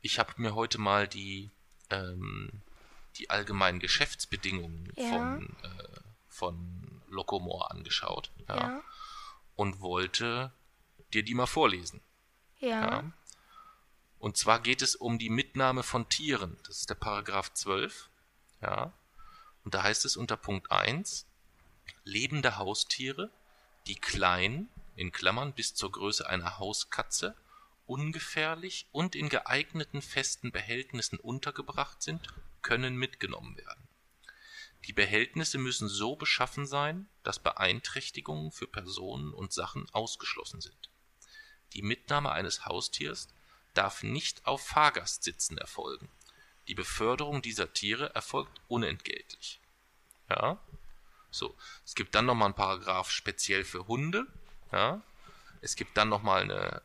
[SPEAKER 2] Ich habe mir heute mal die, ähm, die allgemeinen Geschäftsbedingungen
[SPEAKER 1] Ja.
[SPEAKER 2] von, äh, von Locomore angeschaut. Ja,
[SPEAKER 1] Ja.
[SPEAKER 2] Und wollte dir die mal vorlesen.
[SPEAKER 1] Ja.
[SPEAKER 2] Ja. Und zwar geht es um die Mitnahme von Tieren. Das ist der Paragraph 12. Ja. Und da heißt es unter Punkt 1, lebende Haustiere, die klein, in Klammern bis zur Größe einer Hauskatze, ungefährlich und in geeigneten festen Behältnissen untergebracht sind, können mitgenommen werden. Die Behältnisse müssen so beschaffen sein, dass Beeinträchtigungen für Personen und Sachen ausgeschlossen sind. Die Mitnahme eines Haustiers darf nicht auf Fahrgastsitzen erfolgen. Die Beförderung dieser Tiere erfolgt unentgeltlich. Ja. So. Es gibt dann nochmal einen Paragraph speziell für Hunde. Ja. Es gibt dann nochmal eine,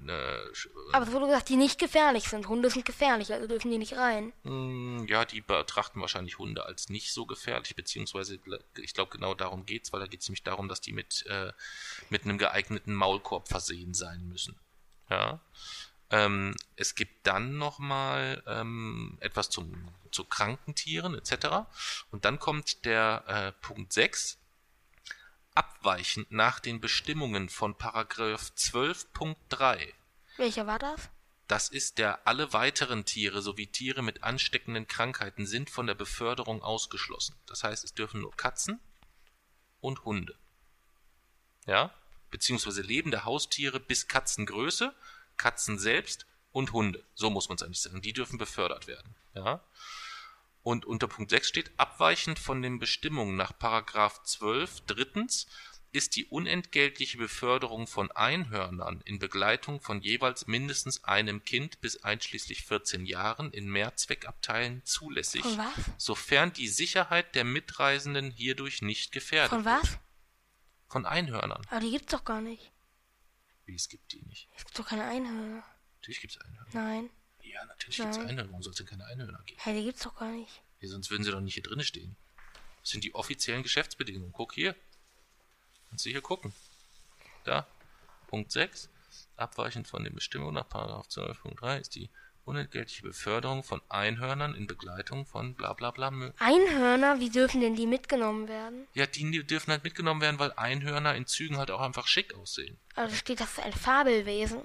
[SPEAKER 2] eine
[SPEAKER 1] Aber es wurde gesagt, die nicht gefährlich sind. Hunde sind gefährlich, also dürfen die nicht rein.
[SPEAKER 2] Mm, Ja, die betrachten wahrscheinlich Hunde als nicht so gefährlich, beziehungsweise ich glaube genau darum geht's, weil da geht's nämlich darum, dass die mit, äh, mit einem geeigneten Maulkorb versehen sein müssen. Ja. Ähm, es gibt dann nochmal ähm, etwas zum, zu kranken Tieren etc. Und dann kommt der äh, Punkt 6. Abweichend nach den Bestimmungen von Paragraph 12.3
[SPEAKER 1] Welcher war das?
[SPEAKER 2] das ist der alle weiteren Tiere sowie Tiere mit ansteckenden Krankheiten sind von der Beförderung ausgeschlossen. Das heißt, es dürfen nur Katzen und Hunde. Ja? Beziehungsweise lebende Haustiere bis Katzengröße, Katzen selbst und Hunde. So muss man es eigentlich sagen. Die dürfen befördert werden. Ja? Und unter Punkt 6 steht, abweichend von den Bestimmungen nach Paragraph 12 drittens ist die unentgeltliche Beförderung von Einhörnern in Begleitung von jeweils mindestens einem Kind bis einschließlich 14 Jahren in Mehrzweckabteilen zulässig,
[SPEAKER 1] Von was?
[SPEAKER 2] sofern die Sicherheit der Mitreisenden hierdurch nicht gefährdet
[SPEAKER 1] Von
[SPEAKER 2] wird.
[SPEAKER 1] was?
[SPEAKER 2] Von Einhörnern.
[SPEAKER 1] Aber die gibt's doch gar nicht.
[SPEAKER 2] Wie, es gibt die nicht.
[SPEAKER 1] Es gibt doch keine Einhörner.
[SPEAKER 2] Natürlich gibt es Einhörner.
[SPEAKER 1] Nein.
[SPEAKER 2] Ja, natürlich gibt es. Einhörner. Warum soll es denn keine Einhörner geben?
[SPEAKER 1] Hey, die gibt's doch gar nicht.
[SPEAKER 2] Ja, sonst würden sie doch nicht hier drinnen stehen. Das sind die offiziellen Geschäftsbedingungen. Guck hier. Kannst du hier gucken. Da. Punkt 6. Abweichend von den Bestimmungen nach 12.3 ist die unentgeltliche Beförderung von Einhörnern in Begleitung von bla bla bla.
[SPEAKER 1] Einhörner? Wie dürfen denn die mitgenommen werden?
[SPEAKER 2] Ja, die dürfen halt mitgenommen werden, weil Einhörner in Zügen halt auch einfach schick aussehen.
[SPEAKER 1] Also steht das für ein Fabelwesen.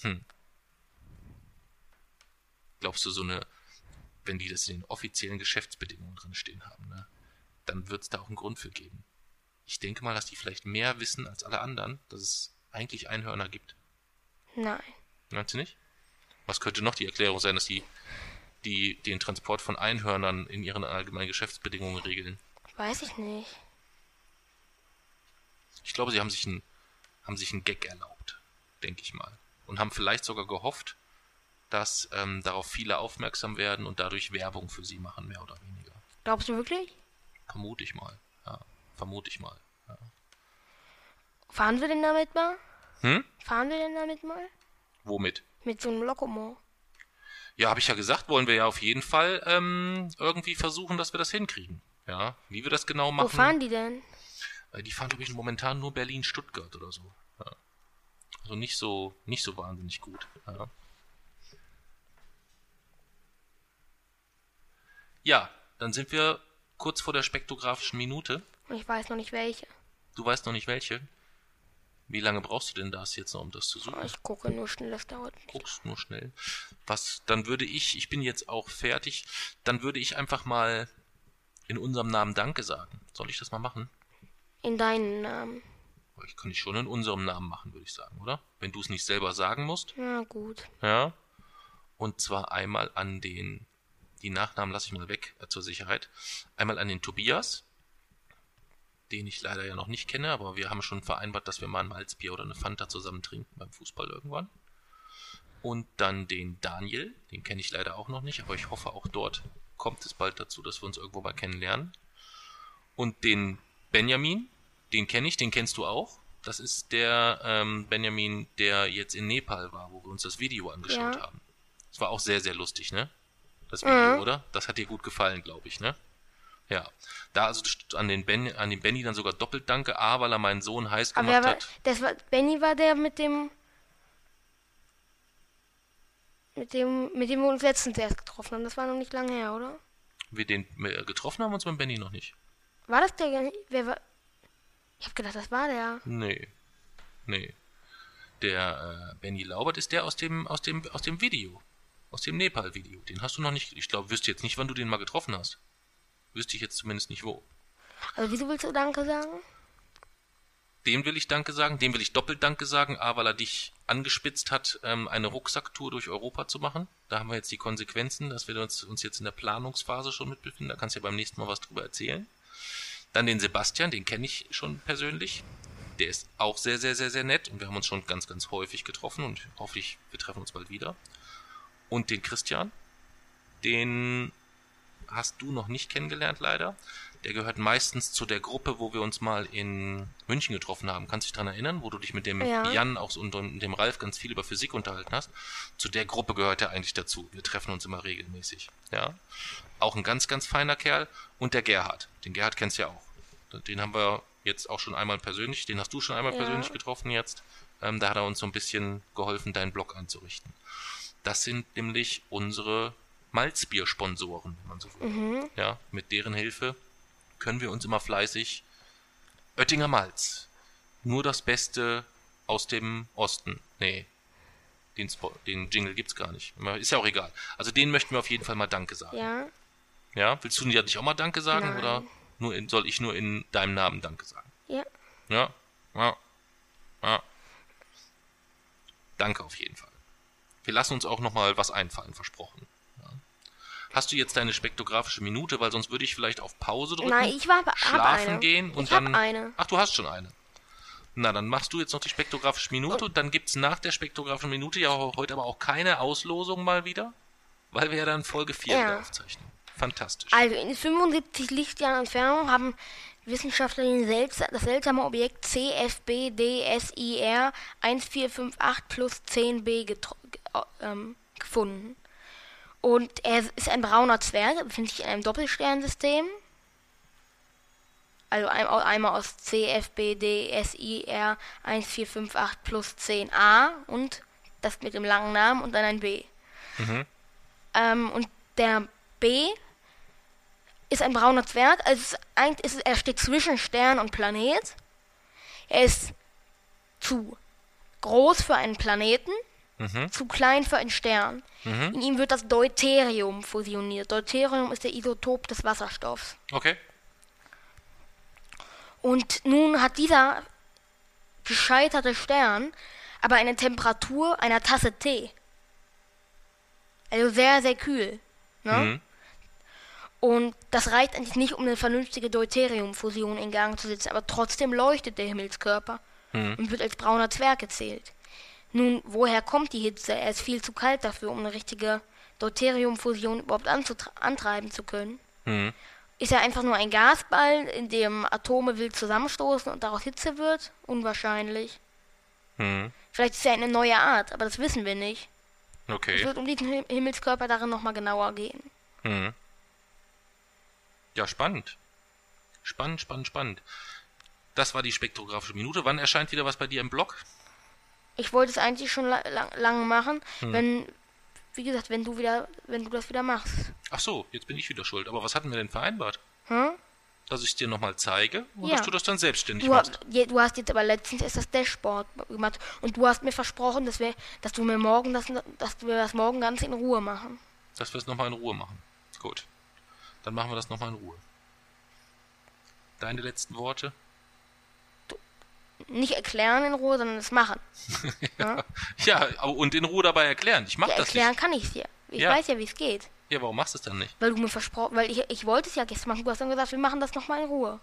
[SPEAKER 2] Hm. Glaubst du, so eine, wenn die das in den offiziellen Geschäftsbedingungen drin stehen haben, ne, dann wird es da auch einen Grund für geben. Ich denke mal, dass die vielleicht mehr wissen als alle anderen, dass es eigentlich Einhörner gibt.
[SPEAKER 1] Nein.
[SPEAKER 2] Meinst du nicht? Was könnte noch die Erklärung sein, dass die, die den Transport von Einhörnern in ihren allgemeinen Geschäftsbedingungen regeln?
[SPEAKER 1] Weiß ich nicht.
[SPEAKER 2] Ich glaube, sie haben sich einen, haben sich einen Gag erlaubt, denke ich mal. Und haben vielleicht sogar gehofft, dass ähm, darauf viele aufmerksam werden und dadurch Werbung für sie machen, mehr oder weniger.
[SPEAKER 1] Glaubst du wirklich?
[SPEAKER 2] Vermute ich mal. Ja, vermute ich mal. Ja.
[SPEAKER 1] Fahren wir denn damit mal?
[SPEAKER 2] Hm?
[SPEAKER 1] Fahren wir denn damit mal?
[SPEAKER 2] Womit?
[SPEAKER 1] Mit so einem Lokomo.
[SPEAKER 2] Ja, habe ich ja gesagt, wollen wir ja auf jeden Fall ähm, irgendwie versuchen, dass wir das hinkriegen. Ja, wie wir das genau machen.
[SPEAKER 1] Wo fahren die denn?
[SPEAKER 2] Äh, die fahren, glaube ich, momentan nur Berlin-Stuttgart oder so. Ja. Also nicht so, nicht so wahnsinnig gut. Ja. ja, dann sind wir kurz vor der spektrographischen Minute.
[SPEAKER 1] Ich weiß noch nicht welche.
[SPEAKER 2] Du weißt noch nicht welche? Wie lange brauchst du denn das jetzt noch, um das zu suchen?
[SPEAKER 1] Ich gucke nur schnell, das dauert nicht.
[SPEAKER 2] Guckst nur schnell. Was, dann würde ich, ich bin jetzt auch fertig, dann würde ich einfach mal in unserem Namen Danke sagen. Soll ich das mal machen?
[SPEAKER 1] In deinen Namen.
[SPEAKER 2] Ich kann ich schon in unserem Namen machen, würde ich sagen, oder? Wenn du es nicht selber sagen musst.
[SPEAKER 1] Na gut.
[SPEAKER 2] Ja. Und zwar einmal an den, die Nachnamen lasse ich mal weg äh, zur Sicherheit. Einmal an den Tobias, den ich leider ja noch nicht kenne, aber wir haben schon vereinbart, dass wir mal ein Malzbier oder eine Fanta zusammen trinken beim Fußball irgendwann. Und dann den Daniel, den kenne ich leider auch noch nicht, aber ich hoffe auch dort kommt es bald dazu, dass wir uns irgendwo mal kennenlernen. Und den Benjamin, den kenne ich, den kennst du auch. Das ist der ähm, Benjamin, der jetzt in Nepal war, wo wir uns das Video angeschaut
[SPEAKER 1] Ja.
[SPEAKER 2] haben. Das war auch sehr, sehr lustig, ne? Das Video,
[SPEAKER 1] Mhm.
[SPEAKER 2] oder? Das hat dir gut gefallen, glaube ich, ne? Ja. Da also an den, ben, an den Benny dann sogar doppelt danke, A, weil er meinen Sohn heiß
[SPEAKER 1] Aber
[SPEAKER 2] gemacht
[SPEAKER 1] wer war,
[SPEAKER 2] hat.
[SPEAKER 1] das war, Benny war der mit dem, mit dem, mit dem wir uns letztens erst getroffen haben. Das war noch nicht lange her, oder?
[SPEAKER 2] Wir den äh, getroffen haben uns mit Benny noch nicht.
[SPEAKER 1] War das der, wer war, ich hab gedacht, das war der.
[SPEAKER 2] Nee. Nee. Der äh, Benny Laubert ist der aus dem, aus dem, aus dem Video. Aus dem Nepal-Video. Den hast du noch nicht. Ich glaube, wüsste jetzt nicht, wann du den mal getroffen hast. Wüsste ich jetzt zumindest nicht wo.
[SPEAKER 1] Also wieso willst du Danke sagen?
[SPEAKER 2] Dem will ich Danke sagen, dem will ich doppelt Danke sagen, A, weil er dich angespitzt hat, ähm, eine Rucksacktour durch Europa zu machen. Da haben wir jetzt die Konsequenzen, dass wir uns, uns jetzt in der Planungsphase schon mit befinden. Da kannst du ja beim nächsten Mal was drüber erzählen. Dann den Sebastian, den kenne ich schon persönlich. Der ist auch sehr, sehr, sehr, sehr nett und wir haben uns schon ganz, ganz häufig getroffen und hoffe ich, wir treffen uns bald wieder. Und den Christian, den hast du noch nicht kennengelernt leider. Der gehört meistens zu der Gruppe, wo wir uns mal in München getroffen haben. Kannst du dich dran erinnern, wo du dich mit dem
[SPEAKER 1] Ja.
[SPEAKER 2] Jan auch so und und dem Ralf ganz viel über Physik unterhalten hast? Zu der Gruppe gehört er eigentlich dazu. Wir treffen uns immer regelmäßig. Ja. Auch ein ganz, ganz feiner Kerl. Und der Gerhard. Den Gerhard kennst du ja auch. Den haben wir jetzt auch schon einmal persönlich, den hast du schon einmal
[SPEAKER 1] Ja.
[SPEAKER 2] persönlich getroffen jetzt. Ähm, da hat er uns so ein bisschen geholfen, deinen Blog einzurichten. Das sind nämlich unsere Malzbier-Sponsoren, wenn man so will.
[SPEAKER 1] Mhm.
[SPEAKER 2] Ja, mit deren Hilfe können wir uns immer fleißig Oettinger Malz. Nur das Beste aus dem Osten. Nee. Den, Spo den Jingle gibt's gar nicht. Ist ja auch egal. Also denen möchten wir auf jeden Fall mal Danke sagen.
[SPEAKER 1] Ja.
[SPEAKER 2] Ja, willst du ja nicht auch mal Danke sagen
[SPEAKER 1] Nein.
[SPEAKER 2] oder nur in, soll ich nur in deinem Namen Danke sagen?
[SPEAKER 1] Ja.
[SPEAKER 2] Ja, ja, ja. Danke auf jeden Fall. Wir lassen uns auch noch mal was einfallen, versprochen. Hast du jetzt deine spektrographische Minute, weil sonst würde ich vielleicht auf Pause drücken,
[SPEAKER 1] Nein, ich war hab
[SPEAKER 2] schlafen
[SPEAKER 1] eine.
[SPEAKER 2] gehen und
[SPEAKER 1] ich
[SPEAKER 2] dann.
[SPEAKER 1] eine.
[SPEAKER 2] Ach, du hast schon eine. Na, dann machst du jetzt noch die spektrographische Minute und dann gibt's nach der spektrographischen Minute ja heute aber auch keine Auslosung mal wieder, weil wir ja dann Folge 4
[SPEAKER 1] Ja.
[SPEAKER 2] wieder aufzeichnen. Fantastisch.
[SPEAKER 1] Also in 75 Lichtjahren Entfernung haben Wissenschaftler das seltsame Objekt CFB DSIR 1458 plus 10b getro- ge- ähm, gefunden. Und er ist ein brauner Zwerg, er befindet sich in einem Doppelsternsystem. Also ein, einmal aus C, F, B, D, S, I, R 1, 4, 5, 8 plus 10 A und das mit dem langen Namen und dann ein B.
[SPEAKER 2] Mhm.
[SPEAKER 1] Ähm, und der B ist ein brauner Zwerg. Also es ist, ist, er steht zwischen Stern und Planet. Er ist zu groß für einen Planeten,
[SPEAKER 2] Mhm.
[SPEAKER 1] zu klein für einen Stern.
[SPEAKER 2] Mhm.
[SPEAKER 1] In ihm wird das Deuterium fusioniert. Deuterium ist der Isotop des Wasserstoffs.
[SPEAKER 2] Okay.
[SPEAKER 1] Und nun hat dieser gescheiterte Stern aber eine Temperatur einer Tasse Tee. Also sehr, sehr kühl. Ne?
[SPEAKER 2] Mhm.
[SPEAKER 1] Und das reicht eigentlich nicht, um eine vernünftige Deuteriumfusion in Gang zu setzen, aber trotzdem leuchtet der Himmelskörper
[SPEAKER 2] Mhm.
[SPEAKER 1] und wird als brauner Zwerg gezählt. Nun, woher kommt die Hitze? Er ist viel zu kalt dafür, um eine richtige Deuteriumfusion überhaupt antreiben zu können.
[SPEAKER 2] Mhm.
[SPEAKER 1] Ist er einfach nur ein Gasball, in dem Atome wild zusammenstoßen und daraus Hitze wird? Unwahrscheinlich.
[SPEAKER 2] Mhm.
[SPEAKER 1] Vielleicht ist er eine neue Art, aber das wissen wir nicht. Es
[SPEAKER 2] Okay.
[SPEAKER 1] wird um diesen Him- Himmelskörper darin nochmal genauer gehen.
[SPEAKER 2] Mhm. Ja, spannend. Spannend, spannend, spannend. Das war die spektrographische Minute. Wann erscheint wieder was bei dir im Blog?
[SPEAKER 1] Ich wollte es eigentlich schon la lang, lang machen,
[SPEAKER 2] Hm.
[SPEAKER 1] wenn, wie gesagt, wenn du wieder, wenn du das wieder machst.
[SPEAKER 2] Ach so, jetzt bin ich wieder schuld. Aber was hatten wir denn vereinbart?
[SPEAKER 1] Hm?
[SPEAKER 2] Dass ich es dir nochmal zeige und
[SPEAKER 1] Ja.
[SPEAKER 2] dass du das dann selbstständig
[SPEAKER 1] Du,
[SPEAKER 2] machst.
[SPEAKER 1] du hast jetzt aber letztens erst das Dashboard gemacht und du hast mir versprochen, dass wir, dass du mir morgen das, dass wir das morgen ganz in Ruhe machen.
[SPEAKER 2] Dass wir es nochmal in Ruhe machen. Gut. Dann machen wir das nochmal in Ruhe. Deine letzten Worte?
[SPEAKER 1] Nicht erklären in Ruhe, sondern es machen. Ja?
[SPEAKER 2] Ja, und in Ruhe dabei erklären. Ich mach
[SPEAKER 1] Ja,
[SPEAKER 2] das
[SPEAKER 1] erklären
[SPEAKER 2] nicht.
[SPEAKER 1] kann ich es dir. Ich
[SPEAKER 2] Ja.
[SPEAKER 1] weiß ja, wie es geht.
[SPEAKER 2] Ja, warum machst du es dann nicht?
[SPEAKER 1] Weil du mir versprochen, weil ich, ich wollte es ja gestern machen. Du hast dann gesagt, wir machen das nochmal in Ruhe.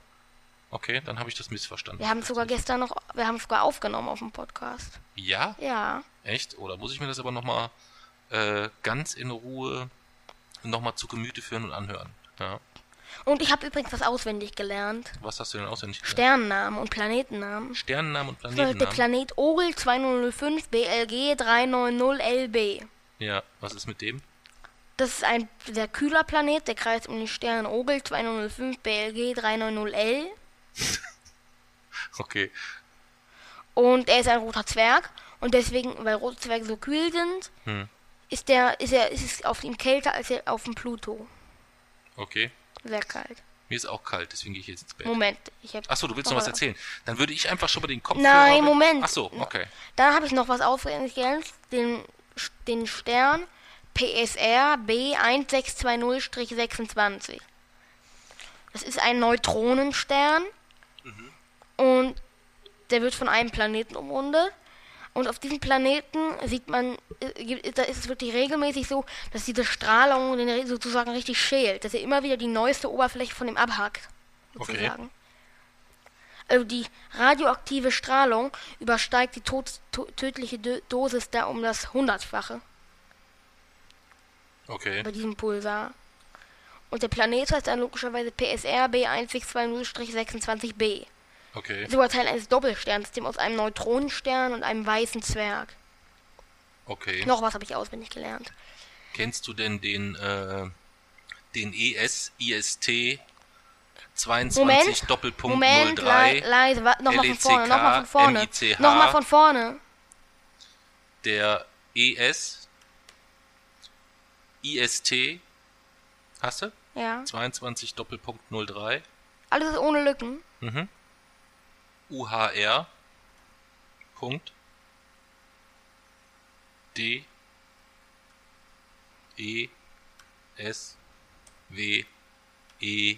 [SPEAKER 2] Okay, dann habe ich das missverstanden.
[SPEAKER 1] Wir haben es sogar gestern noch, wir haben es sogar aufgenommen auf dem Podcast.
[SPEAKER 2] Ja?
[SPEAKER 1] Ja.
[SPEAKER 2] Echt? Oder muss ich mir das aber nochmal äh, ganz in Ruhe nochmal zu Gemüte führen und anhören? Ja.
[SPEAKER 1] Und ich habe übrigens was auswendig gelernt.
[SPEAKER 2] Was hast du denn auswendig gelernt?
[SPEAKER 1] Sternennamen und Planetennamen.
[SPEAKER 2] Sternennamen und Planetennamen?
[SPEAKER 1] Planet Orel 2005 BLG 390 LB.
[SPEAKER 2] Ja, was ist mit dem?
[SPEAKER 1] Das ist ein sehr kühler Planet, der kreist um den Stern Orel 2005 BLG 390 L.
[SPEAKER 2] Okay.
[SPEAKER 1] Und er ist ein roter Zwerg. Und deswegen, weil rote Zwerge so kühl sind,
[SPEAKER 2] Hm.
[SPEAKER 1] ist, der, ist, er, ist es auf ihm kälter als auf dem Pluto.
[SPEAKER 2] Okay.
[SPEAKER 1] Sehr kalt.
[SPEAKER 2] Mir ist auch kalt, deswegen gehe ich jetzt ins Bett.
[SPEAKER 1] Moment, ich hab
[SPEAKER 2] Achso, du willst noch was erzählen. Dann würde ich einfach schon mal den Kopfhörer...
[SPEAKER 1] Nein,
[SPEAKER 2] weg-
[SPEAKER 1] Moment.
[SPEAKER 2] Achso, okay.
[SPEAKER 1] Dann habe ich noch was gelernt. Den, den Stern PSR B1620-26. Das ist ein Neutronenstern. Und der wird von einem Planeten umrundet. Und auf diesem Planeten sieht man, äh, da ist es wirklich regelmäßig so, dass diese Strahlung den sozusagen richtig schält, dass er immer wieder die neueste Oberfläche von ihm abhackt.
[SPEAKER 2] Okay.
[SPEAKER 1] Sozusagen. Also die radioaktive Strahlung übersteigt die tot, to, tödliche Do Dosis da um das hundertfache
[SPEAKER 2] Okay.
[SPEAKER 1] bei diesem Pulsar. Und der Planet heißt dann logischerweise PSR B1620-26b.
[SPEAKER 2] Okay.
[SPEAKER 1] Sogar Teil eines Doppelsternsystems aus einem Neutronenstern und einem weißen Zwerg.
[SPEAKER 2] Okay.
[SPEAKER 1] Noch was habe ich auswendig gelernt.
[SPEAKER 2] Kennst du denn den, äh, den E ES, IST 22
[SPEAKER 1] Moment,
[SPEAKER 2] Doppelpunkt
[SPEAKER 1] Moment,
[SPEAKER 2] 03,
[SPEAKER 1] le leise, nochmal von
[SPEAKER 2] LECK,
[SPEAKER 1] vorne, nochmal von vorne.
[SPEAKER 2] MICH.
[SPEAKER 1] Nochmal von vorne.
[SPEAKER 2] der ES, IST, hast du?
[SPEAKER 1] Ja.
[SPEAKER 2] 22 Doppelpunkt 03,
[SPEAKER 1] Alles ohne Lücken.
[SPEAKER 2] mhm. UHR, Punkt, D, E, S, W, E,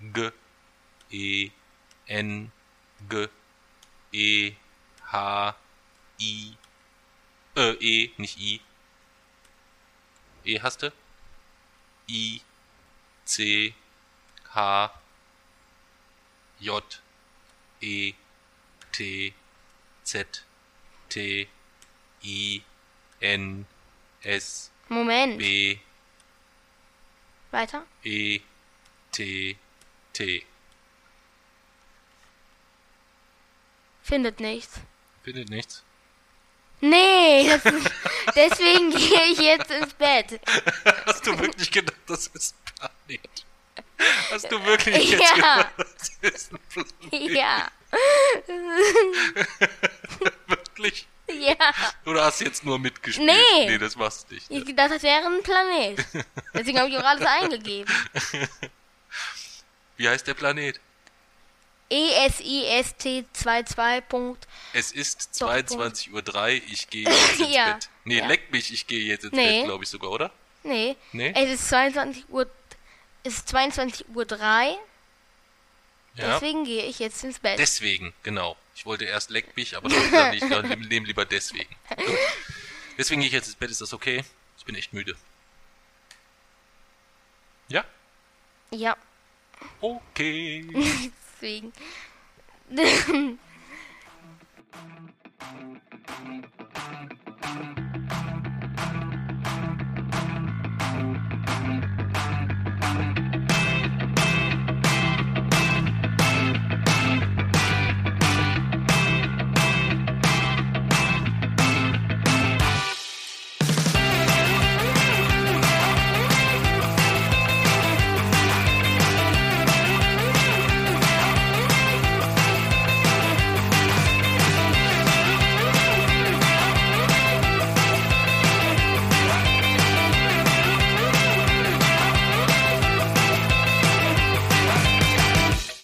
[SPEAKER 2] G, E, N, G, E, H, I, äh, E, nicht I. E hast du? I, C, H, J, E, T, Z, T, I, N, S,
[SPEAKER 1] Moment.
[SPEAKER 2] B,
[SPEAKER 1] Weiter.
[SPEAKER 2] E, T, T.
[SPEAKER 1] Findet nichts.
[SPEAKER 2] Findet nichts.
[SPEAKER 1] Nee, das ist, deswegen gehe ich jetzt ins Bett.
[SPEAKER 2] Hast du wirklich gedacht, das ist Planet? Hast du wirklich jetzt
[SPEAKER 1] Ja.
[SPEAKER 2] gesagt, das ist ein Planet?
[SPEAKER 1] Ja.
[SPEAKER 2] Wirklich?
[SPEAKER 1] Ja.
[SPEAKER 2] Oder hast du jetzt nur mitgespielt?
[SPEAKER 1] Nee.
[SPEAKER 2] Nee, das machst du nicht.
[SPEAKER 1] Ich dachte, das wäre ein Planet. Deswegen habe ich auch alles eingegeben.
[SPEAKER 2] Wie heißt der Planet?
[SPEAKER 1] E ESIST 22.
[SPEAKER 2] Es ist
[SPEAKER 1] Doch,
[SPEAKER 2] 22.03 Uhr, ich gehe jetzt ins
[SPEAKER 1] Ja.
[SPEAKER 2] Bett. Nee,
[SPEAKER 1] Ja.
[SPEAKER 2] leck mich, ich gehe jetzt ins
[SPEAKER 1] Nee.
[SPEAKER 2] Bett, glaube ich sogar, oder?
[SPEAKER 1] Nee.
[SPEAKER 2] Nee?
[SPEAKER 1] Es ist 22 Uhr. Es ist 22 Uhr 3.
[SPEAKER 2] Ja.
[SPEAKER 1] Deswegen gehe ich jetzt ins Bett.
[SPEAKER 2] Deswegen, genau. Ich wollte erst leck mich, aber ich nicht. Dann nehmen lieber deswegen. Deswegen gehe ich jetzt ins Bett. Ist das okay? Ich bin echt müde. Ja?
[SPEAKER 1] Ja.
[SPEAKER 2] Okay.
[SPEAKER 1] deswegen.